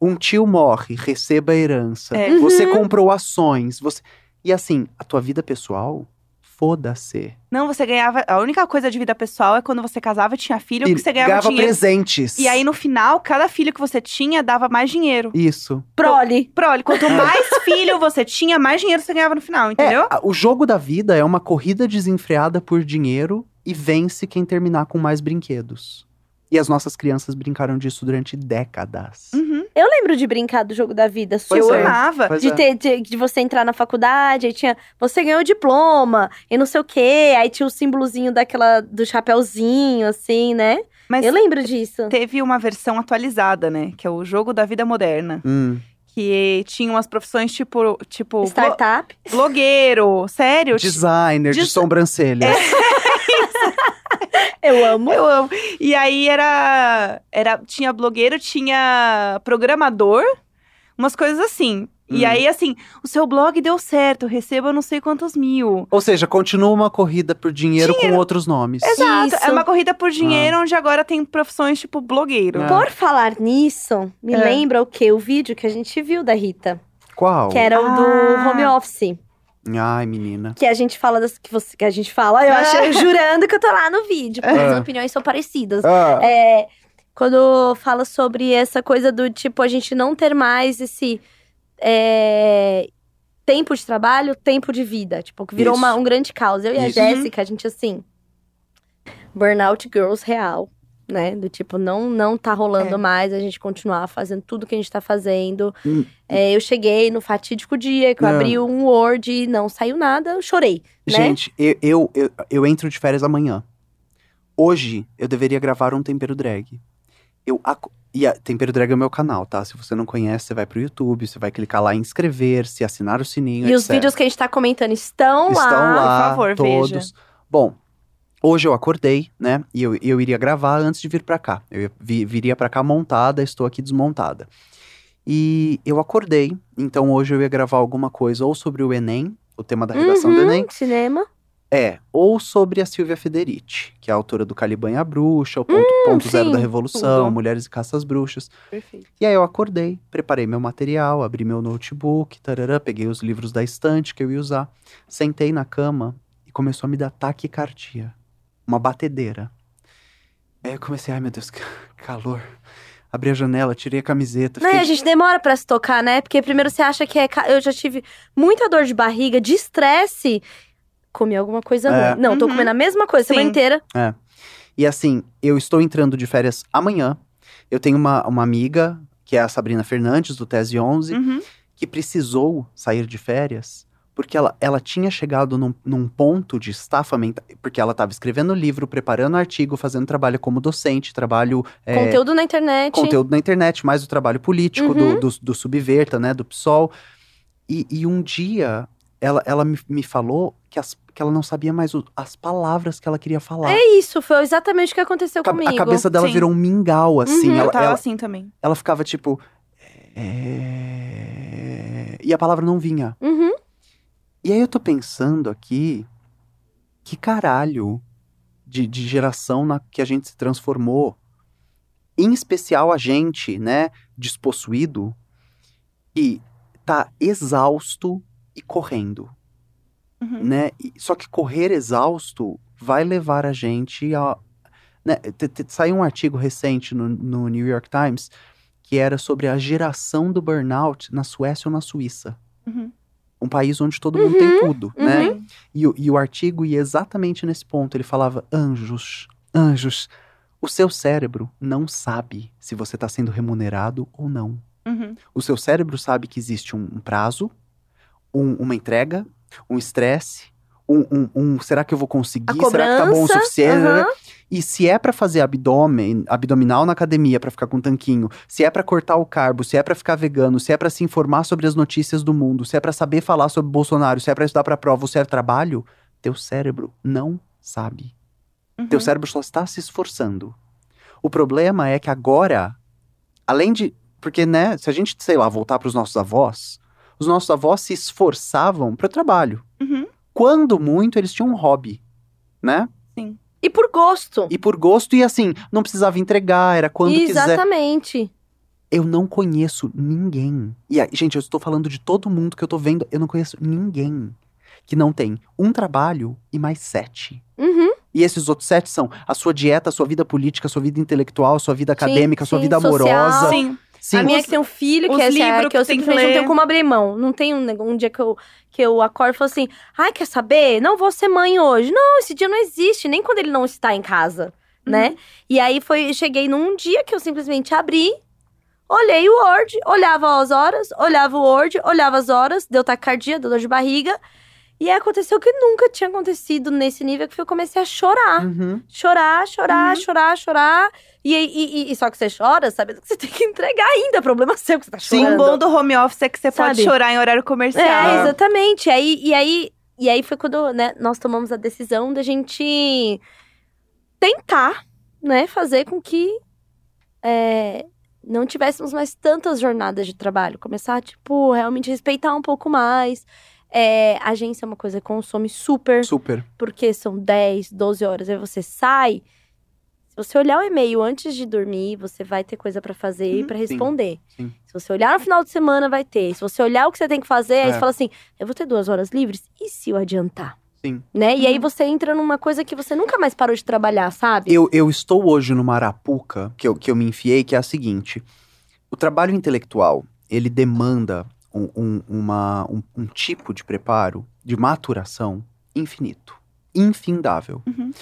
[SPEAKER 2] Um tio morre, receba a herança.
[SPEAKER 3] É.
[SPEAKER 2] Você
[SPEAKER 1] Uhum.
[SPEAKER 2] comprou ações. Você... E assim, a tua vida pessoal, foda-se.
[SPEAKER 3] Não, você ganhava. A única coisa de vida pessoal é quando você casava e tinha filho,
[SPEAKER 2] E
[SPEAKER 3] que você ganhava,
[SPEAKER 2] ganhava
[SPEAKER 3] dinheiro.
[SPEAKER 2] presentes.
[SPEAKER 3] E aí, no final, cada filho que você tinha dava mais dinheiro.
[SPEAKER 2] Isso.
[SPEAKER 1] Prole.
[SPEAKER 3] Prole, quanto [laughs] mais filho você tinha, mais dinheiro você ganhava no final, entendeu?
[SPEAKER 2] É, o jogo da vida é uma corrida desenfreada por dinheiro e vence quem terminar com mais brinquedos. E as nossas crianças brincaram disso durante décadas.
[SPEAKER 3] Uhum.
[SPEAKER 1] Eu lembro de brincar do jogo da vida.
[SPEAKER 2] Pois
[SPEAKER 3] Eu
[SPEAKER 2] é.
[SPEAKER 3] amava.
[SPEAKER 1] De,
[SPEAKER 2] é.
[SPEAKER 1] ter, de, de você entrar na faculdade, aí tinha. Você ganhou o diploma e não sei o quê. Aí tinha o símbolozinho daquela. do chapéuzinho, assim, né?
[SPEAKER 3] Mas
[SPEAKER 1] Eu lembro disso.
[SPEAKER 3] teve uma versão atualizada, né? Que é o jogo da vida moderna.
[SPEAKER 2] Hum.
[SPEAKER 3] Que tinha umas profissões tipo. tipo
[SPEAKER 1] Startup.
[SPEAKER 3] blogueiro. Sério?
[SPEAKER 2] Designer de
[SPEAKER 3] Des-
[SPEAKER 2] sobrancelha.
[SPEAKER 1] Eu amo.
[SPEAKER 3] Eu amo. E aí era, era. Tinha blogueiro, tinha programador, umas coisas assim. E
[SPEAKER 2] Hum.
[SPEAKER 3] aí, assim, o seu blog deu certo, receba não sei quantos mil.
[SPEAKER 2] Ou seja, continua uma corrida por dinheiro, com outros nomes.
[SPEAKER 3] Exato.
[SPEAKER 1] Isso.
[SPEAKER 3] É uma corrida por
[SPEAKER 2] Ah.
[SPEAKER 3] dinheiro, onde agora tem profissões tipo blogueiro.
[SPEAKER 2] É.
[SPEAKER 1] Por falar nisso, me
[SPEAKER 3] É.
[SPEAKER 1] lembra o quê? O vídeo que a gente viu da Rita.
[SPEAKER 2] Qual?
[SPEAKER 1] Que era o do
[SPEAKER 3] Ah.
[SPEAKER 1] home office.
[SPEAKER 2] Ai, menina.
[SPEAKER 1] Que a gente fala das. Que, você, que a gente fala. Eu achei [laughs] jurando que eu tô lá no vídeo. Porque
[SPEAKER 2] Ah.
[SPEAKER 1] as opiniões são parecidas.
[SPEAKER 2] Ah,
[SPEAKER 1] É, quando fala sobre essa coisa do tipo, a gente não ter mais esse é, tempo de trabalho, tempo de vida. Tipo, que virou uma- um grande caos. Eu e a
[SPEAKER 2] Isso.
[SPEAKER 1] Jéssica, a gente assim. Burnout Girls real. Né? Do tipo, não, não tá rolando
[SPEAKER 3] É.
[SPEAKER 1] mais a gente continuar fazendo tudo que a gente tá fazendo.
[SPEAKER 2] Hum.
[SPEAKER 1] É, eu cheguei no fatídico dia que eu
[SPEAKER 2] Não.
[SPEAKER 1] abri um Word e não saiu nada, eu chorei. né?
[SPEAKER 2] Gente, eu, eu, eu, eu entro de férias amanhã. Hoje, eu deveria gravar um tempero drag. Eu E a Tempero Drag é o meu canal, tá? Se você não conhece, você vai pro YouTube, você vai clicar lá em inscrever-se, assinar o sininho,
[SPEAKER 1] E os
[SPEAKER 2] etc.
[SPEAKER 1] vídeos que a gente tá comentando estão,
[SPEAKER 2] Estão
[SPEAKER 1] lá.
[SPEAKER 2] lá,
[SPEAKER 3] por favor,
[SPEAKER 2] todos.
[SPEAKER 3] veja.
[SPEAKER 2] Bom, hoje eu acordei, né? E eu, eu iria gravar antes de vir pra cá. Eu vi- viria pra cá montada, estou aqui desmontada. E eu acordei, então hoje eu ia gravar alguma coisa ou sobre o Enem, o tema da redação do
[SPEAKER 1] Uhum,
[SPEAKER 2] Enem,
[SPEAKER 1] Cinema.
[SPEAKER 2] é, ou sobre a Silvia Federici, que é a autora do Caliban e a Bruxa, o ponto, ponto zero da Revolução. Mulheres e Caças Bruxas.
[SPEAKER 3] Perfeito.
[SPEAKER 2] E aí eu acordei, preparei meu material, abri meu notebook, tarará, peguei os livros da estante que eu ia usar, sentei na cama e começou a me dar taquicardia. Uma batedeira. Aí eu comecei, ai meu Deus, calor. Abri a janela, tirei a camiseta.
[SPEAKER 1] Né,
[SPEAKER 2] fiquei-
[SPEAKER 1] a gente demora pra se tocar, né? Porque primeiro você acha que é. Eu já tive muita dor de barriga, de estresse. Comi alguma coisa
[SPEAKER 2] É.
[SPEAKER 1] ruim. Não, tô
[SPEAKER 3] Uhum.
[SPEAKER 1] comendo a mesma coisa a semana
[SPEAKER 3] Sim.
[SPEAKER 1] inteira.
[SPEAKER 2] E assim, eu estou entrando de férias amanhã. Eu tenho uma, uma amiga, que é a Sabrina Fernandes, do Tese 11,
[SPEAKER 3] Uhum.
[SPEAKER 2] que precisou sair de férias porque ela, ela tinha chegado num, num ponto de estafa mental, porque ela estava escrevendo livro, preparando artigo, fazendo trabalho como docente, trabalho é,
[SPEAKER 1] Conteúdo na internet.
[SPEAKER 2] conteúdo na internet, mais o trabalho político do,
[SPEAKER 1] Uhum.
[SPEAKER 2] do, do Subverta, né, do PSOL. E, e um dia ela, ela me, me falou que, as, que ela não sabia mais o- as palavras que ela queria falar.
[SPEAKER 1] É isso, foi exatamente o que aconteceu
[SPEAKER 2] Ca-
[SPEAKER 1] comigo.
[SPEAKER 2] A cabeça dela
[SPEAKER 3] Sim.
[SPEAKER 2] virou um mingau, assim.
[SPEAKER 1] Uhum,
[SPEAKER 3] Eu
[SPEAKER 2] ela,
[SPEAKER 3] tava
[SPEAKER 2] ela,
[SPEAKER 3] assim também.
[SPEAKER 2] ela ficava tipo. "É", E a palavra não vinha.
[SPEAKER 1] Uhum.
[SPEAKER 2] E aí eu tô pensando aqui. Que caralho de, de geração na que a gente se transformou. Em especial a gente, né? Despossuído. E tá exausto e correndo.
[SPEAKER 3] Uhum.
[SPEAKER 2] né? E- Só que correr exausto vai levar a gente a. Né? te- te- Saiu um artigo recente no, no New York Times que era sobre a geração do burnout na Suécia ou na Suíça.
[SPEAKER 3] Uhum.
[SPEAKER 2] Um país onde todo mundo tem tudo, né?
[SPEAKER 3] Uhum.
[SPEAKER 2] E, o- e o artigo ia exatamente nesse ponto. Ele falava: anjos, anjos, o seu cérebro não sabe se você está sendo remunerado ou não.
[SPEAKER 3] Uhum.
[SPEAKER 2] O seu cérebro sabe que existe um, um prazo, um- uma entrega, um estresse, um, um- será que eu vou conseguir? Será que tá bom o suficiente?
[SPEAKER 1] aham.
[SPEAKER 2] E se é pra fazer abdômen, abdominal na academia pra ficar com tanquinho, se é pra cortar o carbo, se é pra ficar vegano, se é pra se informar sobre as notícias do mundo, se é pra saber falar sobre Bolsonaro, se é pra estudar pra prova, se é trabalho, teu cérebro não sabe.
[SPEAKER 3] Uhum.
[SPEAKER 2] Teu cérebro só está se esforçando. O problema é que agora, além de. Porque, né, se a gente, sei lá, voltar para os nossos avós, os nossos avós se esforçavam para o trabalho.
[SPEAKER 3] Uhum.
[SPEAKER 2] Quando muito, eles tinham um hobby, né?
[SPEAKER 1] E por gosto.
[SPEAKER 2] E por gosto, e assim, não precisava entregar, era quando quiser.
[SPEAKER 1] Exatamente.
[SPEAKER 2] Eu não conheço ninguém. E, aí, gente, eu estou falando de todo mundo que eu tô vendo, eu não conheço ninguém que não tem um trabalho e mais sete.
[SPEAKER 1] Uhum.
[SPEAKER 2] E esses outros sete são a sua dieta, a sua vida política, a sua vida intelectual, a sua vida
[SPEAKER 1] Sim,
[SPEAKER 2] acadêmica, a sua
[SPEAKER 1] sim,
[SPEAKER 2] vida
[SPEAKER 1] social.
[SPEAKER 2] amorosa.
[SPEAKER 3] Sim.
[SPEAKER 2] Sim,
[SPEAKER 1] a minha
[SPEAKER 3] os-
[SPEAKER 1] que tem um filho, que, é,
[SPEAKER 3] livros
[SPEAKER 1] que eu simplesmente não tenho como abrir mão. Não tem um, um dia que eu, que eu acordo e falo assim: ai, quer saber? Não vou ser mãe hoje. Não, esse dia não existe, nem quando ele não está em casa,
[SPEAKER 3] Uhum.
[SPEAKER 1] né? E aí foi, cheguei num dia que eu simplesmente abri, olhei o Word, olhava as horas, olhava o Word, olhava as horas, deu taquicardia, deu dor de barriga. E aí aconteceu o que nunca tinha acontecido nesse nível, que foi eu comecei a chorar.
[SPEAKER 2] Uhum.
[SPEAKER 1] Chorar, chorar,
[SPEAKER 3] Uhum.
[SPEAKER 1] chorar, chorar. E, e, e- e só que você chora, sabendo que você tem que entregar ainda. Problema seu que você tá
[SPEAKER 3] Sim,
[SPEAKER 1] chorando.
[SPEAKER 3] o bom do home office é que você pode
[SPEAKER 1] Sabe?
[SPEAKER 3] chorar em horário comercial.
[SPEAKER 1] É, exatamente. Aí, e, aí, e aí foi quando né, nós tomamos a decisão da gente tentar, né, fazer com que é, não tivéssemos mais tantas jornadas de trabalho. Começar, tipo, realmente respeitar um pouco mais. É, agência é uma coisa que consome super
[SPEAKER 2] Super.
[SPEAKER 1] porque são 10, 12 horas, aí você sai. Se você olhar o e-mail antes de dormir, você vai ter coisa pra fazer e pra
[SPEAKER 2] Sim,
[SPEAKER 1] responder.
[SPEAKER 2] sim.
[SPEAKER 1] Se você olhar no final de semana, vai ter. Se você olhar o que você tem que fazer, aí
[SPEAKER 2] É.
[SPEAKER 1] você fala assim: eu vou ter duas horas livres? E se eu adiantar?
[SPEAKER 2] Sim.
[SPEAKER 1] Né? E aí
[SPEAKER 3] Uhum.
[SPEAKER 1] você entra numa coisa que você nunca mais parou de trabalhar, sabe?
[SPEAKER 2] Eu, eu estou hoje numa arapuca que eu, que eu me enfiei, que é a seguinte. O trabalho intelectual, ele demanda um, um- uma, um, um tipo de preparo, de maturação infinito. Infindável.
[SPEAKER 3] Uhum.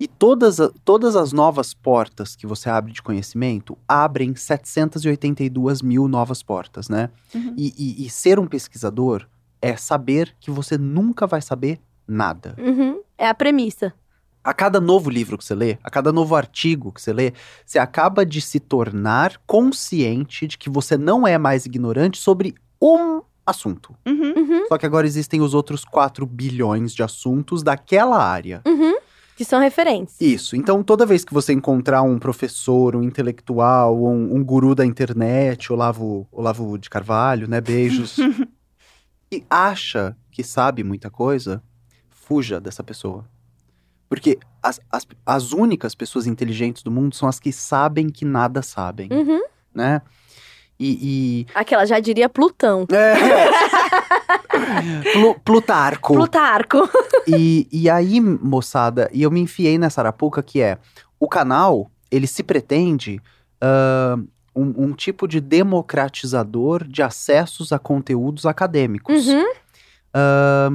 [SPEAKER 2] E todas, todas as novas portas que você abre de conhecimento abrem 782 mil novas portas, né?
[SPEAKER 3] Uhum.
[SPEAKER 2] E, e- e ser um pesquisador é saber que você nunca vai saber nada.
[SPEAKER 1] Uhum. É a premissa.
[SPEAKER 2] A cada novo livro que você lê, a cada novo artigo que você lê, você acaba de se tornar consciente de que você não é mais ignorante sobre um assunto.
[SPEAKER 3] Uhum.
[SPEAKER 1] Uhum.
[SPEAKER 2] Só que agora existem os outros 4 bilhões de assuntos daquela área.
[SPEAKER 1] Uhum. Que são referentes.
[SPEAKER 2] Isso. Então, toda vez que você encontrar um professor, um intelectual, um, um guru da internet, Olavo, Olavo de Carvalho, né? Beijos. [laughs] e acha que sabe muita coisa, fuja dessa pessoa. Porque as, as, as únicas pessoas inteligentes do mundo são as que sabem que nada sabem,
[SPEAKER 1] Uhum.
[SPEAKER 2] né? E.
[SPEAKER 1] Aquela já diria Plutão.
[SPEAKER 2] e... É. [laughs] Plu- Plutarco.
[SPEAKER 1] Plutarco.
[SPEAKER 2] E, e aí, moçada, e eu me enfiei nessa arapuca que é: o canal, ele se pretende ah, um, um tipo de democratizador de acessos a conteúdos acadêmicos.
[SPEAKER 1] Uhum.
[SPEAKER 2] Ah,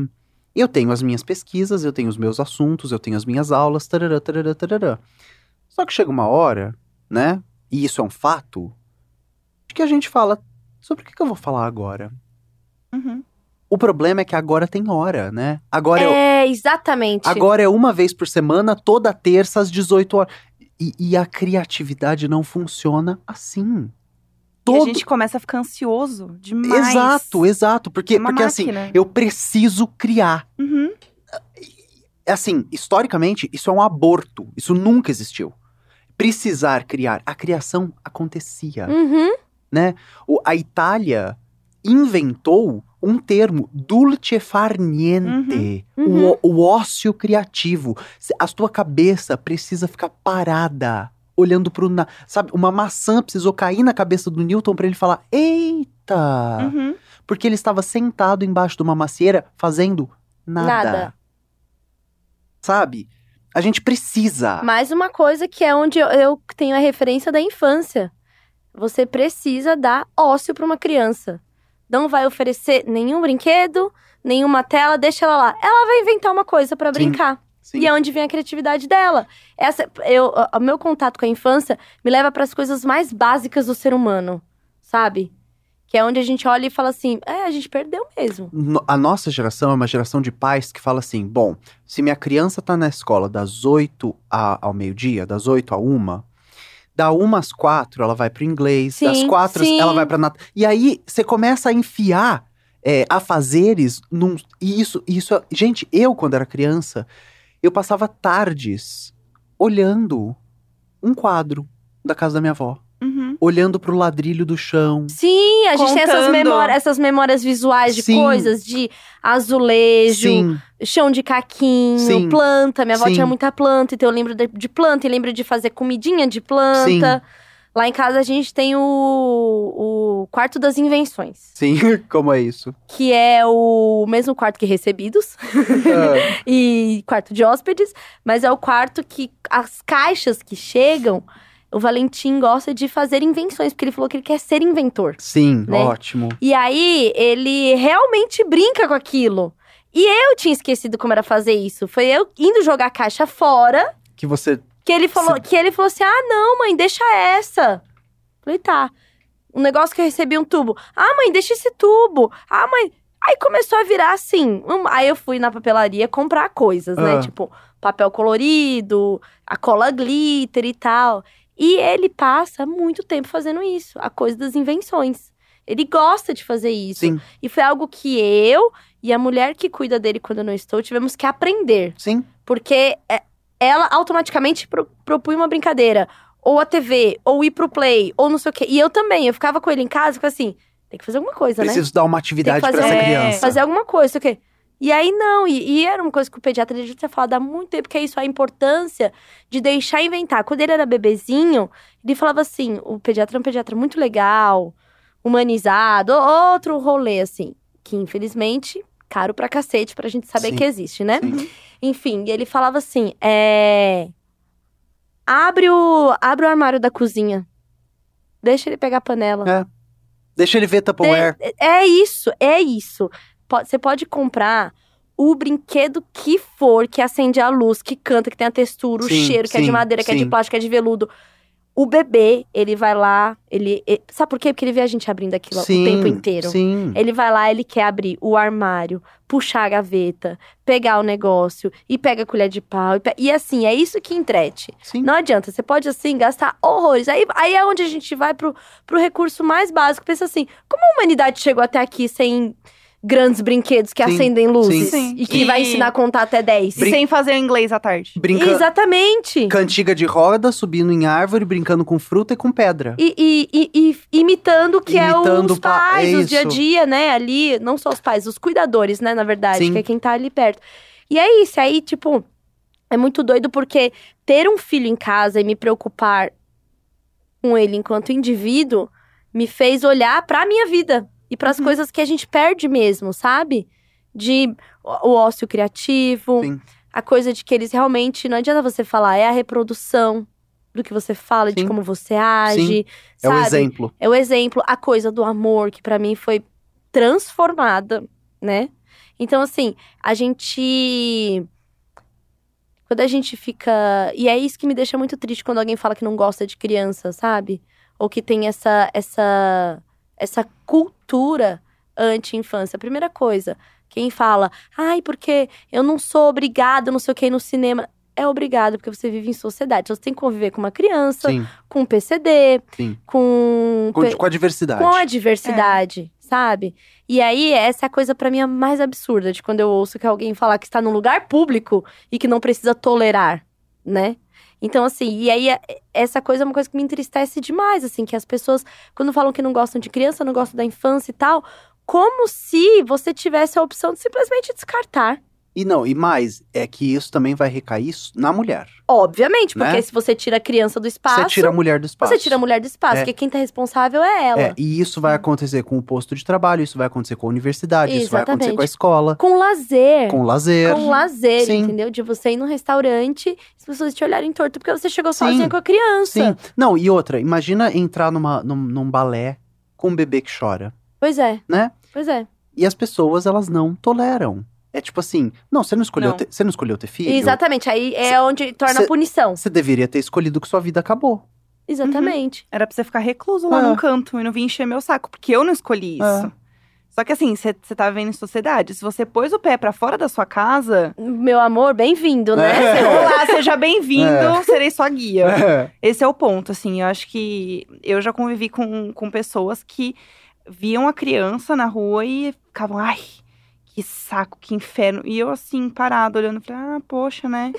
[SPEAKER 2] eu tenho as minhas pesquisas, eu tenho os meus assuntos, eu tenho as minhas aulas, tarará, tarará, tarará. Só que chega uma hora, né? E isso é um fato, que a gente fala: sobre o que, que eu vou falar agora?
[SPEAKER 3] Uhum.
[SPEAKER 2] O problema é que agora tem hora, né? Agora eu
[SPEAKER 1] É, exatamente.
[SPEAKER 2] Agora é uma vez por semana, toda terça às 18 horas. E, e a criatividade não funciona assim.
[SPEAKER 3] E
[SPEAKER 2] Todo...
[SPEAKER 3] a gente começa a ficar ansioso demais.
[SPEAKER 2] Exato, exato. Porque,
[SPEAKER 3] É
[SPEAKER 2] porque assim, eu preciso criar.
[SPEAKER 3] Uhum.
[SPEAKER 2] Assim, historicamente, isso é um aborto. Isso nunca existiu. Precisar criar. A criação acontecia,
[SPEAKER 1] Uhum.
[SPEAKER 2] Né? O, a Itália inventou um termo, dulce far niente.
[SPEAKER 1] Uhum.
[SPEAKER 2] O, o ócio criativo. A tua cabeça precisa ficar parada, olhando pro. Na... Sabe, uma maçã precisou cair na cabeça do Newton pra ele falar: Eita!
[SPEAKER 3] Uhum.
[SPEAKER 2] Porque ele estava sentado embaixo de uma macieira fazendo nada.
[SPEAKER 1] Nada.
[SPEAKER 2] Sabe? A gente precisa.
[SPEAKER 1] Mais uma coisa que é onde eu, eu tenho a referência da infância. Você precisa dar ócio para uma criança. Não vai oferecer nenhum brinquedo, nenhuma tela, deixa ela lá. Ela vai inventar uma coisa para brincar.
[SPEAKER 2] Sim.
[SPEAKER 1] E é onde vem a criatividade dela. Essa, eu, o meu contato com a infância me leva para as coisas mais básicas do ser humano, sabe? Que é onde a gente olha e fala assim: é, a gente perdeu mesmo.
[SPEAKER 2] A nossa geração é uma geração de pais que fala assim: bom, se minha criança tá na escola das 8 a- ao meio-dia, das 8 a 1, da 1 às 4 ela vai pro inglês, das
[SPEAKER 1] Sim,
[SPEAKER 2] 4
[SPEAKER 1] sim.
[SPEAKER 2] ela vai pra nat... E aí você começa a enfiar é, afazeres num. E isso, isso. Gente, eu, quando era criança, eu passava tardes olhando um quadro da casa da minha avó. Olhando pro ladrilho do chão.
[SPEAKER 1] Sim, a gente tem essas
[SPEAKER 3] Contando.
[SPEAKER 1] memórias, essas memórias visuais de
[SPEAKER 2] Sim.
[SPEAKER 1] coisas, de azulejo,
[SPEAKER 2] Sim,
[SPEAKER 1] chão de caquinho,
[SPEAKER 2] Sim.
[SPEAKER 1] planta. Minha avó tinha muita planta, então eu lembro de, de planta e lembro de fazer comidinha de planta.
[SPEAKER 2] Sim.
[SPEAKER 1] Lá em casa a gente tem o, o quarto das invenções,
[SPEAKER 2] sim. [laughs] Como é isso?
[SPEAKER 1] que é o mesmo quarto que recebidos
[SPEAKER 2] Ah, [laughs]
[SPEAKER 1] e quarto de hóspedes, mas é o quarto que as caixas que chegam, o Valentim gosta de fazer invenções, porque ele falou que ele quer ser inventor.
[SPEAKER 2] sim,
[SPEAKER 1] Né?
[SPEAKER 2] ótimo.
[SPEAKER 1] E aí, ele realmente brinca com aquilo. E eu tinha esquecido como era fazer isso. Foi eu indo jogar a caixa fora,
[SPEAKER 2] Que você.
[SPEAKER 1] que ele falou,
[SPEAKER 2] Sim.
[SPEAKER 1] que ele falou assim: ah, não, mãe, deixa essa. Falei, tá. Um negócio que eu recebi um tubo. Ah, mãe, deixa esse tubo. Ah, mãe. Aí começou a virar assim. um- Aí eu fui na papelaria comprar coisas, né?
[SPEAKER 2] Ah.
[SPEAKER 1] Tipo, papel colorido, a cola glitter e tal. E ele passa muito tempo fazendo isso, a coisa das invenções. Ele gosta de fazer isso.
[SPEAKER 2] Sim,
[SPEAKER 1] E foi algo que eu e a mulher que cuida dele quando eu não estou tivemos que aprender.
[SPEAKER 2] sim.
[SPEAKER 1] Porque é, ela automaticamente pro, propunha uma brincadeira. Ou a TV, ou ir pro play, ou não sei o quê. E eu também, eu ficava com ele em casa e ficava assim, tem que fazer alguma coisa, né?
[SPEAKER 2] Preciso dar uma atividade
[SPEAKER 1] fazer-
[SPEAKER 2] essa
[SPEAKER 3] É,
[SPEAKER 2] criança.
[SPEAKER 1] Fazer alguma coisa, sei o quê. E aí, não, e, e era uma coisa que o pediatra já tinha falado há muito tempo, que é isso, a importância de deixar inventar. Quando ele era bebezinho, ele falava assim, o pediatra é um pediatra muito legal, humanizado, outro rolê, assim, que infelizmente, caro pra cacete pra gente saber
[SPEAKER 2] Sim.
[SPEAKER 1] que existe, né?
[SPEAKER 2] Sim.
[SPEAKER 1] Enfim, e ele falava assim, é... Abre o, abre o armário da cozinha. Deixa ele pegar a panela.
[SPEAKER 2] É. Deixa ele ver Tupperware.
[SPEAKER 1] É, é isso, é isso. Você pode comprar o brinquedo que for, que acende a luz, que canta, que tem a textura, o
[SPEAKER 2] Sim,
[SPEAKER 1] cheiro, que é de
[SPEAKER 2] sim,
[SPEAKER 1] madeira, que é de
[SPEAKER 2] sim.
[SPEAKER 1] plástico, que é de veludo. O bebê, ele vai lá, ele. e- Sabe por quê? Porque ele vê a gente abrindo aquilo
[SPEAKER 2] Sim,
[SPEAKER 1] o tempo inteiro.
[SPEAKER 2] Sim.
[SPEAKER 1] Ele vai lá, ele quer abrir o armário, puxar a gaveta, pegar o negócio e pega a colher de pau. E, pe- e assim, é isso que entrete.
[SPEAKER 2] Sim.
[SPEAKER 1] Não adianta, você pode assim gastar horrores. Aí, aí é onde a gente vai pro, pro recurso mais básico. Pensa assim, como a humanidade chegou até aqui sem grandes brinquedos que
[SPEAKER 2] Sim,
[SPEAKER 1] acendem luzes
[SPEAKER 3] sim.
[SPEAKER 1] e que
[SPEAKER 3] E-
[SPEAKER 1] vai ensinar a contar até 10?
[SPEAKER 3] E sem fazer inglês à tarde.
[SPEAKER 2] Brinca...
[SPEAKER 1] Exatamente.
[SPEAKER 2] Cantiga de roda, subindo em árvore, brincando com fruta e com pedra.
[SPEAKER 1] E, e- e- e imitando o que
[SPEAKER 2] Imitando
[SPEAKER 1] é os
[SPEAKER 2] pa-
[SPEAKER 1] pais,
[SPEAKER 2] é
[SPEAKER 1] os dia a dia, né? Ali, não só os pais, os cuidadores, né? Na verdade,
[SPEAKER 2] Sim.
[SPEAKER 1] que é quem tá ali perto. E é isso, aí, tipo, é muito doido porque ter um filho em casa e me preocupar com ele enquanto indivíduo me fez olhar pra minha vida e pras
[SPEAKER 3] Uhum.
[SPEAKER 1] coisas que a gente perde mesmo, sabe? De o o ócio criativo,
[SPEAKER 2] Sim.
[SPEAKER 1] a coisa de que eles realmente não adianta você falar, é a reprodução do que você fala, de
[SPEAKER 2] Sim.
[SPEAKER 1] como você age,
[SPEAKER 2] É o
[SPEAKER 1] sabe?
[SPEAKER 2] exemplo.
[SPEAKER 1] É o exemplo, a coisa do amor, que pra mim foi transformada, né? Então, assim, a gente. Quando a gente fica. E é isso que me deixa muito triste quando alguém fala que não gosta de criança, sabe? Ou que tem essa, essa, essa cultura anti-infância. Primeira coisa, quem fala, ai, porque eu não sou obrigado, não sei o que, ir no cinema. É obrigado, porque você vive em sociedade. Então, você tem que conviver com uma criança,
[SPEAKER 2] Sim.
[SPEAKER 1] com um PCD,
[SPEAKER 2] Sim.
[SPEAKER 1] com.
[SPEAKER 2] Com, com a diversidade.
[SPEAKER 1] com a diversidade, sabe? E aí, essa é a coisa pra mim a mais absurda de quando eu ouço que alguém falar que está num lugar público e que não precisa tolerar, né? Então, assim, e aí é- essa coisa é uma coisa que me entristece demais, assim, que as pessoas, quando falam que não gostam de criança, não gostam da infância e tal, como se você tivesse a opção de simplesmente descartar.
[SPEAKER 2] E não, e mais, é que isso também vai recair na mulher.
[SPEAKER 1] Obviamente, porque
[SPEAKER 2] Né?
[SPEAKER 1] se você tira a criança do espaço,
[SPEAKER 2] Você tira a mulher do espaço.
[SPEAKER 1] você tira a mulher do espaço,
[SPEAKER 2] É.
[SPEAKER 1] porque quem tá responsável é ela.
[SPEAKER 2] É, e isso vai acontecer com o posto de trabalho, isso vai acontecer com a universidade, isso vai acontecer
[SPEAKER 1] Exatamente.
[SPEAKER 2] com a escola,
[SPEAKER 1] Com lazer.
[SPEAKER 2] com lazer.
[SPEAKER 1] com lazer,
[SPEAKER 2] Sim.
[SPEAKER 1] entendeu? De você ir num restaurante e as pessoas te olharem torto porque você chegou
[SPEAKER 2] Sim.
[SPEAKER 1] sozinha com a criança.
[SPEAKER 2] Sim. Não, e outra, imagina entrar numa, num, num balé com um bebê que chora,
[SPEAKER 1] Pois é.
[SPEAKER 2] né?
[SPEAKER 1] Pois é.
[SPEAKER 2] E as pessoas, elas não toleram. É tipo assim, não, você não escolheu,
[SPEAKER 3] Não.
[SPEAKER 2] Ter, você não escolheu ter filho?
[SPEAKER 1] Exatamente. Aí é onde torna
[SPEAKER 2] cê-
[SPEAKER 1] a punição.
[SPEAKER 2] Você deveria ter escolhido que sua vida acabou.
[SPEAKER 1] Exatamente.
[SPEAKER 3] Era pra você ficar recluso lá
[SPEAKER 2] É.
[SPEAKER 3] num canto e não vir encher meu saco, porque eu não escolhi isso. Só que assim, você tá vivendo em sociedade. Se você pôs o pé pra fora da sua casa,
[SPEAKER 1] Meu amor, bem-vindo, né?
[SPEAKER 2] É.
[SPEAKER 3] olá, seja bem-vindo,
[SPEAKER 2] É.
[SPEAKER 3] serei sua guia. [laughs]
[SPEAKER 2] É.
[SPEAKER 3] Esse é o ponto, assim. Eu acho que eu já convivi com, com pessoas que viam a criança na rua e ficavam, ai, que saco, que inferno. E eu, assim, parado, olhando, falei, ah, poxa, né?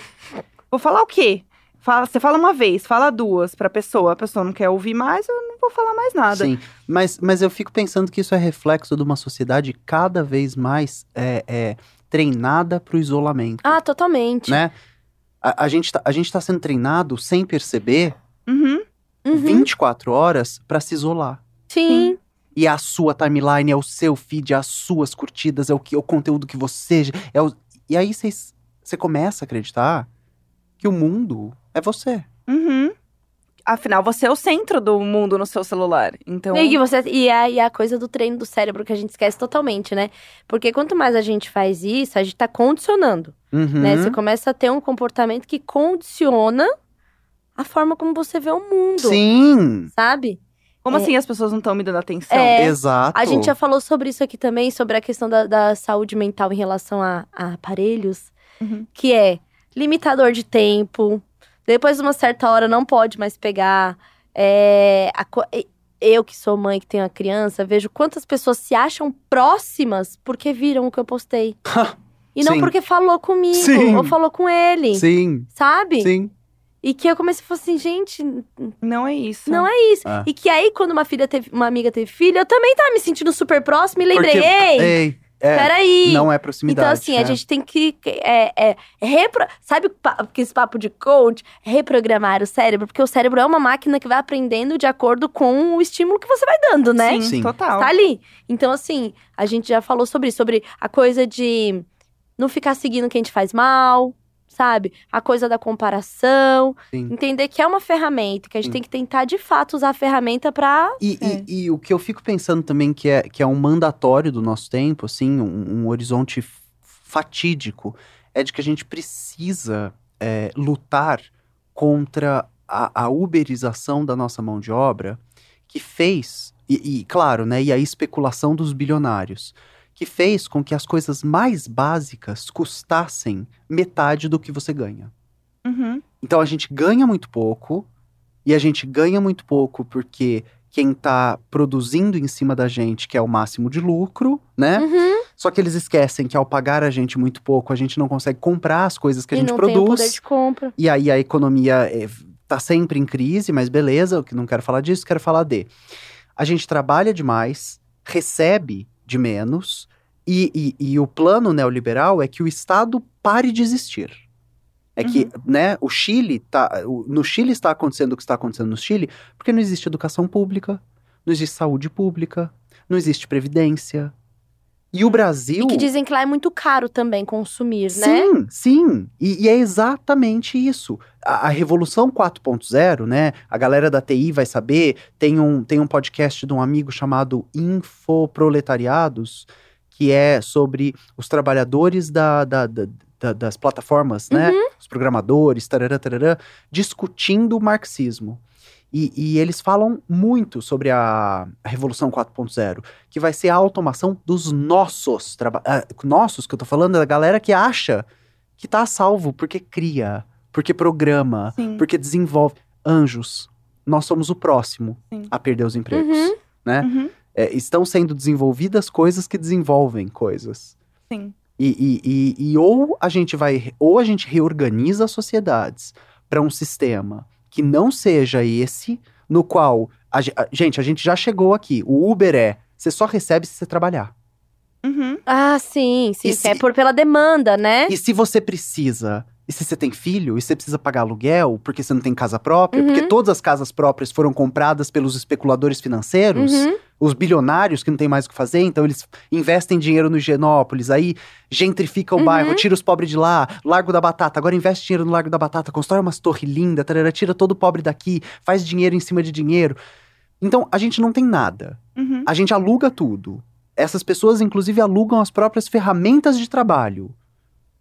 [SPEAKER 3] Vou falar o quê? Fala, você fala uma vez, fala duas pra pessoa, a pessoa não quer ouvir mais, eu não vou falar mais nada.
[SPEAKER 2] Sim, mas, mas eu fico pensando que isso é reflexo de uma sociedade cada vez mais é, é, treinada pro isolamento,
[SPEAKER 1] Ah, totalmente.
[SPEAKER 2] né? A, a, gente tá, a gente tá sendo treinado sem perceber
[SPEAKER 3] Uhum.
[SPEAKER 1] Uhum.
[SPEAKER 2] 24 horas pra se isolar.
[SPEAKER 1] Sim.
[SPEAKER 2] E a sua timeline é o seu feed, é as suas curtidas, é o, que, é o conteúdo que você. É o... E aí você começa a acreditar que o mundo é você.
[SPEAKER 3] Uhum. Afinal, você é o centro do mundo no seu celular. Então.
[SPEAKER 1] E, que você, e, a, e a coisa do treino do cérebro que a gente esquece totalmente, né? Porque quanto mais a gente faz isso, a gente tá condicionando,
[SPEAKER 2] Uhum.
[SPEAKER 1] né? Você começa a ter um comportamento que condiciona a forma como você vê o mundo,
[SPEAKER 2] Sim,
[SPEAKER 1] sabe?
[SPEAKER 3] Como
[SPEAKER 1] É.
[SPEAKER 3] assim as pessoas não estão me dando atenção?
[SPEAKER 1] É.
[SPEAKER 2] exato.
[SPEAKER 1] A gente já falou sobre isso aqui também, sobre a questão da, da saúde mental em relação a, a aparelhos,
[SPEAKER 3] Uhum.
[SPEAKER 1] que é limitador de tempo, depois de uma certa hora não pode mais pegar. É, a eu que sou mãe, que tenho uma criança, vejo quantas pessoas se acham próximas porque viram o que eu postei. E não
[SPEAKER 2] Sim.
[SPEAKER 1] porque falou comigo,
[SPEAKER 2] Sim.
[SPEAKER 1] ou falou com ele,
[SPEAKER 2] Sim,
[SPEAKER 1] sabe?
[SPEAKER 2] sim.
[SPEAKER 1] E que eu comecei a falar assim, gente,
[SPEAKER 3] Não é isso.
[SPEAKER 1] não é isso.
[SPEAKER 2] Ah.
[SPEAKER 1] E que aí, quando uma filha teve, uma amiga teve filho, eu também tava me sentindo super próxima e lembrei,
[SPEAKER 2] Porque-
[SPEAKER 1] ei,
[SPEAKER 2] Ei, é,
[SPEAKER 1] peraí.
[SPEAKER 2] não é proximidade.
[SPEAKER 1] Então, assim, a
[SPEAKER 2] é.
[SPEAKER 1] gente tem que. É, é, repro... Sabe que esse papo de coach? Reprogramar o cérebro, porque o cérebro é uma máquina que vai aprendendo de acordo com o estímulo que você vai dando, né?
[SPEAKER 3] Sim,
[SPEAKER 2] Sim.
[SPEAKER 3] total.
[SPEAKER 1] Tá ali. Então, assim, a gente já falou sobre isso, sobre a coisa de não ficar seguindo quem te faz mal, sabe? A coisa da comparação.
[SPEAKER 2] Sim.
[SPEAKER 1] Entender que é uma ferramenta, que a gente
[SPEAKER 2] Sim.
[SPEAKER 1] tem que tentar de fato usar a ferramenta pra.
[SPEAKER 2] E,
[SPEAKER 3] É.
[SPEAKER 2] e- e o que eu fico pensando também que é, que é um mandatório do nosso tempo, assim, um, um horizonte fatídico, é de que a gente precisa é, lutar contra a, a uberização da nossa mão de obra, que fez, e, e, claro, né, e a especulação dos bilionários, que fez com que as coisas mais básicas custassem metade do que você ganha.
[SPEAKER 3] Uhum.
[SPEAKER 2] Então a gente ganha muito pouco, e a gente ganha muito pouco porque quem tá produzindo em cima da gente quer o máximo de lucro, né?
[SPEAKER 1] Uhum.
[SPEAKER 2] Só que eles esquecem que ao pagar a gente muito pouco, a gente não consegue comprar as coisas que a
[SPEAKER 1] e
[SPEAKER 2] gente
[SPEAKER 1] não tem o poder
[SPEAKER 2] produz.
[SPEAKER 1] de compra.
[SPEAKER 2] E aí a economia é, tá sempre em crise, mas beleza, eu que não quero falar disso, quero falar de. A gente trabalha demais, recebe de menos, e, e- e o plano neoliberal é que o Estado pare de existir. É que, né, o Chile tá. o- no Chile está acontecendo o que está acontecendo no Chile, porque não existe educação pública, não existe saúde pública, não existe previdência. E o Brasil.
[SPEAKER 1] E que dizem que lá é muito caro também consumir, né?
[SPEAKER 2] Sim, sim. E, e é exatamente isso. A, a Revolução 4.0, né? A galera da TI vai saber. Tem um, tem um podcast de um amigo chamado Infoproletariados, que é sobre os trabalhadores da, da- da- da- das plataformas, né? Os programadores, tarará, tarará, discutindo o marxismo. E, e eles falam muito sobre a, a Revolução 4.0, que vai ser a automação dos nossos trabalhos. nossos, que eu tô falando, é da galera que acha que tá a salvo porque cria, porque programa,
[SPEAKER 3] Sim.
[SPEAKER 2] porque desenvolve. Anjos, nós somos o próximo
[SPEAKER 3] Sim.
[SPEAKER 2] a perder os empregos.
[SPEAKER 1] Uhum.
[SPEAKER 2] Né?
[SPEAKER 3] Uhum.
[SPEAKER 2] É, estão sendo desenvolvidas coisas que desenvolvem coisas.
[SPEAKER 3] Sim.
[SPEAKER 2] E, e, e, e ou a gente vai, ou a gente reorganiza as sociedades para um sistema que não seja esse, no qual. A, a- gente, a gente já chegou aqui. O Uber é. Você só recebe se você trabalhar.
[SPEAKER 3] Uhum.
[SPEAKER 1] Ah, sim, sim.
[SPEAKER 2] Se-
[SPEAKER 1] É por pela demanda, né?
[SPEAKER 2] E se você precisa. E se você tem filho, e você precisa pagar aluguel, porque você não tem casa própria,
[SPEAKER 1] Uhum.
[SPEAKER 2] porque todas as casas próprias foram compradas pelos especuladores financeiros,
[SPEAKER 1] Uhum.
[SPEAKER 2] os bilionários que não tem mais o que fazer, então eles investem dinheiro no Higienópolis, aí gentrifica o
[SPEAKER 1] Uhum.
[SPEAKER 2] bairro, tira os pobres de lá, Largo da Batata, agora investe dinheiro no Largo da Batata, constrói umas torres lindas, tira todo o pobre daqui, faz dinheiro em cima de dinheiro. Então, a gente não tem nada.
[SPEAKER 3] Uhum.
[SPEAKER 2] A gente aluga tudo. Essas pessoas, inclusive, alugam as próprias ferramentas de trabalho.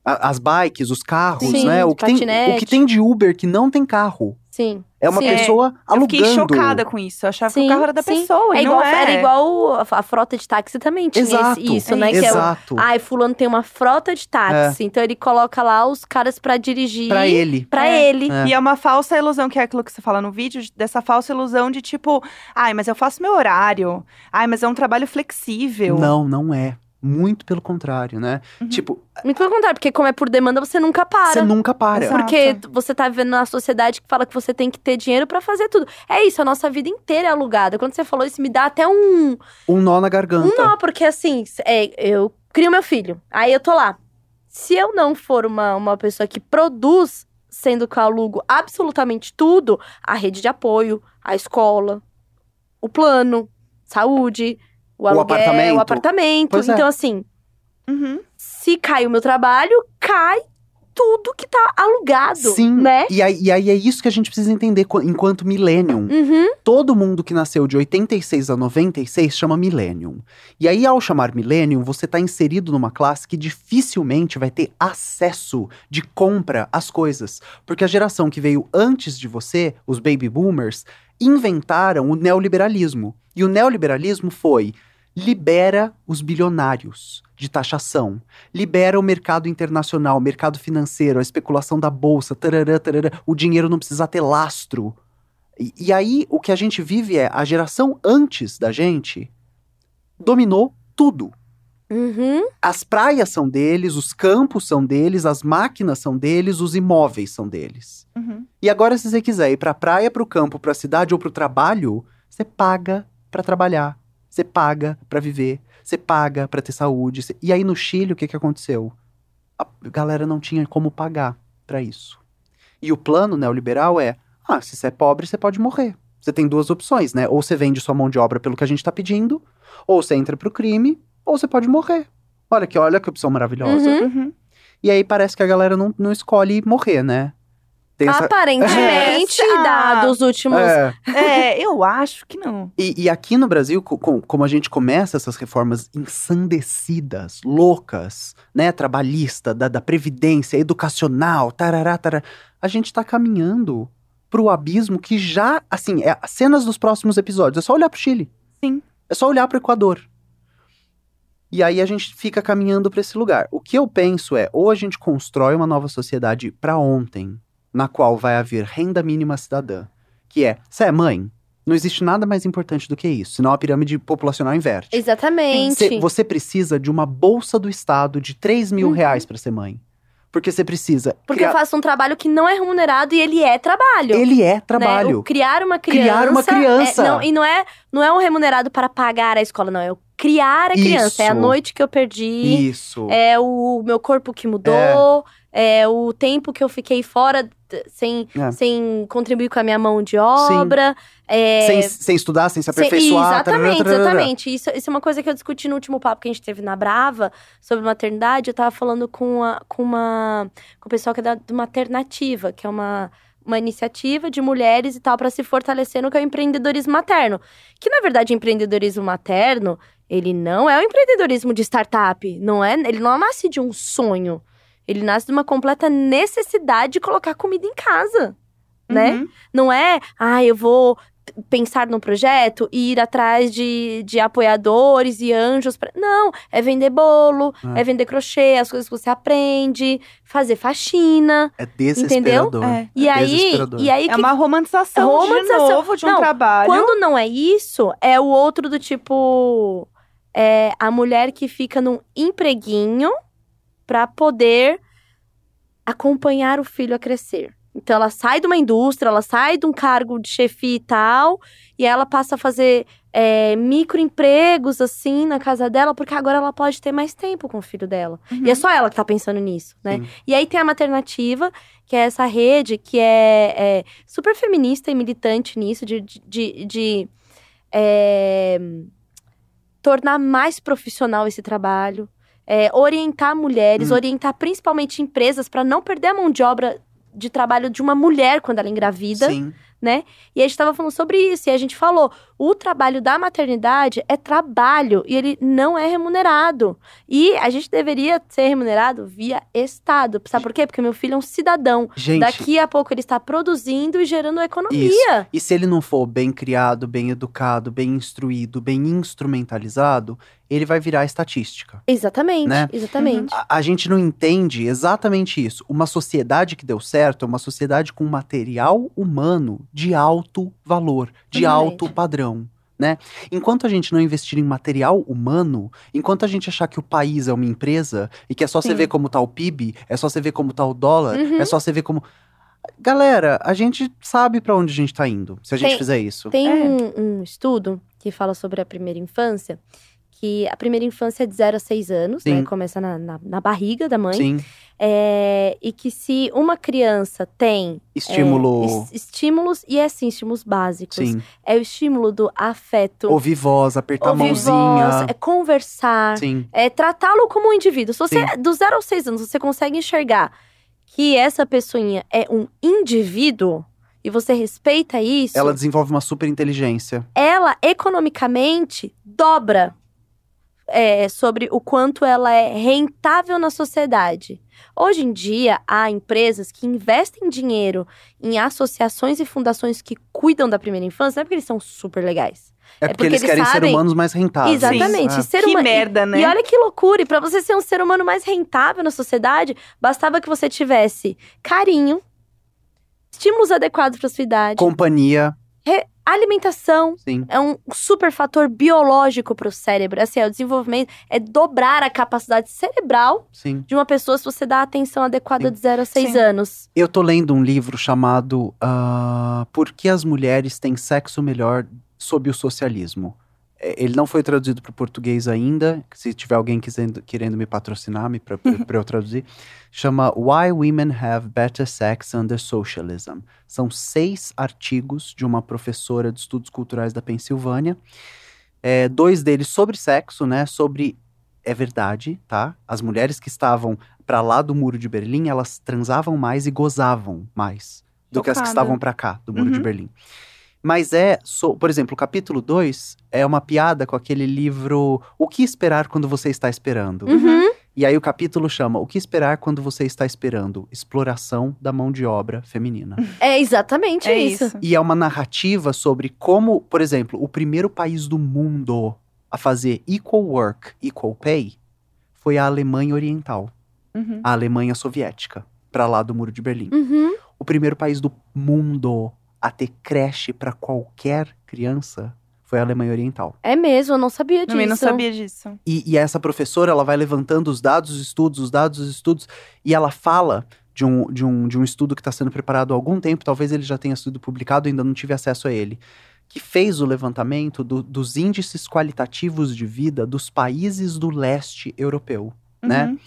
[SPEAKER 2] A- As bikes, os carros,
[SPEAKER 1] Sim,
[SPEAKER 2] né? O que, tem, o que tem de Uber que não tem carro.
[SPEAKER 1] Sim.
[SPEAKER 2] É uma
[SPEAKER 1] Sim.
[SPEAKER 2] pessoa
[SPEAKER 3] Eu
[SPEAKER 2] alugando.
[SPEAKER 3] fiquei chocada com isso. Eu achava que
[SPEAKER 1] Sim,
[SPEAKER 3] o carro era da
[SPEAKER 1] sim.
[SPEAKER 3] pessoa.
[SPEAKER 1] É
[SPEAKER 3] e
[SPEAKER 1] igual,
[SPEAKER 3] não é.
[SPEAKER 1] Era igual a, a frota de táxi também tinha esse-
[SPEAKER 2] Exato.
[SPEAKER 1] isso,
[SPEAKER 3] É
[SPEAKER 1] né?
[SPEAKER 3] isso.
[SPEAKER 1] Que é o,
[SPEAKER 2] Exato.
[SPEAKER 1] ai, fulano tem uma frota de táxi. Então ele coloca lá os caras pra dirigir.
[SPEAKER 2] Pra ele.
[SPEAKER 1] Pra
[SPEAKER 3] É.
[SPEAKER 1] ele.
[SPEAKER 2] É.
[SPEAKER 3] E é uma falsa ilusão, que é aquilo que você fala no vídeo, dessa falsa ilusão de tipo, ai, mas eu faço meu horário. Ai, mas é um trabalho flexível.
[SPEAKER 2] Não, não é. Muito pelo contrário, né?
[SPEAKER 3] Uhum.
[SPEAKER 2] Tipo,
[SPEAKER 1] Muito pelo contrário, porque como é por demanda, você nunca para.
[SPEAKER 2] você nunca para.
[SPEAKER 3] Exato.
[SPEAKER 1] Porque você tá vivendo na sociedade que fala que você tem que ter dinheiro pra fazer tudo. É isso, a nossa vida inteira é alugada. Quando você falou isso, me dá até um,
[SPEAKER 2] Um nó na garganta.
[SPEAKER 1] um nó, porque assim, é, eu crio meu filho, aí eu tô lá. Se eu não for uma, uma pessoa que produz, sendo que eu alugo absolutamente tudo, a rede de apoio, a escola, o plano, saúde, o, aluguel,
[SPEAKER 2] apartamento.
[SPEAKER 1] o apartamento.
[SPEAKER 2] Pois é.
[SPEAKER 1] Então, assim,
[SPEAKER 3] Uhum.
[SPEAKER 1] se cai o meu trabalho, cai tudo que tá alugado,
[SPEAKER 2] Sim.
[SPEAKER 1] né?
[SPEAKER 2] E aí, e aí é isso que a gente precisa entender enquanto millennium.
[SPEAKER 1] Uhum.
[SPEAKER 2] Todo mundo que nasceu de 86 a 96 chama millennium. E aí, ao chamar millennium, você tá inserido numa classe que dificilmente vai ter acesso de compra às coisas. Porque a geração que veio antes de você, os baby boomers, inventaram o neoliberalismo. E o neoliberalismo foi libera os bilionários de taxação, libera o mercado internacional, o mercado financeiro, a especulação da bolsa, tarará, tarará, o dinheiro não precisa ter lastro. E, e aí, o que a gente vive é a geração antes da gente dominou tudo.
[SPEAKER 1] Uhum.
[SPEAKER 2] As praias são deles, os campos são deles, as máquinas são deles, os imóveis são deles.
[SPEAKER 3] Uhum.
[SPEAKER 2] E agora, se você quiser ir pra praia, pro campo, pra cidade ou pro trabalho, você paga pra trabalhar. Você paga pra viver. Você paga pra ter saúde. Você- E aí, no Chile, o que, que aconteceu? A galera não tinha como pagar pra isso. E o plano neoliberal é: ah, se você é pobre, você pode morrer. Você tem duas opções, né? Ou você vende sua mão de obra pelo que a gente tá pedindo, ou você entra pro crime, ou você pode morrer. Olha que, olha que opção maravilhosa.
[SPEAKER 1] Uhum.
[SPEAKER 3] Uhum.
[SPEAKER 2] E aí parece que a galera não, não escolhe morrer, né? Tem essa...
[SPEAKER 1] Aparentemente,
[SPEAKER 3] É.
[SPEAKER 1] dados últimos.
[SPEAKER 2] É.
[SPEAKER 3] É, eu acho que não.
[SPEAKER 2] E, e aqui no Brasil, co- com- como a gente começa essas reformas ensandecidas, loucas, né? Trabalhista, da, da previdência, educacional, tarará, tarará, a gente tá caminhando pro abismo que já, assim, é cenas dos próximos episódios. É só olhar pro Chile.
[SPEAKER 3] Sim.
[SPEAKER 2] É só olhar pro Equador. E aí a gente fica caminhando pra esse lugar. O que eu penso é, ou a gente constrói uma nova sociedade pra ontem, na qual vai haver renda mínima cidadã, que é, você é mãe? Não existe nada mais importante do que isso, senão a pirâmide populacional inverte.
[SPEAKER 1] Exatamente.
[SPEAKER 2] Cê- você precisa de uma bolsa do Estado de 3 mil
[SPEAKER 1] Uhum.
[SPEAKER 2] reais pra ser mãe. Porque você precisa.
[SPEAKER 1] Porque eu
[SPEAKER 2] criar-
[SPEAKER 1] faço um trabalho que não é remunerado e ele é trabalho.
[SPEAKER 2] Ele é
[SPEAKER 1] né?
[SPEAKER 2] trabalho.
[SPEAKER 1] O criar uma criança.
[SPEAKER 2] Criar uma criança.
[SPEAKER 1] é- não, e não é, não é um remunerado para pagar a escola, não. É o criar a criança. É a
[SPEAKER 2] Isso.
[SPEAKER 1] noite que eu perdi.
[SPEAKER 2] Isso.
[SPEAKER 1] É o meu corpo que mudou. É, o tempo que eu fiquei fora sem,
[SPEAKER 2] É.
[SPEAKER 1] sem contribuir com a minha mão de obra. É,
[SPEAKER 2] Sem, sem estudar, sem se
[SPEAKER 1] Sem-
[SPEAKER 2] aperfeiçoar.
[SPEAKER 1] Exatamente,
[SPEAKER 2] tarará, tarará.
[SPEAKER 1] exatamente. Isso, isso é uma coisa que eu discuti no último papo que a gente teve na Brava sobre maternidade. Eu tava falando com, a, com, uma, com o pessoal que é da, do Maternativa, que é uma, uma iniciativa de mulheres e tal, para se fortalecer no que é o empreendedorismo materno. Que, na verdade, o empreendedorismo materno, ele não é o empreendedorismo de startup. Não é, ele não nasce de um sonho. Ele nasce de uma completa necessidade de colocar comida em casa, né?
[SPEAKER 3] Uhum.
[SPEAKER 1] Não é, ah, eu vou pensar num projeto e ir atrás de, de apoiadores e anjos. Pra... Não, é vender bolo,
[SPEAKER 2] É.
[SPEAKER 1] é. vender crochê, as coisas que você aprende, fazer faxina.
[SPEAKER 2] É desesperador.
[SPEAKER 3] É.
[SPEAKER 1] E
[SPEAKER 2] É
[SPEAKER 1] aí,
[SPEAKER 2] desesperador.
[SPEAKER 1] e aí
[SPEAKER 3] É
[SPEAKER 1] que
[SPEAKER 3] uma romantização,
[SPEAKER 1] Romantização.
[SPEAKER 3] de novo de um
[SPEAKER 1] Não,
[SPEAKER 3] trabalho.
[SPEAKER 1] quando não é isso, é o outro do tipo. É a mulher que fica num empreguinho pra poder acompanhar o filho a crescer. Então ela sai de uma indústria, ela sai de um cargo de chefia e tal, e ela passa a fazer é, microempregos assim na casa dela, porque agora ela pode ter mais tempo com o filho dela.
[SPEAKER 3] Uhum.
[SPEAKER 1] E é só ela que tá pensando nisso, né?
[SPEAKER 2] Sim.
[SPEAKER 1] E aí tem a Maternativa, que é essa rede que é, é super feminista e militante nisso, de, de, de- de, é, tornar mais profissional esse trabalho, é, orientar mulheres,
[SPEAKER 2] Hum.
[SPEAKER 1] orientar principalmente empresas para não perder a mão de obra de trabalho de uma mulher quando ela engravida,
[SPEAKER 2] Sim.
[SPEAKER 1] né? E a gente tava falando sobre isso, e a gente falou: o trabalho da maternidade é trabalho e ele não é remunerado. E a gente deveria ser remunerado via Estado. Sabe por quê? Porque meu filho é um cidadão.
[SPEAKER 2] Gente,
[SPEAKER 1] Daqui a pouco ele está produzindo e gerando economia.
[SPEAKER 2] e se ele não for bem criado, bem educado, bem instruído, bem instrumentalizado, ele vai virar estatística.
[SPEAKER 1] Exatamente,
[SPEAKER 2] Né?
[SPEAKER 1] exatamente.
[SPEAKER 2] A, a gente não entende exatamente isso. Uma sociedade que deu certo é uma sociedade com material humano de alto valor, de
[SPEAKER 1] Exatamente.
[SPEAKER 2] alto padrão. Né? Enquanto a gente não investir em material humano, enquanto a gente achar que o país é uma empresa e que é só você
[SPEAKER 3] Sim.
[SPEAKER 2] ver como tá o PIB, é só você ver como tá o dólar,
[SPEAKER 1] Uhum.
[SPEAKER 2] é só você ver como. Galera, a gente sabe pra onde a gente tá indo se a gente
[SPEAKER 1] Tem-
[SPEAKER 2] fizer isso.
[SPEAKER 1] Tem
[SPEAKER 3] É.
[SPEAKER 1] um, um estudo que fala sobre a primeira infância, que a primeira infância é de 0 a 6 anos, né?
[SPEAKER 2] Sim.
[SPEAKER 1] Começa na, na, na barriga da mãe.
[SPEAKER 2] Sim,
[SPEAKER 1] É, e que se uma criança tem é,
[SPEAKER 2] estímulo.
[SPEAKER 1] es- estímulos, e é assim, estímulos básicos.
[SPEAKER 2] sim.
[SPEAKER 1] É o estímulo do afeto,
[SPEAKER 2] Ouvir voz, apertar a
[SPEAKER 1] ouvir
[SPEAKER 2] mãozinha.
[SPEAKER 1] voz, é conversar,
[SPEAKER 2] Sim.
[SPEAKER 1] é tratá-lo como um indivíduo. Se você,
[SPEAKER 2] Sim.
[SPEAKER 1] do 0 aos 6 anos, você consegue enxergar que essa pessoinha é um indivíduo e você respeita isso,
[SPEAKER 2] Ela desenvolve uma super inteligência.
[SPEAKER 1] ela economicamente dobra é, sobre o quanto ela é rentável na sociedade. Hoje em dia, há empresas que investem dinheiro em associações e fundações que cuidam da primeira infância, não é porque eles são super legais.
[SPEAKER 2] É,
[SPEAKER 1] É
[SPEAKER 2] porque,
[SPEAKER 1] porque
[SPEAKER 2] eles
[SPEAKER 1] eles
[SPEAKER 2] querem ser
[SPEAKER 1] sabem-
[SPEAKER 2] humanos mais rentáveis.
[SPEAKER 1] Exatamente.
[SPEAKER 2] É.
[SPEAKER 1] Ser
[SPEAKER 3] que
[SPEAKER 1] uma-
[SPEAKER 3] merda, né?
[SPEAKER 1] E olha que loucura, e pra você ser um ser humano mais rentável na sociedade, bastava que você tivesse carinho, estímulos adequados para sua idade,
[SPEAKER 2] Companhia,
[SPEAKER 1] alimentação,
[SPEAKER 2] sim.
[SPEAKER 1] é um super fator biológico para o cérebro. Assim, é, o desenvolvimento é dobrar a capacidade cerebral
[SPEAKER 2] Sim.
[SPEAKER 1] de uma pessoa se você dá a atenção adequada
[SPEAKER 2] Sim.
[SPEAKER 1] de 0 a 6
[SPEAKER 3] Sim.
[SPEAKER 1] anos.
[SPEAKER 2] Eu tô lendo um livro chamado ah, Por que as mulheres têm sexo melhor sob o socialismo? É, Ele não foi traduzido para o português ainda. Se tiver alguém quisendo, querendo me patrocinar me para [laughs] eu traduzir, chama Why Women Have Better Sex Under Socialism. São seis artigos de uma professora de estudos culturais da Pensilvânia. É, dois deles sobre sexo, né? Sobre é verdade, tá? As mulheres que estavam para lá do muro de Berlim, elas transavam mais e gozavam mais do que as que estavam para cá do muro de
[SPEAKER 3] Uhum.
[SPEAKER 2] Berlim. Mas é, so- por exemplo, o capítulo 2 é uma piada com aquele livro O que esperar quando você está esperando?
[SPEAKER 1] Uhum.
[SPEAKER 2] E aí o capítulo chama O que esperar quando você está esperando? Exploração da mão de obra feminina.
[SPEAKER 1] É exatamente
[SPEAKER 3] É
[SPEAKER 1] isso.
[SPEAKER 3] isso.
[SPEAKER 2] E é uma narrativa sobre como, por exemplo, o primeiro país do mundo a fazer equal work, equal pay foi a Alemanha Oriental,
[SPEAKER 3] Uhum.
[SPEAKER 2] a Alemanha Soviética, para lá do Muro de Berlim.
[SPEAKER 1] Uhum.
[SPEAKER 2] O primeiro país do mundo a ter creche para qualquer criança foi a Alemanha Oriental.
[SPEAKER 1] É mesmo, eu não sabia disso.
[SPEAKER 3] Também não sabia disso.
[SPEAKER 2] E, e essa professora, ela vai levantando os dados, os estudos, os dados, os estudos, e ela fala de um, de um, de um estudo que está sendo preparado há algum tempo, talvez ele já tenha sido publicado, ainda não tive acesso a ele, que fez o levantamento do- dos índices qualitativos de vida dos países do leste europeu, né?
[SPEAKER 3] Uhum.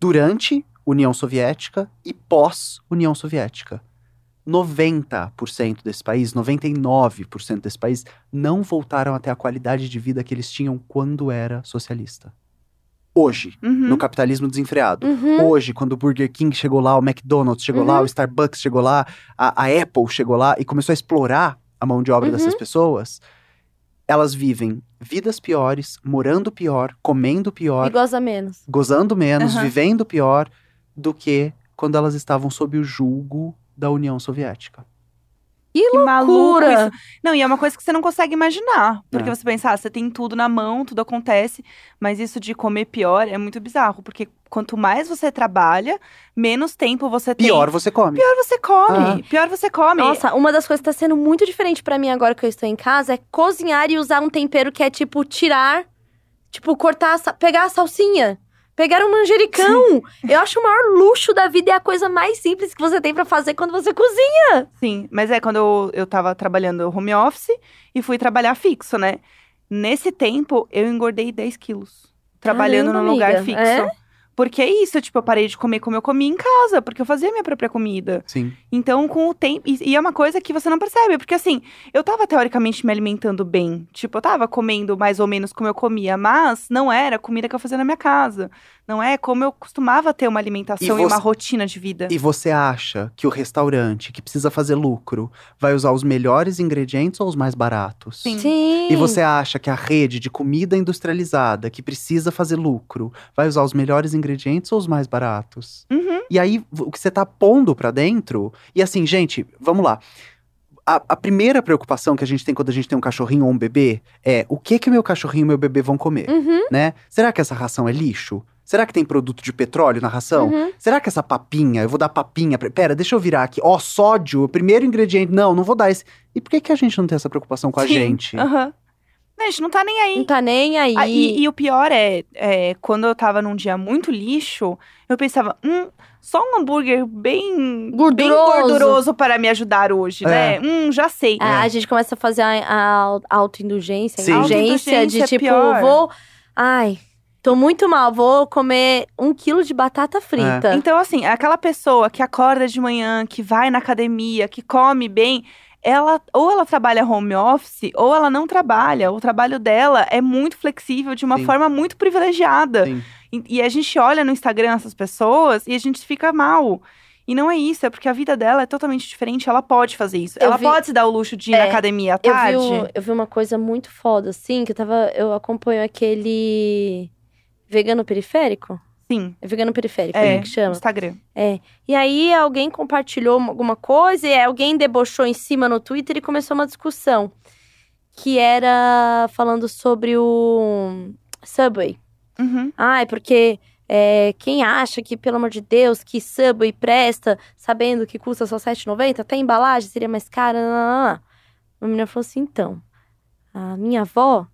[SPEAKER 2] Durante União Soviética e pós-União Soviética. 90% desse país, 99% desse país, não voltaram a ter a qualidade de vida que eles tinham quando era socialista. Hoje,
[SPEAKER 3] Uhum.
[SPEAKER 2] no capitalismo desenfreado.
[SPEAKER 1] Uhum.
[SPEAKER 2] Hoje, quando o Burger King chegou lá, o McDonald's chegou lá,
[SPEAKER 1] Uhum.
[SPEAKER 2] o Starbucks chegou lá, a, a Apple chegou lá e começou a explorar a mão de obra
[SPEAKER 1] Uhum.
[SPEAKER 2] dessas pessoas, elas vivem vidas piores, morando pior, comendo pior,
[SPEAKER 1] E goza menos.
[SPEAKER 2] gozando menos, vivendo pior do que quando elas estavam sob o julgo da União Soviética.
[SPEAKER 3] Que maluco
[SPEAKER 1] Cura!
[SPEAKER 3] isso. Não, e é uma coisa que você não consegue imaginar. Porque
[SPEAKER 2] É.
[SPEAKER 3] você pensa, ah, você tem tudo na mão, tudo acontece. Mas isso de comer pior é muito bizarro. Porque quanto mais você trabalha, menos tempo você tem.
[SPEAKER 2] Pior você come.
[SPEAKER 3] Pior você come. Pior você come.
[SPEAKER 1] Nossa, uma das coisas que tá sendo muito diferente pra mim agora que eu estou em casa é cozinhar e usar um tempero que é tipo tirar, tipo cortar, pegar a salsinha. Pegar um manjericão. Eu acho o maior luxo da vida e a coisa mais simples que você tem pra fazer quando você cozinha.
[SPEAKER 3] Sim, mas é quando eu, eu tava trabalhando home office e fui trabalhar fixo, né? Nesse tempo, eu engordei 10 quilos. Trabalhando
[SPEAKER 1] Caramba,
[SPEAKER 3] num lugar
[SPEAKER 1] amiga.
[SPEAKER 3] fixo.
[SPEAKER 1] É?
[SPEAKER 3] Porque é isso, tipo, eu parei de comer como eu comia em casa, porque eu fazia minha própria comida.
[SPEAKER 2] Sim.
[SPEAKER 3] Então, com o tempo. E, e é uma coisa que você não percebe, porque assim, eu tava teoricamente me alimentando bem. Tipo, eu tava comendo mais ou menos como eu comia, mas não era a comida que eu fazia na minha casa. Não é como eu costumava ter uma alimentação
[SPEAKER 2] E
[SPEAKER 3] e, uma rotina de vida.
[SPEAKER 2] E você acha que o restaurante que precisa fazer lucro vai usar os melhores ingredientes ou os mais baratos?
[SPEAKER 3] Sim.
[SPEAKER 1] Sim.
[SPEAKER 2] E você acha que a rede de comida industrializada que precisa fazer lucro vai usar os melhores ingredientes ou os mais baratos?
[SPEAKER 3] Uhum.
[SPEAKER 2] E aí, o que você tá pondo pra dentro. E assim, gente, vamos lá. A, a primeira preocupação que a gente tem quando a gente tem um cachorrinho ou um bebê é o que que meu cachorrinho e meu bebê vão comer,
[SPEAKER 1] Uhum,
[SPEAKER 2] né? Será que essa ração é lixo? Será que tem produto de petróleo na ração?
[SPEAKER 1] uhum.
[SPEAKER 2] Será que essa papinha, eu vou dar papinha pra... Pera, deixa eu virar aqui. Ó, sódio, o primeiro ingrediente. Não, não vou dar esse. E por que, que a gente não tem essa preocupação com a
[SPEAKER 3] Sim.
[SPEAKER 2] gente?
[SPEAKER 3] Aham. Não, a gente não tá nem aí.
[SPEAKER 1] Não tá nem aí.
[SPEAKER 3] Ah, e, e o pior é, é, quando eu tava num dia muito lixo, eu pensava, hum, só um hambúrguer bem bem
[SPEAKER 1] Gorduroso.
[SPEAKER 3] gorduroso para me ajudar hoje,
[SPEAKER 2] É.
[SPEAKER 3] né? Hum, já sei.
[SPEAKER 1] Ah, A gente começa a fazer a, a autoindulgência, a indulgência
[SPEAKER 3] Autoindulgência
[SPEAKER 1] de
[SPEAKER 3] é
[SPEAKER 1] tipo,
[SPEAKER 3] pior.
[SPEAKER 1] vou. Ai, tô muito mal, vou comer um quilo de batata frita.
[SPEAKER 3] Então, assim, aquela pessoa que acorda de manhã, que vai na academia, que come bem, ela ou ela trabalha home office ou ela não trabalha. O trabalho dela é muito flexível, de uma
[SPEAKER 2] Sim.
[SPEAKER 3] forma muito privilegiada.
[SPEAKER 2] Sim.
[SPEAKER 3] E, e a gente olha no Instagram essas pessoas e a gente fica mal. E não é isso, é porque a vida dela é totalmente diferente. Ela pode fazer isso.
[SPEAKER 1] Eu
[SPEAKER 3] ela
[SPEAKER 1] vi-
[SPEAKER 3] pode se dar o luxo de ir
[SPEAKER 1] É,
[SPEAKER 3] na academia à
[SPEAKER 1] Eu
[SPEAKER 3] tarde.
[SPEAKER 1] vi, um- eu vi uma coisa muito foda, assim, que eu tava. Eu acompanho aquele vegano periférico.
[SPEAKER 3] Sim,
[SPEAKER 1] É vegano periférico,
[SPEAKER 3] é,
[SPEAKER 1] né, que chama.
[SPEAKER 3] Instagram.
[SPEAKER 1] E aí alguém compartilhou uma- alguma coisa e alguém debochou em cima no Twitter e começou uma discussão. Que era falando sobre o Subway.
[SPEAKER 3] Uhum.
[SPEAKER 1] Ai, porque é, quem acha que, pelo amor de Deus, que Subway presta, sabendo que custa só R$7,90, até a embalagem seria mais cara. Não, não, não. Uma menina falou assim, então, a minha avó,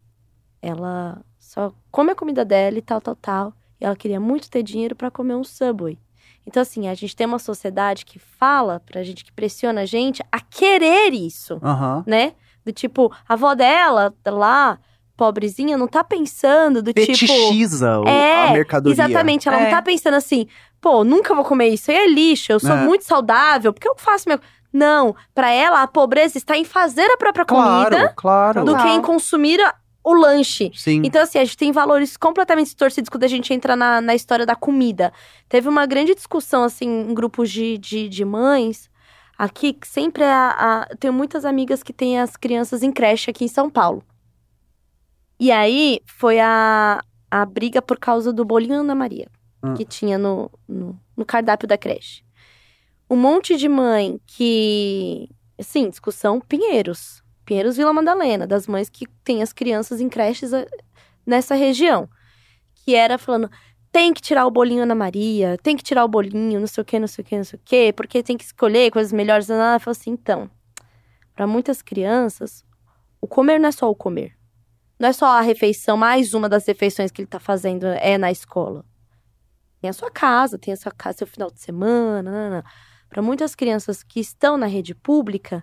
[SPEAKER 1] ela só come a comida dela e tal, tal, tal. E ela queria muito ter dinheiro pra comer um Subway. Então, assim, a gente tem uma sociedade que fala pra gente, que pressiona a gente a querer isso
[SPEAKER 2] Aham.
[SPEAKER 1] né? Do tipo, a avó dela, lá, pobrezinha, não tá pensando do tipo.
[SPEAKER 2] Fetichiza o-
[SPEAKER 1] É,
[SPEAKER 2] a mercadoria.
[SPEAKER 1] Exatamente, ela
[SPEAKER 3] É.
[SPEAKER 1] não tá pensando assim, pô, nunca vou comer isso, aí é lixo, eu sou
[SPEAKER 2] É.
[SPEAKER 1] muito saudável, porque eu faço meu. Não, pra ela, a pobreza está em fazer a própria
[SPEAKER 2] Claro,
[SPEAKER 1] comida
[SPEAKER 2] claro.
[SPEAKER 1] do que em consumir a- o lanche.
[SPEAKER 2] Sim.
[SPEAKER 1] Então, assim, a gente tem valores completamente distorcidos quando a gente entra na, na história da comida. Teve uma grande discussão, assim, em grupos de, de, de mães. Aqui, que sempre é a, a- eu tenho muitas amigas que têm as crianças em creche aqui em São Paulo. E aí, foi a, a briga por causa do bolinho Ana Maria,
[SPEAKER 2] Hum.
[SPEAKER 1] que tinha no, no, no cardápio da creche. Um monte de mãe que... Assim, discussão Pinheiros. Pinheiros Vila Madalena, das mães que têm as crianças em creches eh, nessa região. Que era falando, tem que tirar o bolinho Ana Maria, tem que tirar o bolinho, não sei o que, não sei o que, não sei o que, porque tem que escolher coisas melhores. Ela falou assim, então, para muitas crianças, o comer não é só o comer. Não é só a refeição, mais uma das refeições que ele tá fazendo é na escola. Tem a sua casa, tem a sua casa, seu final de semana. Para muitas crianças que estão na rede pública,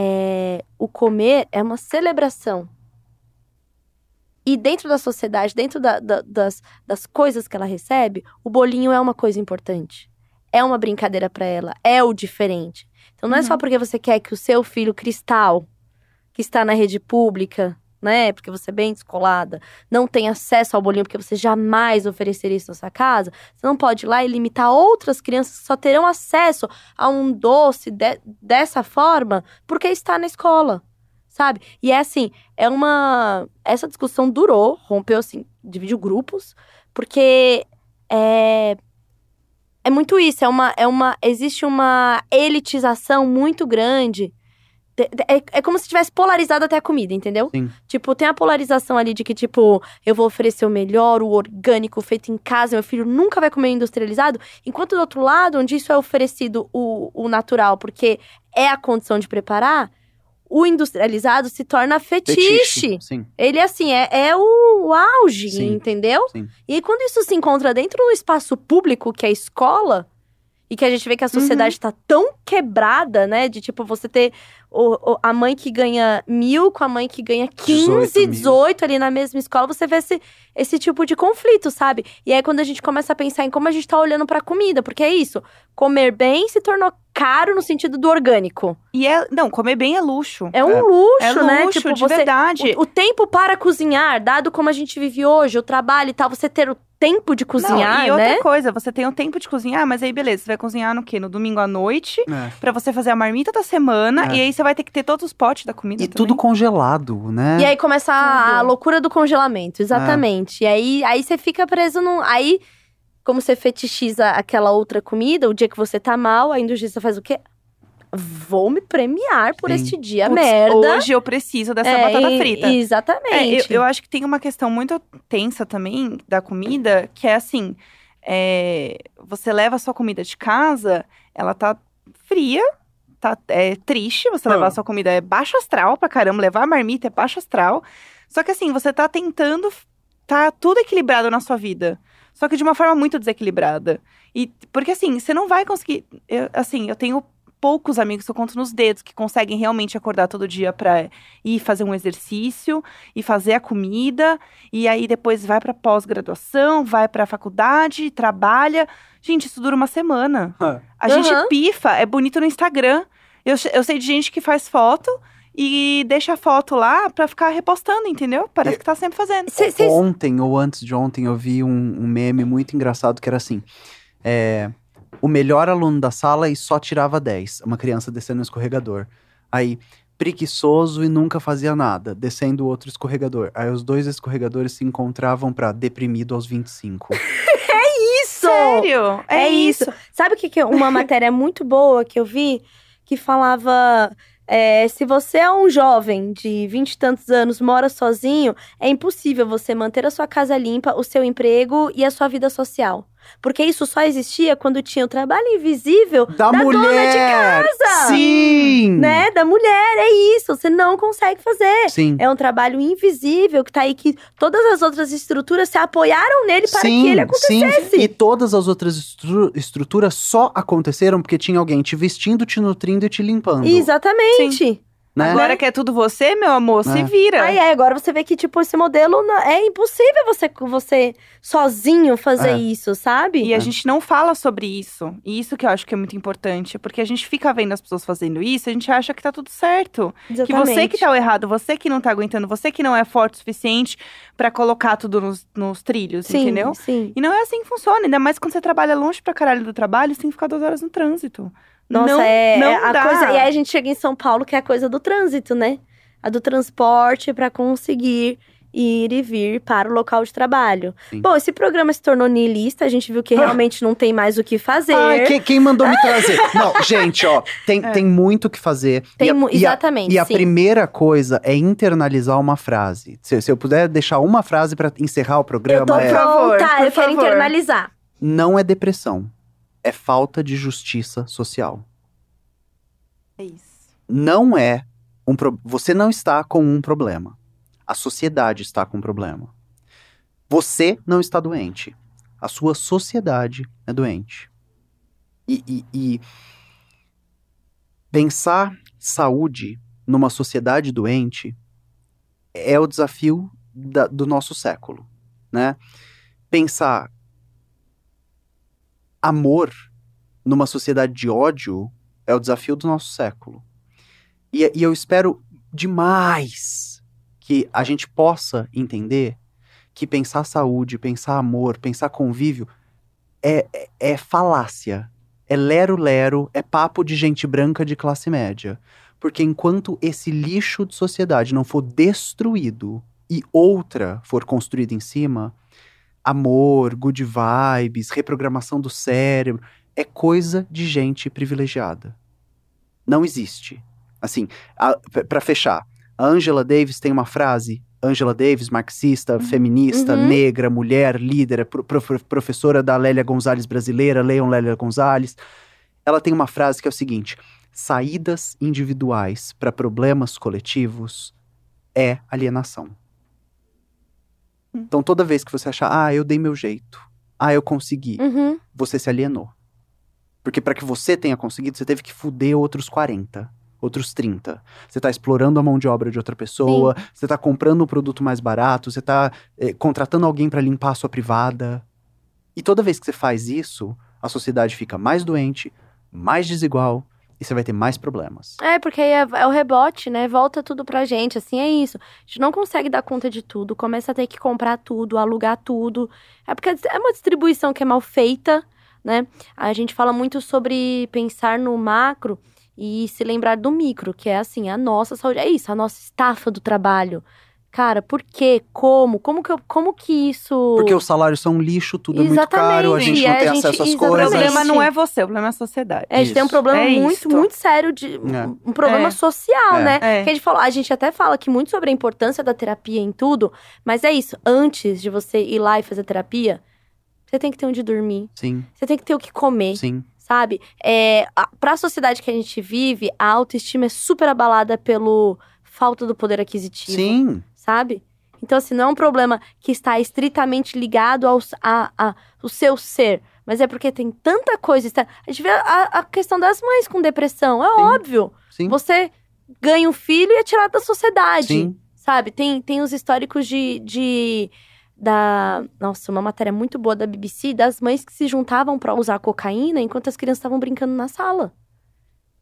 [SPEAKER 1] é, o comer é uma celebração. E dentro da sociedade, dentro da- da- das, das coisas que ela recebe, o bolinho é uma coisa importante. É uma brincadeira para ela, é o diferente. Então não é só
[SPEAKER 3] Uhum.
[SPEAKER 1] porque você quer que o seu filho cristal, que está na rede pública, né, porque você é bem descolada, não tem acesso ao bolinho porque você jamais ofereceria isso na sua casa, você não pode ir lá e limitar outras crianças que só terão acesso a um doce de- dessa forma porque está na escola, sabe? E é assim, é uma. Essa discussão durou, rompeu assim, dividiu grupos, porque é. É muito isso, é uma, é uma. Existe uma elitização muito grande. É, é como se tivesse polarizado até a comida, entendeu?
[SPEAKER 2] Sim.
[SPEAKER 1] Tipo, tem a polarização ali de que, tipo, eu vou oferecer o melhor, o orgânico, feito em casa, meu filho nunca vai comer industrializado. Enquanto do outro lado, onde isso é oferecido o, o natural, porque é a condição de preparar, o industrializado se torna fetiche.
[SPEAKER 2] Sim.
[SPEAKER 1] Ele, assim, é, é o, o auge,
[SPEAKER 2] Sim.
[SPEAKER 1] entendeu?
[SPEAKER 2] Sim.
[SPEAKER 1] E aí, quando isso se encontra dentro do espaço público, que é a escola, e que a gente vê que a sociedade tá tão quebrada, né? De, tipo, você ter o- o- a mãe que ganha mil com a mãe que ganha 15,
[SPEAKER 2] 18 mil.
[SPEAKER 1] 18 ali na mesma escola, você vê esse, esse tipo de conflito, sabe? E aí, quando a gente começa a pensar em como a gente tá olhando pra comida, porque é isso, comer bem se tornou caro no sentido do orgânico.
[SPEAKER 3] E é. Não, comer bem é luxo.
[SPEAKER 1] É um
[SPEAKER 2] É.
[SPEAKER 1] luxo,
[SPEAKER 3] É
[SPEAKER 1] né?
[SPEAKER 3] luxo,
[SPEAKER 1] Tipo,
[SPEAKER 3] de
[SPEAKER 1] você.
[SPEAKER 3] verdade.
[SPEAKER 1] O, o tempo para cozinhar, dado como a gente vive hoje, o trabalho e tal, você ter o tempo de cozinhar,
[SPEAKER 3] Não, e outra
[SPEAKER 1] né?
[SPEAKER 3] coisa, você tem o tempo de cozinhar, mas aí beleza, você vai cozinhar no quê? No domingo à noite,
[SPEAKER 2] É.
[SPEAKER 3] pra você fazer a marmita da semana,
[SPEAKER 2] É.
[SPEAKER 3] e aí você vai ter que ter todos os potes da comida
[SPEAKER 2] E
[SPEAKER 3] também.
[SPEAKER 2] tudo congelado, né?
[SPEAKER 1] E aí começa a, a loucura do congelamento, exatamente. E aí, aí você fica preso num. Aí, como você fetichiza aquela outra comida, o dia que você tá mal, a indulgência faz o quê? Vou me premiar por
[SPEAKER 2] Sim.
[SPEAKER 1] este dia
[SPEAKER 3] Putz,
[SPEAKER 1] merda.
[SPEAKER 3] Hoje eu preciso dessa
[SPEAKER 1] É,
[SPEAKER 3] batata frita. É, eu,
[SPEAKER 1] Exatamente.
[SPEAKER 3] eu acho que tem uma questão muito tensa também da comida, que é assim: é, você leva a sua comida de casa, ela tá fria, tá é, triste, você
[SPEAKER 2] Ah.
[SPEAKER 3] levar sua comida é baixo astral pra caramba, levar a marmita é baixo astral. Só que assim, você tá tentando. Tá tudo equilibrado na sua vida. Só que de uma forma muito desequilibrada. E porque assim, você não vai conseguir. eu- assim, eu tenho poucos amigos que eu conto nos dedos que conseguem realmente acordar todo dia pra ir fazer um exercício e fazer a comida e aí depois vai pra pós-graduação, vai pra faculdade, trabalha. Gente, isso dura uma semana. [laughs] A gente pifa, é bonito no Instagram. Eu, eu sei de gente que faz foto e deixa a foto lá pra ficar repostando, entendeu? Parece que tá sempre fazendo.
[SPEAKER 1] Cês-
[SPEAKER 2] Ontem ou antes de ontem eu vi um, um meme muito engraçado que era assim: é, o melhor aluno da sala e só tirava 10. Uma criança descendo no escorregador. Aí, preguiçoso e nunca fazia nada, descendo outro escorregador. Aí os dois escorregadores se encontravam pra deprimido aos 25. [laughs]
[SPEAKER 3] Sério? É,
[SPEAKER 1] É
[SPEAKER 3] isso.
[SPEAKER 1] isso. Sabe o que, que é uma matéria muito boa que eu vi? Que falava. é, se você é um jovem de vinte e tantos anos, mora sozinho, é impossível você manter a sua casa limpa, o seu emprego e a sua vida social. Porque isso só existia quando tinha o trabalho invisível
[SPEAKER 2] Da,
[SPEAKER 1] Da dona
[SPEAKER 2] mulher!
[SPEAKER 1] de casa!
[SPEAKER 2] Sim!
[SPEAKER 1] né, da mulher. É isso, você não consegue fazer.
[SPEAKER 2] Sim.
[SPEAKER 1] É um trabalho invisível que tá aí que todas as outras estruturas se apoiaram nele para
[SPEAKER 2] sim,
[SPEAKER 1] que ele acontecesse.
[SPEAKER 2] Sim. E todas as outras estru- estruturas só aconteceram porque tinha alguém te vestindo, te nutrindo e te limpando.
[SPEAKER 1] Exatamente.
[SPEAKER 2] Né?
[SPEAKER 3] Agora que é tudo você, meu amor, se
[SPEAKER 2] É.
[SPEAKER 3] vira.
[SPEAKER 1] Aí é, agora você vê que, tipo, esse modelo não- é impossível você, você sozinho fazer
[SPEAKER 2] É.
[SPEAKER 1] isso, sabe?
[SPEAKER 3] E a gente não fala sobre isso. E isso que eu acho que é muito importante. Porque a gente fica vendo as pessoas fazendo isso, a gente acha que tá tudo certo. Que
[SPEAKER 1] Exatamente.
[SPEAKER 3] você que tá o errado, você que não tá aguentando, você que não é forte o suficiente pra colocar tudo nos, nos trilhos,
[SPEAKER 1] sim,
[SPEAKER 3] entendeu?
[SPEAKER 1] Sim.
[SPEAKER 3] E não é assim que funciona. Ainda mais quando você trabalha longe pra caralho do trabalho, você tem que ficar duas horas no trânsito.
[SPEAKER 1] Nossa,
[SPEAKER 3] não,
[SPEAKER 1] é,
[SPEAKER 3] não
[SPEAKER 1] é a
[SPEAKER 3] dá.
[SPEAKER 1] coisa. E aí a gente chega em São Paulo, que é a coisa do trânsito, né? A do transporte pra conseguir ir e vir para o local de trabalho.
[SPEAKER 2] Sim.
[SPEAKER 1] Bom, esse programa se tornou niilista, a gente viu que realmente não tem mais o que fazer.
[SPEAKER 2] Ai, quem, quem mandou me trazer? [laughs] Não, gente, ó, tem,
[SPEAKER 3] É.
[SPEAKER 2] tem muito o que fazer.
[SPEAKER 1] Tem
[SPEAKER 2] e a,
[SPEAKER 1] mu-
[SPEAKER 2] e a-
[SPEAKER 1] exatamente,
[SPEAKER 2] E a primeira coisa é internalizar uma frase. Se, se eu puder deixar uma frase pra encerrar o programa,
[SPEAKER 1] Eu tô
[SPEAKER 2] é:
[SPEAKER 3] Por favor,
[SPEAKER 1] pronta,
[SPEAKER 3] por
[SPEAKER 1] eu quero
[SPEAKER 3] favor.
[SPEAKER 1] internalizar.
[SPEAKER 2] não é depressão, é falta de justiça social.
[SPEAKER 3] É isso.
[SPEAKER 2] Não é um pro... você não está com um problema. A sociedade está com um problema. Você não está doente. A sua sociedade é doente. E, e- e pensar saúde numa sociedade doente é o desafio da- do nosso século, né? Pensar amor numa sociedade de ódio é o desafio do nosso século. E, e eu espero demais que a gente possa entender que pensar saúde, pensar amor, pensar convívio é, é, é falácia. É lero-lero, é papo de gente branca de classe média. Porque enquanto esse lixo de sociedade não for destruído e outra for construída em cima, amor, good vibes, reprogramação do cérebro, é coisa de gente privilegiada. Não existe. Assim, para fechar, a Angela Davis tem uma frase. Angela Davis, marxista, feminista,
[SPEAKER 1] Uhum.
[SPEAKER 2] negra, mulher, líder, pro- pro- professora da Lélia Gonzalez brasileira, leiam Lélia Gonzalez. Ela tem uma frase que é o seguinte: saídas individuais para problemas coletivos é alienação.
[SPEAKER 3] Hum.
[SPEAKER 2] Então toda vez que você achar, ah, eu dei meu jeito, ah, eu consegui,
[SPEAKER 1] Uhum.
[SPEAKER 2] você se alienou. Porque para que você tenha conseguido, você teve que fuder outros 40, outros 30. Você tá explorando a mão de obra de outra pessoa, você tá comprando um produto mais barato, você tá eh, contratando alguém para limpar a sua privada. E toda vez que você faz isso, a sociedade fica mais doente, mais desigual e você vai ter mais problemas.
[SPEAKER 1] É, porque aí é, é o rebote, né? Volta tudo pra gente, assim, é isso. A gente não consegue dar conta de tudo, começa a ter que comprar tudo, alugar tudo. É porque é uma distribuição que é mal feita, né? A gente fala muito sobre pensar no macro e se lembrar do micro, que é assim, a nossa saúde. É isso, a nossa estafa do trabalho. Cara, por quê? Como? Como que, eu, como que isso.
[SPEAKER 2] Porque os salários são um lixo, tudo é muito caro, a gente
[SPEAKER 1] E
[SPEAKER 2] não
[SPEAKER 1] a
[SPEAKER 2] tem
[SPEAKER 1] gente-
[SPEAKER 2] acesso às
[SPEAKER 3] O
[SPEAKER 1] exatamente.
[SPEAKER 2] coisas.
[SPEAKER 3] problema não é você, o problema é a sociedade.
[SPEAKER 1] É, a gente tem um problema
[SPEAKER 3] É
[SPEAKER 1] muito,
[SPEAKER 3] isso.
[SPEAKER 1] muito sério de
[SPEAKER 2] É.
[SPEAKER 1] um problema
[SPEAKER 3] É.
[SPEAKER 1] social,
[SPEAKER 2] É.
[SPEAKER 1] né?
[SPEAKER 3] É.
[SPEAKER 1] Que a gente falou, a gente até fala que muito sobre a importância da terapia em tudo, mas é isso. Antes de você ir lá e fazer terapia, você tem que ter onde dormir,
[SPEAKER 2] Sim,
[SPEAKER 1] você tem que ter o que comer,
[SPEAKER 2] sim.
[SPEAKER 1] sabe? É, a, pra sociedade que a gente vive, a autoestima é super abalada pelo falta do poder aquisitivo,
[SPEAKER 2] Sim.
[SPEAKER 1] Sabe? Então, assim, não é um problema que está estritamente ligado ao a, a, o seu ser. Mas é porque tem tanta coisa. externa. A gente vê a, a questão das mães com depressão. É
[SPEAKER 2] Sim.
[SPEAKER 1] óbvio.
[SPEAKER 2] Sim.
[SPEAKER 1] Você ganha um filho e é tirado da sociedade.
[SPEAKER 2] Sim.
[SPEAKER 1] Sabe? Tem, tem os históricos de, de. Da. Nossa, uma matéria muito boa da BBC das mães que se juntavam pra usar cocaína enquanto as crianças estavam brincando na sala.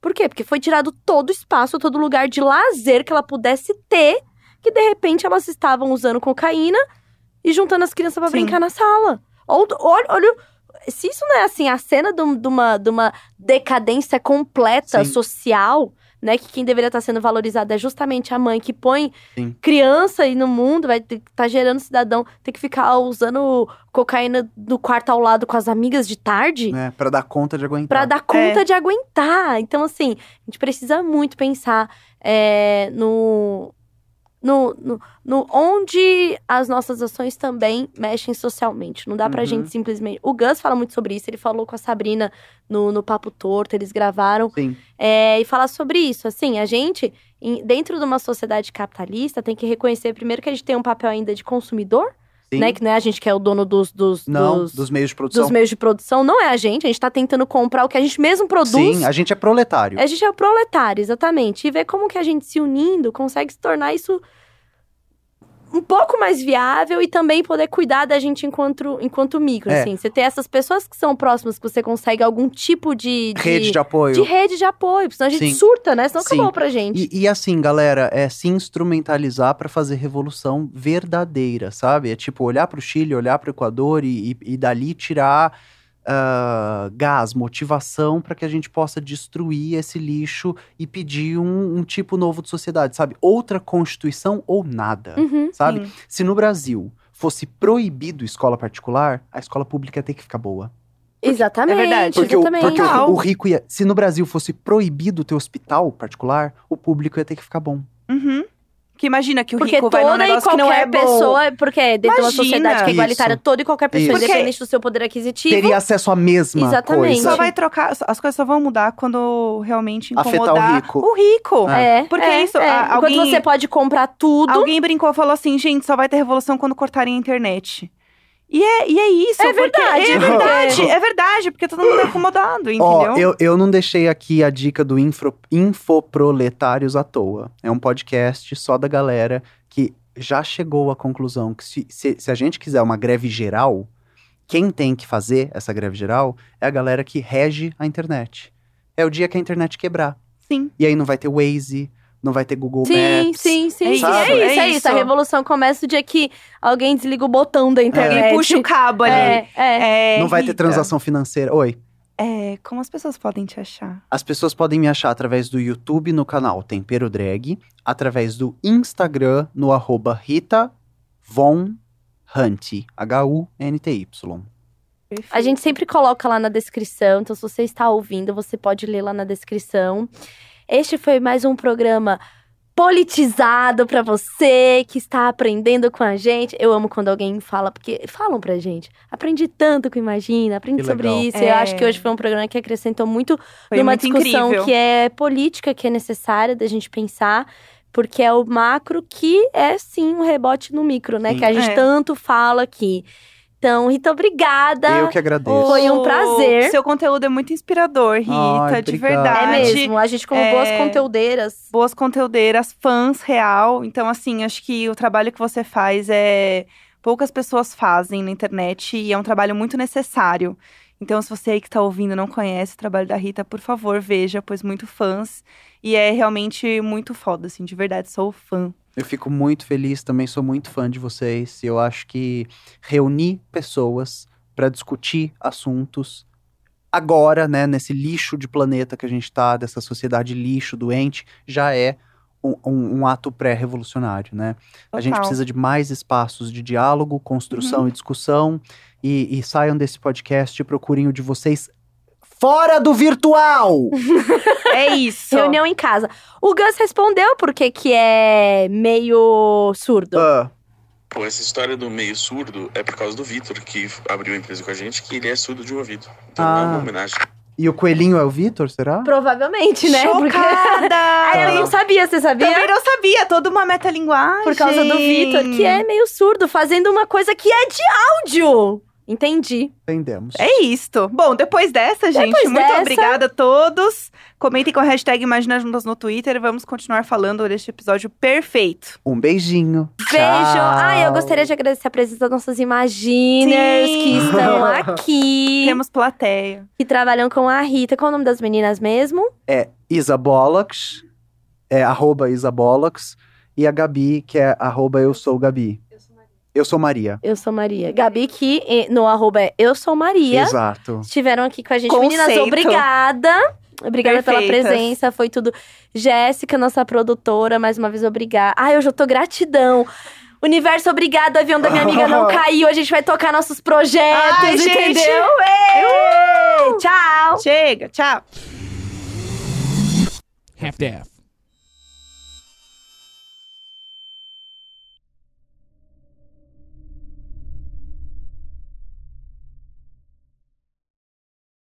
[SPEAKER 1] Por quê? Porque foi tirado todo o espaço, todo lugar de lazer que ela pudesse ter, que de repente elas estavam usando cocaína e juntando as crianças pra
[SPEAKER 3] Sim.
[SPEAKER 1] brincar na sala. Olha, olha, se isso não é assim, a cena de, um- uma, de uma decadência completa
[SPEAKER 2] Sim.
[SPEAKER 1] social, né? Que quem deveria estar sendo valorizada é justamente a mãe que põe
[SPEAKER 2] Sim.
[SPEAKER 1] criança aí no mundo, vai ter, tá gerando cidadão, tem que ficar usando cocaína no quarto ao lado com as amigas de tarde.
[SPEAKER 2] É, pra dar conta de aguentar.
[SPEAKER 1] Pra dar conta de aguentar. Então, assim, a gente precisa muito pensar é, no, no, no, no onde as nossas ações também mexem socialmente. Não dá pra
[SPEAKER 2] Uhum.
[SPEAKER 1] gente simplesmente. O Gus fala muito sobre isso, ele falou com a Sabrina no, no Papo Torto, eles gravaram.
[SPEAKER 2] Sim.
[SPEAKER 1] É, e falar sobre isso. Assim, a gente, dentro de uma sociedade capitalista, tem que reconhecer primeiro que a gente tem um papel ainda de consumidor,
[SPEAKER 2] Sim.
[SPEAKER 1] né? Que não é a gente que é o dono dos, dos,
[SPEAKER 2] Não,
[SPEAKER 1] dos,
[SPEAKER 2] dos, meios de produção.
[SPEAKER 1] dos meios de produção, não é a gente. A gente tá tentando comprar o que a gente mesmo produz.
[SPEAKER 2] Sim, a gente é proletário.
[SPEAKER 1] A gente é o proletário, exatamente. E ver como que a gente se unindo consegue se tornar isso um pouco mais viável e também poder cuidar da gente enquanto, enquanto micro,
[SPEAKER 2] É.
[SPEAKER 1] assim. Você ter essas pessoas que são próximas, que você consegue algum tipo de... de
[SPEAKER 2] Rede de apoio.
[SPEAKER 1] de rede de apoio, senão a gente
[SPEAKER 2] Sim.
[SPEAKER 1] surta, né? Senão
[SPEAKER 2] Sim.
[SPEAKER 1] acabou pra gente.
[SPEAKER 2] E, e assim, galera, é se instrumentalizar pra fazer revolução verdadeira, sabe? É tipo olhar pro Chile, olhar pro Equador e, e, e dali tirar ah, gás, motivação pra que a gente possa destruir esse lixo e pedir um, um tipo novo de sociedade, sabe? Outra constituição ou nada,
[SPEAKER 1] Uhum.
[SPEAKER 2] sabe?
[SPEAKER 3] Sim.
[SPEAKER 2] Se no Brasil fosse proibido escola particular, a escola pública ia ter que ficar boa.
[SPEAKER 1] Exatamente.
[SPEAKER 3] é verdade.
[SPEAKER 2] Porque, o,
[SPEAKER 1] exatamente.
[SPEAKER 2] porque o- o rico ia. Se no Brasil fosse proibido ter hospital particular, o público ia ter que ficar bom.
[SPEAKER 3] Uhum. Que imagina que o
[SPEAKER 1] Porque
[SPEAKER 3] rico vai num
[SPEAKER 1] toda e
[SPEAKER 3] negócio que não
[SPEAKER 1] qualquer
[SPEAKER 3] é bom.
[SPEAKER 1] pessoa, porque dentro de uma sociedade que é igualitária,
[SPEAKER 2] Isso.
[SPEAKER 1] toda e qualquer pessoa,
[SPEAKER 2] Isso.
[SPEAKER 1] independente do seu poder aquisitivo,
[SPEAKER 2] Teria acesso à mesma
[SPEAKER 1] Exatamente.
[SPEAKER 2] coisa.
[SPEAKER 3] Só vai trocar, as coisas só vão mudar quando realmente
[SPEAKER 2] Afetar o
[SPEAKER 3] incomodar
[SPEAKER 2] rico.
[SPEAKER 3] o rico.
[SPEAKER 1] é.
[SPEAKER 3] Porque
[SPEAKER 1] é,
[SPEAKER 3] isso,
[SPEAKER 1] é.
[SPEAKER 3] a-
[SPEAKER 1] Enquanto
[SPEAKER 3] alguém-
[SPEAKER 1] você pode comprar tudo,
[SPEAKER 3] Alguém brincou e falou assim, gente, só vai ter revolução quando cortarem a internet. E é, e é isso.
[SPEAKER 1] É verdade,
[SPEAKER 3] É verdade,
[SPEAKER 1] porque-
[SPEAKER 3] é verdade, porque todo mundo é acomodado, entendeu?
[SPEAKER 2] Ó, eu, eu não deixei aqui a dica do infro, Infoproletários à toa. É um podcast só da galera que já chegou à conclusão que se, se, se a gente quiser uma greve geral, quem tem que fazer essa greve geral é a galera que rege a internet. É o dia que a internet quebrar.
[SPEAKER 3] Sim.
[SPEAKER 2] E aí não vai ter Waze, não vai ter Google
[SPEAKER 1] Sim,
[SPEAKER 2] Maps.
[SPEAKER 1] sim, sim.
[SPEAKER 3] É
[SPEAKER 1] sim.
[SPEAKER 3] isso,
[SPEAKER 1] É,
[SPEAKER 3] é
[SPEAKER 1] isso, é isso. A revolução começa o dia que alguém desliga o botão da internet.
[SPEAKER 3] Alguém puxa o cabo ali.
[SPEAKER 1] É, é.
[SPEAKER 3] É,
[SPEAKER 2] Não vai ter transação financeira. Oi.
[SPEAKER 3] É, como as pessoas podem te achar?
[SPEAKER 2] As pessoas podem me achar através do YouTube no canal Tempero Drag, através do Instagram no arroba Rita Von Hunt, H-U-N-T-Y.
[SPEAKER 1] A gente sempre coloca lá na descrição, então se você está ouvindo, você pode ler lá na descrição. Este foi mais um programa politizado pra você que está aprendendo com a gente. Eu amo quando alguém fala, porque falam pra gente. Aprendi tanto com Imagina, aprendi
[SPEAKER 2] Que
[SPEAKER 1] sobre
[SPEAKER 2] legal.
[SPEAKER 1] isso.
[SPEAKER 3] É.
[SPEAKER 1] Eu acho que hoje foi um programa que acrescentou muito
[SPEAKER 3] Foi
[SPEAKER 1] numa
[SPEAKER 3] muito
[SPEAKER 1] discussão
[SPEAKER 3] incrível.
[SPEAKER 1] que é política, que é necessária da gente pensar, porque é o macro que é sim um rebote no micro, né?
[SPEAKER 2] Sim.
[SPEAKER 1] Que a gente
[SPEAKER 3] É.
[SPEAKER 1] tanto fala aqui. Então, Rita, obrigada.
[SPEAKER 2] Eu que agradeço.
[SPEAKER 1] Foi um prazer.
[SPEAKER 3] Seu conteúdo é muito inspirador, Rita,
[SPEAKER 2] Ai,
[SPEAKER 3] de verdade.
[SPEAKER 1] É mesmo, a gente como
[SPEAKER 3] é-
[SPEAKER 1] boas conteudeiras.
[SPEAKER 3] boas conteudeiras, fãs real. Então, assim, acho que o trabalho que você faz é. Poucas pessoas fazem na internet e é um trabalho muito necessário. Então, se você aí que tá ouvindo não conhece o trabalho da Rita, por favor, veja, pois muito fãs. E é realmente muito foda, assim, de verdade, sou fã.
[SPEAKER 2] Eu fico muito feliz, também sou muito fã de vocês. Eu acho que reunir pessoas para discutir assuntos agora, né, nesse lixo de planeta que a gente tá, dessa sociedade lixo, doente, já é um, um, um ato pré-revolucionário, né? A gente
[SPEAKER 3] Total.
[SPEAKER 2] precisa de mais espaços de diálogo, construção e discussão. E, e saiam desse podcast e procurem o de vocês fora do virtual! [laughs]
[SPEAKER 3] É isso.
[SPEAKER 1] Reunião em casa. O Gus respondeu porque que é meio surdo.
[SPEAKER 2] Ah,
[SPEAKER 4] Pô, essa história do meio surdo é por causa do Vitor, que abriu a empresa com a gente, que ele é surdo de ouvido. Então
[SPEAKER 2] Ah.
[SPEAKER 4] é uma homenagem.
[SPEAKER 2] e o coelhinho é o Vitor, será?
[SPEAKER 1] Provavelmente, né? Porque...
[SPEAKER 3] Chocada! [laughs]
[SPEAKER 1] Ah, eu não sabia, você sabia?
[SPEAKER 3] Também não sabia, toda uma metalinguagem.
[SPEAKER 1] Por causa do Vitor, que é meio surdo, fazendo uma coisa que é de áudio. Entendi.
[SPEAKER 2] Entendemos.
[SPEAKER 3] É isto. Bom, depois dessa, gente,
[SPEAKER 1] Depois
[SPEAKER 3] muito
[SPEAKER 1] dessa-
[SPEAKER 3] obrigada a todos. Comentem com a hashtag Imagina Juntas no Twitter. Vamos continuar falando deste episódio perfeito.
[SPEAKER 2] Um beijinho.
[SPEAKER 1] Beijo!
[SPEAKER 2] Tchau.
[SPEAKER 1] Ah, eu gostaria de agradecer a presença das nossas Imaginers
[SPEAKER 3] Sim.
[SPEAKER 1] que estão [laughs] aqui,
[SPEAKER 3] Temos plateia.
[SPEAKER 1] que trabalham com a Rita. Qual é o nome das meninas mesmo?
[SPEAKER 2] É Isa Bollocks, é arroba Isa Bollocks, e a Gabi, que é arroba eu sou Gabi. Eu sou Maria.
[SPEAKER 1] Eu sou Maria. Gabi, que no arroba é Eu Sou Maria.
[SPEAKER 2] Exato.
[SPEAKER 1] Estiveram aqui com a gente.
[SPEAKER 3] Conceito.
[SPEAKER 1] Meninas, obrigada. Obrigada pela
[SPEAKER 3] Perfeitas.
[SPEAKER 1] presença, foi tudo. Jéssica, nossa produtora, mais uma vez, obrigada. Ai, hoje eu tô gratidão. Universo, obrigado. O avião da minha amiga não [laughs] caiu. A gente vai tocar nossos projetos,
[SPEAKER 3] Ai,
[SPEAKER 1] entendeu? Ei! Tchau!
[SPEAKER 3] Chega, tchau.
[SPEAKER 5] half-daff.